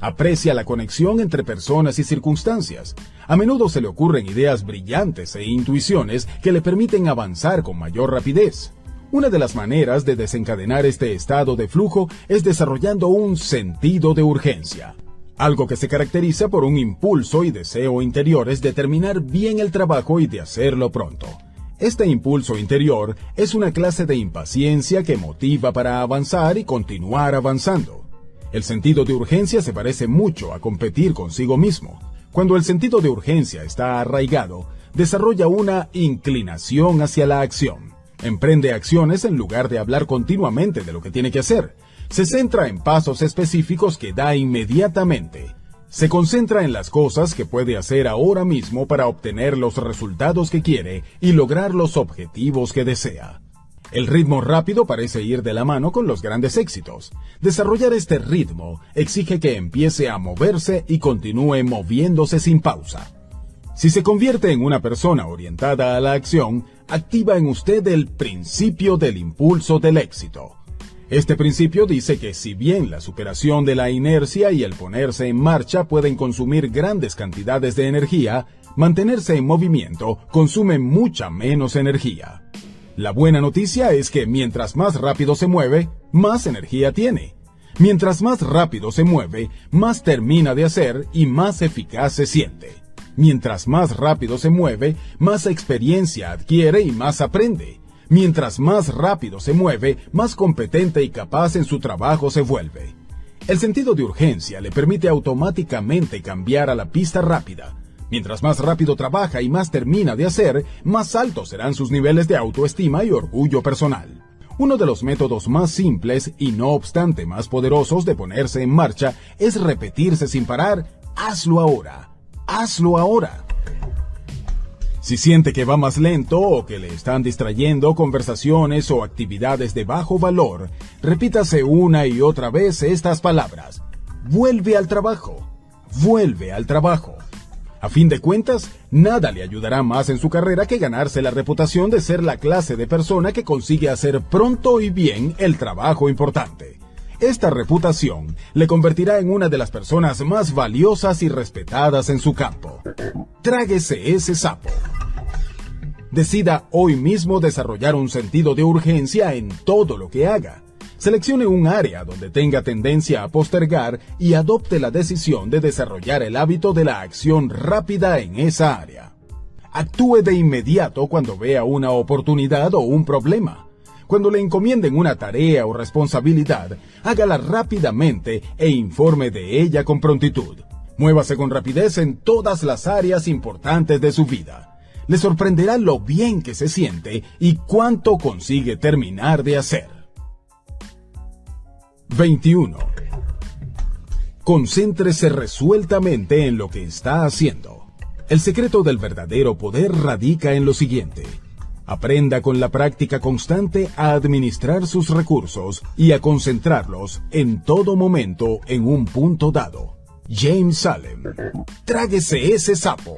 Aprecia la conexión entre personas y circunstancias. A menudo se le ocurren ideas brillantes e intuiciones que le permiten avanzar con mayor rapidez. Una de las maneras de desencadenar este estado de flujo es desarrollando un sentido de urgencia. Algo que se caracteriza por un impulso y deseo interiores de terminar bien el trabajo y de hacerlo pronto. Este impulso interior es una clase de impaciencia que motiva para avanzar y continuar avanzando. El sentido de urgencia se parece mucho a competir consigo mismo. Cuando el sentido de urgencia está arraigado, desarrolla una inclinación hacia la acción. Emprende acciones en lugar de hablar continuamente de lo que tiene que hacer. Se centra en pasos específicos que da inmediatamente. Se concentra en las cosas que puede hacer ahora mismo para obtener los resultados que quiere y lograr los objetivos que desea. El ritmo rápido parece ir de la mano con los grandes éxitos. Desarrollar este ritmo exige que empiece a moverse y continúe moviéndose sin pausa. Si se convierte en una persona orientada a la acción, activa en usted el principio del impulso del éxito. Este principio dice que si bien la superación de la inercia y el ponerse en marcha pueden consumir grandes cantidades de energía, mantenerse en movimiento consume mucha menos energía. La buena noticia es que mientras más rápido se mueve, más energía tiene. Mientras más rápido se mueve, más termina de hacer y más eficaz se siente. Mientras más rápido se mueve, más experiencia adquiere y más aprende. Mientras más rápido se mueve, más competente y capaz en su trabajo se vuelve. El sentido de urgencia le permite automáticamente cambiar a la pista rápida. Mientras más rápido trabaja y más termina de hacer, más altos serán sus niveles de autoestima y orgullo personal. Uno de los métodos más simples y no obstante más poderosos de ponerse en marcha es repetirse sin parar, hazlo ahora, hazlo ahora. Si siente que va más lento o que le están distrayendo conversaciones o actividades de bajo valor, repítase una y otra vez estas palabras. Vuelve al trabajo. Vuelve al trabajo. A fin de cuentas, nada le ayudará más en su carrera que ganarse la reputación de ser la clase de persona que consigue hacer pronto y bien el trabajo importante. Esta reputación le convertirá en una de las personas más valiosas y respetadas en su campo. Tráguese ese sapo. Decida hoy mismo desarrollar un sentido de urgencia en todo lo que haga. Seleccione un área donde tenga tendencia a postergar y adopte la decisión de desarrollar el hábito de la acción rápida en esa área. Actúe de inmediato cuando vea una oportunidad o un problema. Cuando le encomienden una tarea o responsabilidad, hágala rápidamente e informe de ella con prontitud. Muévase con rapidez en todas las áreas importantes de su vida le sorprenderá lo bien que se siente y cuánto consigue terminar de hacer. 21. Concéntrese resueltamente en lo que está haciendo. El secreto del verdadero poder radica en lo siguiente. Aprenda con la práctica constante a administrar sus recursos y a concentrarlos en todo momento en un punto dado. James Salem. Tráguese ese sapo.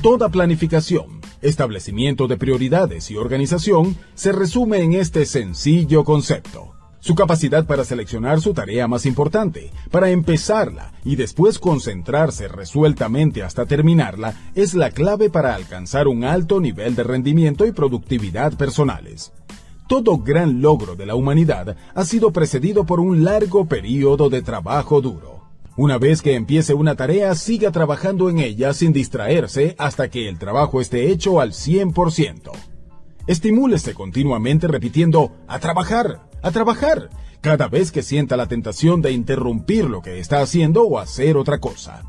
Toda planificación, establecimiento de prioridades y organización se resume en este sencillo concepto. Su capacidad para seleccionar su tarea más importante, para empezarla y después concentrarse resueltamente hasta terminarla es la clave para alcanzar un alto nivel de rendimiento y productividad personales. Todo gran logro de la humanidad ha sido precedido por un largo periodo de trabajo duro. Una vez que empiece una tarea, siga trabajando en ella sin distraerse hasta que el trabajo esté hecho al 100%. Estimúlese continuamente repitiendo a trabajar, a trabajar, cada vez que sienta la tentación de interrumpir lo que está haciendo o hacer otra cosa.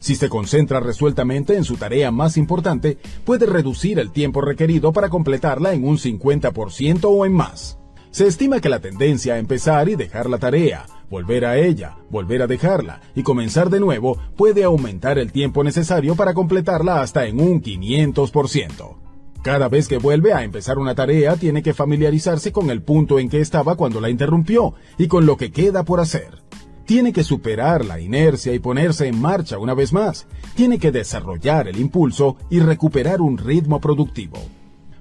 Si se concentra resueltamente en su tarea más importante, puede reducir el tiempo requerido para completarla en un 50% o en más. Se estima que la tendencia a empezar y dejar la tarea volver a ella, volver a dejarla y comenzar de nuevo puede aumentar el tiempo necesario para completarla hasta en un 500%. Cada vez que vuelve a empezar una tarea tiene que familiarizarse con el punto en que estaba cuando la interrumpió y con lo que queda por hacer. Tiene que superar la inercia y ponerse en marcha una vez más. Tiene que desarrollar el impulso y recuperar un ritmo productivo.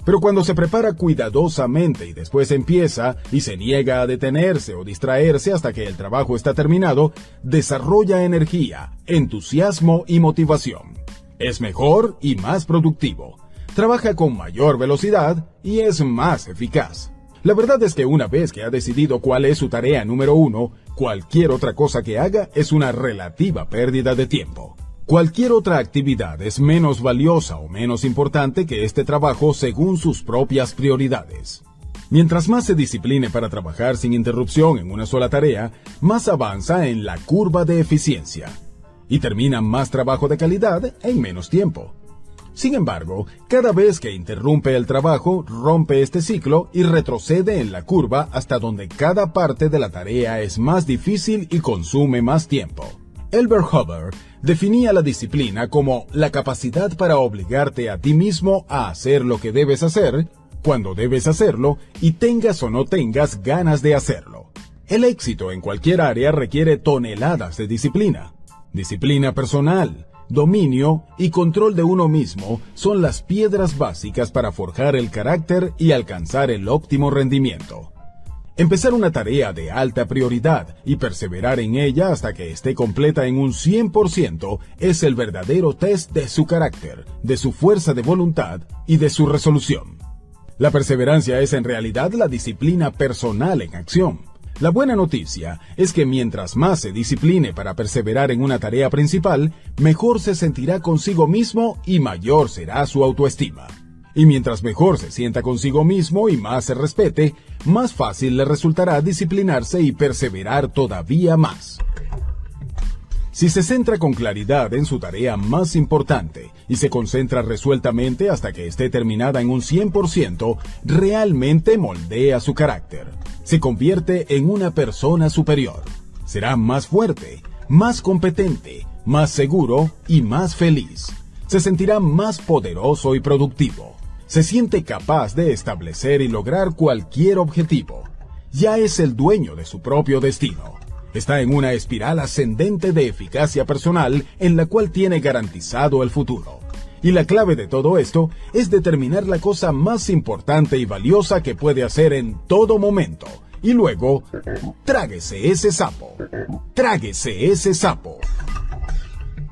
Pero cuando se prepara cuidadosamente y después empieza y se niega a detenerse o distraerse hasta que el trabajo está terminado, desarrolla energía, entusiasmo y motivación. Es mejor y más productivo. Trabaja con mayor velocidad y es más eficaz. La verdad es que una vez que ha decidido cuál es su tarea número uno, cualquier otra cosa que haga es una relativa pérdida de tiempo. Cualquier otra actividad es menos valiosa o menos importante que este trabajo según sus propias prioridades. Mientras más se discipline para trabajar sin interrupción en una sola tarea, más avanza en la curva de eficiencia y termina más trabajo de calidad en menos tiempo. Sin embargo, cada vez que interrumpe el trabajo, rompe este ciclo y retrocede en la curva hasta donde cada parte de la tarea es más difícil y consume más tiempo. Elbert Hubbard definía la disciplina como la capacidad para obligarte a ti mismo a hacer lo que debes hacer, cuando debes hacerlo y tengas o no tengas ganas de hacerlo. El éxito en cualquier área requiere toneladas de disciplina. Disciplina personal, dominio y control de uno mismo son las piedras básicas para forjar el carácter y alcanzar el óptimo rendimiento. Empezar una tarea de alta prioridad y perseverar en ella hasta que esté completa en un 100% es el verdadero test de su carácter, de su fuerza de voluntad y de su resolución. La perseverancia es en realidad la disciplina personal en acción. La buena noticia es que mientras más se discipline para perseverar en una tarea principal, mejor se sentirá consigo mismo y mayor será su autoestima. Y mientras mejor se sienta consigo mismo y más se respete, más fácil le resultará disciplinarse y perseverar todavía más. Si se centra con claridad en su tarea más importante y se concentra resueltamente hasta que esté terminada en un 100%, realmente moldea su carácter. Se convierte en una persona superior. Será más fuerte, más competente, más seguro y más feliz. Se sentirá más poderoso y productivo. Se siente capaz de establecer y lograr cualquier objetivo. Ya es el dueño de su propio destino está en una espiral ascendente de eficacia personal en la cual tiene garantizado el futuro. Y la clave de todo esto es determinar la cosa más importante y valiosa que puede hacer en todo momento. Y luego, tráguese ese sapo. Tráguese ese sapo.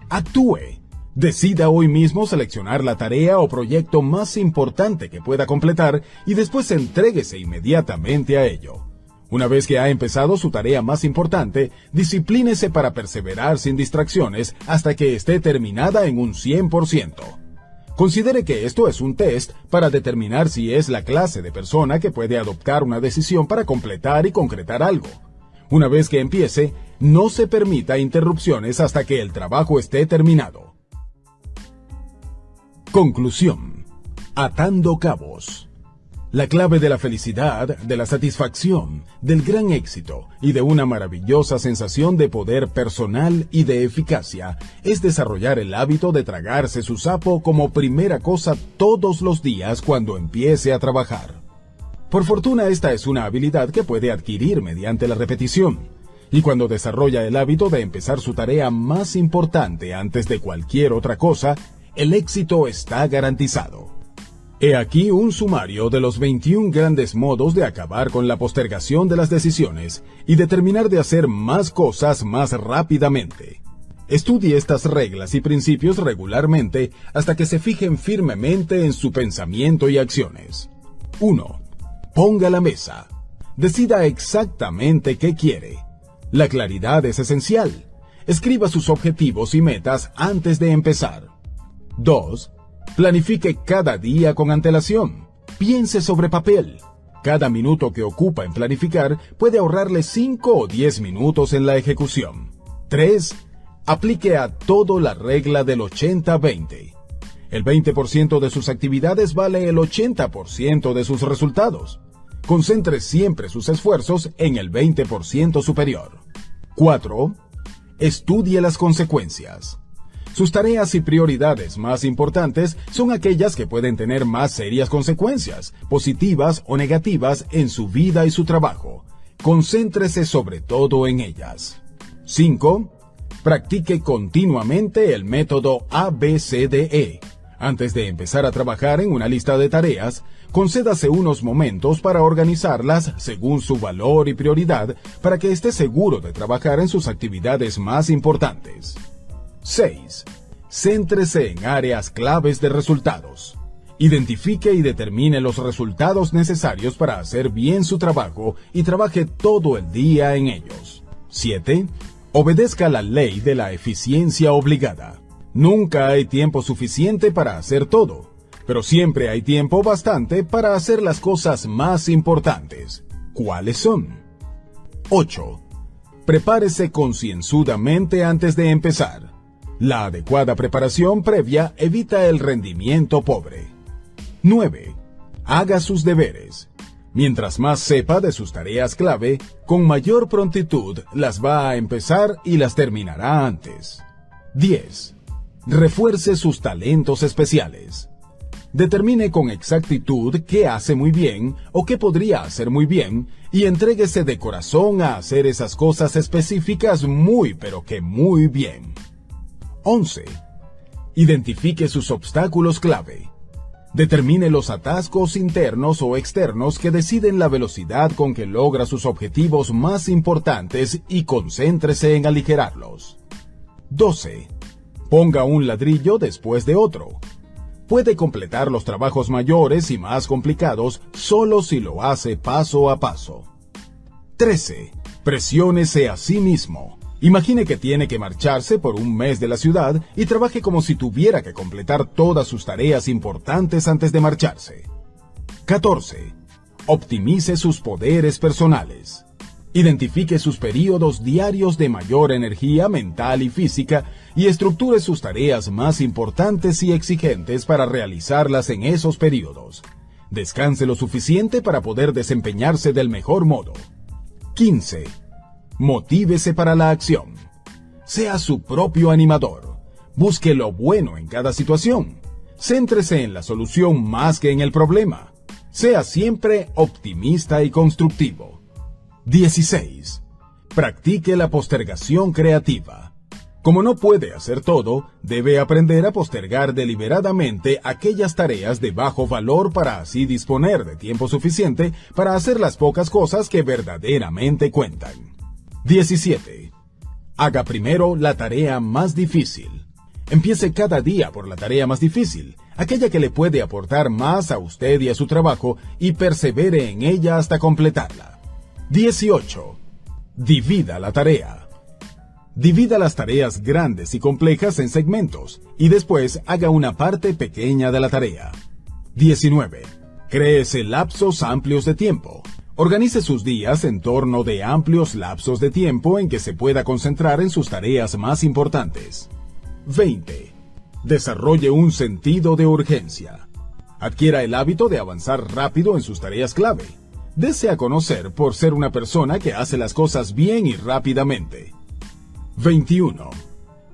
Actúe. Decida hoy mismo seleccionar la tarea o proyecto más importante que pueda completar y después entréguese inmediatamente a ello. Una vez que ha empezado su tarea más importante, disciplínese para perseverar sin distracciones hasta que esté terminada en un 100%. Considere que esto es un test para determinar si es la clase de persona que puede adoptar una decisión para completar y concretar algo. Una vez que empiece, no se permita interrupciones hasta que el trabajo esté terminado. Conclusión. Atando cabos. La clave de la felicidad, de la satisfacción, del gran éxito y de una maravillosa sensación de poder personal y de eficacia es desarrollar el hábito de tragarse su sapo como primera cosa todos los días cuando empiece a trabajar. Por fortuna esta es una habilidad que puede adquirir mediante la repetición. Y cuando desarrolla el hábito de empezar su tarea más importante antes de cualquier otra cosa, el éxito está garantizado. He aquí un sumario de los 21 grandes modos de acabar con la postergación de las decisiones y determinar de hacer más cosas más rápidamente. Estudie estas reglas y principios regularmente hasta que se fijen firmemente en su pensamiento y acciones. 1. Ponga la mesa. Decida exactamente qué quiere. La claridad es esencial. Escriba sus objetivos y metas antes de empezar. 2. Planifique cada día con antelación. Piense sobre papel. Cada minuto que ocupa en planificar puede ahorrarle 5 o 10 minutos en la ejecución. 3. Aplique a todo la regla del 80-20. El 20% de sus actividades vale el 80% de sus resultados. Concentre siempre sus esfuerzos en el 20% superior. 4. Estudie las consecuencias. Sus tareas y prioridades más importantes son aquellas que pueden tener más serias consecuencias, positivas o negativas, en su vida y su trabajo. Concéntrese sobre todo en ellas. 5. Practique continuamente el método ABCDE. Antes de empezar a trabajar en una lista de tareas, concédase unos momentos para organizarlas según su valor y prioridad para que esté seguro de trabajar en sus actividades más importantes. 6. Céntrese en áreas claves de resultados. Identifique y determine los resultados necesarios para hacer bien su trabajo y trabaje todo el día en ellos. 7. Obedezca la ley de la eficiencia obligada. Nunca hay tiempo suficiente para hacer todo, pero siempre hay tiempo bastante para hacer las cosas más importantes. ¿Cuáles son? 8. Prepárese concienzudamente antes de empezar. La adecuada preparación previa evita el rendimiento pobre. 9. Haga sus deberes. Mientras más sepa de sus tareas clave, con mayor prontitud las va a empezar y las terminará antes. 10. Refuerce sus talentos especiales. Determine con exactitud qué hace muy bien o qué podría hacer muy bien y entréguese de corazón a hacer esas cosas específicas muy pero que muy bien. 11. Identifique sus obstáculos clave. Determine los atascos internos o externos que deciden la velocidad con que logra sus objetivos más importantes y concéntrese en aligerarlos. 12. Ponga un ladrillo después de otro. puede completar los trabajos mayores y más complicados solo si lo hace paso a paso. 13. Presiónese a sí mismo. Imagine que tiene que marcharse por un mes de la ciudad y trabaje como si tuviera que completar todas sus tareas importantes antes de marcharse. 14. Optimice sus poderes personales. Identifique sus periodos diarios de mayor energía mental y física y estructure sus tareas más importantes y exigentes para realizarlas en esos periodos. Descanse lo suficiente para poder desempeñarse del mejor modo. 15. Motívese para la acción. Sea su propio animador. Busque lo bueno en cada situación. Céntrese en la solución más que en el problema. Sea siempre optimista y constructivo. 16. Practique la postergación creativa. Como no puede hacer todo, debe aprender a postergar deliberadamente aquellas tareas de bajo valor para así disponer de tiempo suficiente para hacer las pocas cosas que verdaderamente cuentan. 17. Haga primero la tarea más difícil. Empiece cada día por la tarea más difícil aquella que le puede aportar más a usted y a su trabajo y persevere en ella hasta completarla. 18. Divida la tarea. Divida las tareas grandes y complejas en segmentos y después haga una parte pequeña de la tarea. 19. Créese lapsos amplios de tiempo. Organice sus días en torno de amplios lapsos de tiempo en que se pueda concentrar en sus tareas más importantes. 20. Desarrolle un sentido de urgencia. Adquiera el hábito de avanzar rápido en sus tareas clave. Dese a conocer por ser una persona que hace las cosas bien y rápidamente. 21.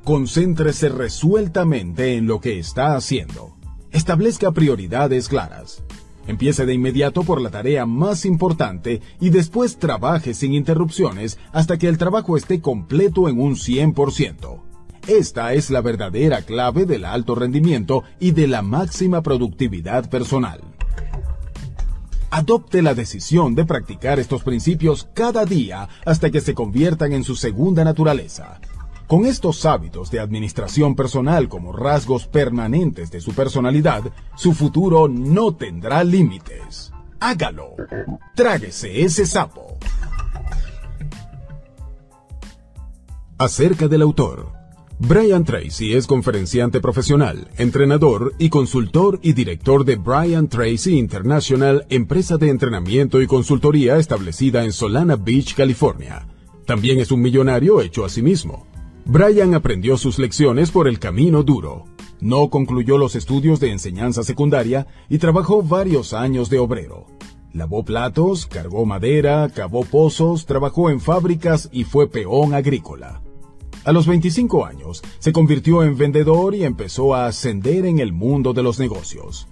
Concéntrese resueltamente en lo que está haciendo. Establezca prioridades claras. Empiece de inmediato por la tarea más importante y después trabaje sin interrupciones hasta que el trabajo esté completo en un 100%. Esta es la verdadera clave del alto rendimiento y de la máxima productividad personal. Adopte la decisión de practicar estos principios cada día hasta que se conviertan en su segunda naturaleza. Con estos hábitos de administración personal como rasgos permanentes de su personalidad, su futuro no tendrá límites. Hágalo. Tráguese ese sapo. Acerca del autor. Brian Tracy es conferenciante profesional, entrenador y consultor y director de Brian Tracy International, empresa de entrenamiento y consultoría establecida en Solana Beach, California. También es un millonario hecho a sí mismo. Brian aprendió sus lecciones por el camino duro. No concluyó los estudios de enseñanza secundaria y trabajó varios años de obrero. Lavó platos, cargó madera, cavó pozos, trabajó en fábricas y fue peón agrícola. A los 25 años, se convirtió en vendedor y empezó a ascender en el mundo de los negocios.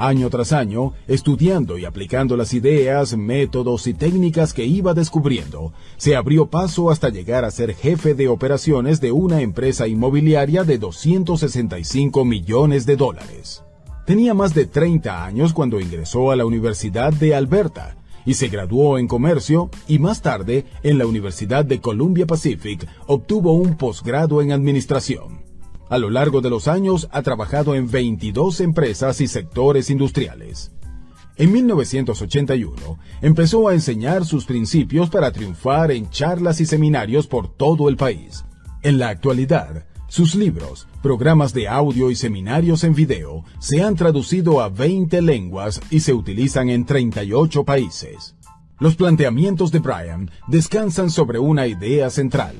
Año tras año, estudiando y aplicando las ideas, métodos y técnicas que iba descubriendo, se abrió paso hasta llegar a ser jefe de operaciones de una empresa inmobiliaria de 265 millones de dólares. Tenía más de 30 años cuando ingresó a la Universidad de Alberta, y se graduó en comercio y más tarde en la Universidad de Columbia Pacific obtuvo un posgrado en administración. A lo largo de los años ha trabajado en 22 empresas y sectores industriales. En 1981 empezó a enseñar sus principios para triunfar en charlas y seminarios por todo el país. En la actualidad, sus libros, programas de audio y seminarios en video se han traducido a 20 lenguas y se utilizan en 38 países. Los planteamientos de Brian descansan sobre una idea central.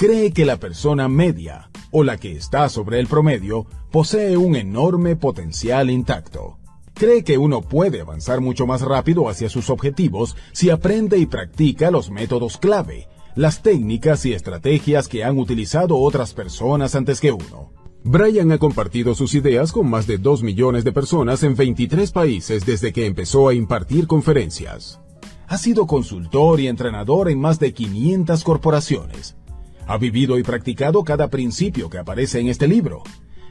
Cree que la persona media, o la que está sobre el promedio, posee un enorme potencial intacto. Cree que uno puede avanzar mucho más rápido hacia sus objetivos si aprende y practica los métodos clave, las técnicas y estrategias que han utilizado otras personas antes que uno. Brian ha compartido sus ideas con más de 2 millones de personas en 23 países desde que empezó a impartir conferencias. Ha sido consultor y entrenador en más de 500 corporaciones. Ha vivido y practicado cada principio que aparece en este libro.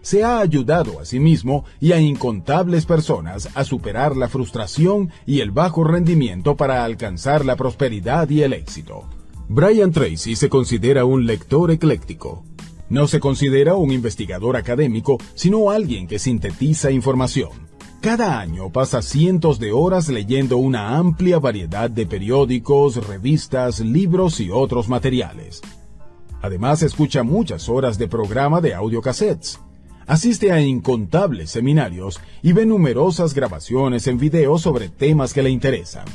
Se ha ayudado a sí mismo y a incontables personas a superar la frustración y el bajo rendimiento para alcanzar la prosperidad y el éxito. Brian Tracy se considera un lector ecléctico. No se considera un investigador académico, sino alguien que sintetiza información. Cada año pasa cientos de horas leyendo una amplia variedad de periódicos, revistas, libros y otros materiales. Además, escucha muchas horas de programa de audiocassettes. Asiste a incontables seminarios y ve numerosas grabaciones en video sobre temas que le interesan.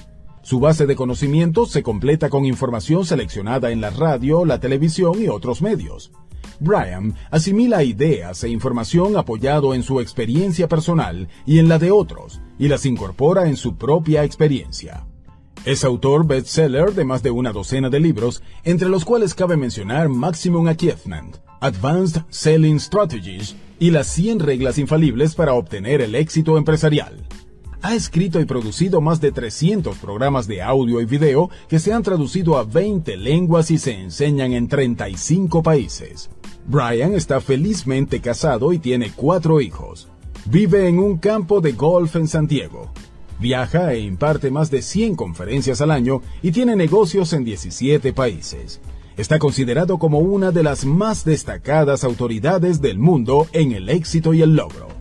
Su base de conocimientos se completa con información seleccionada en la radio, la televisión y otros medios. Brian asimila ideas e información apoyado en su experiencia personal y en la de otros, y las incorpora en su propia experiencia. Es autor bestseller de más de una docena de libros, entre los cuales cabe mencionar Maximum Achievement, Advanced Selling Strategies y las 100 reglas infalibles para obtener el éxito empresarial. Ha escrito y producido más de 300 programas de audio y video que se han traducido a 20 lenguas y se enseñan en 35 países. Brian está felizmente casado y tiene cuatro hijos. Vive en un campo de golf en Santiago. Viaja e imparte más de 100 conferencias al año y tiene negocios en 17 países está considerado como una de las más destacadas autoridades del mundo en el éxito y el logro.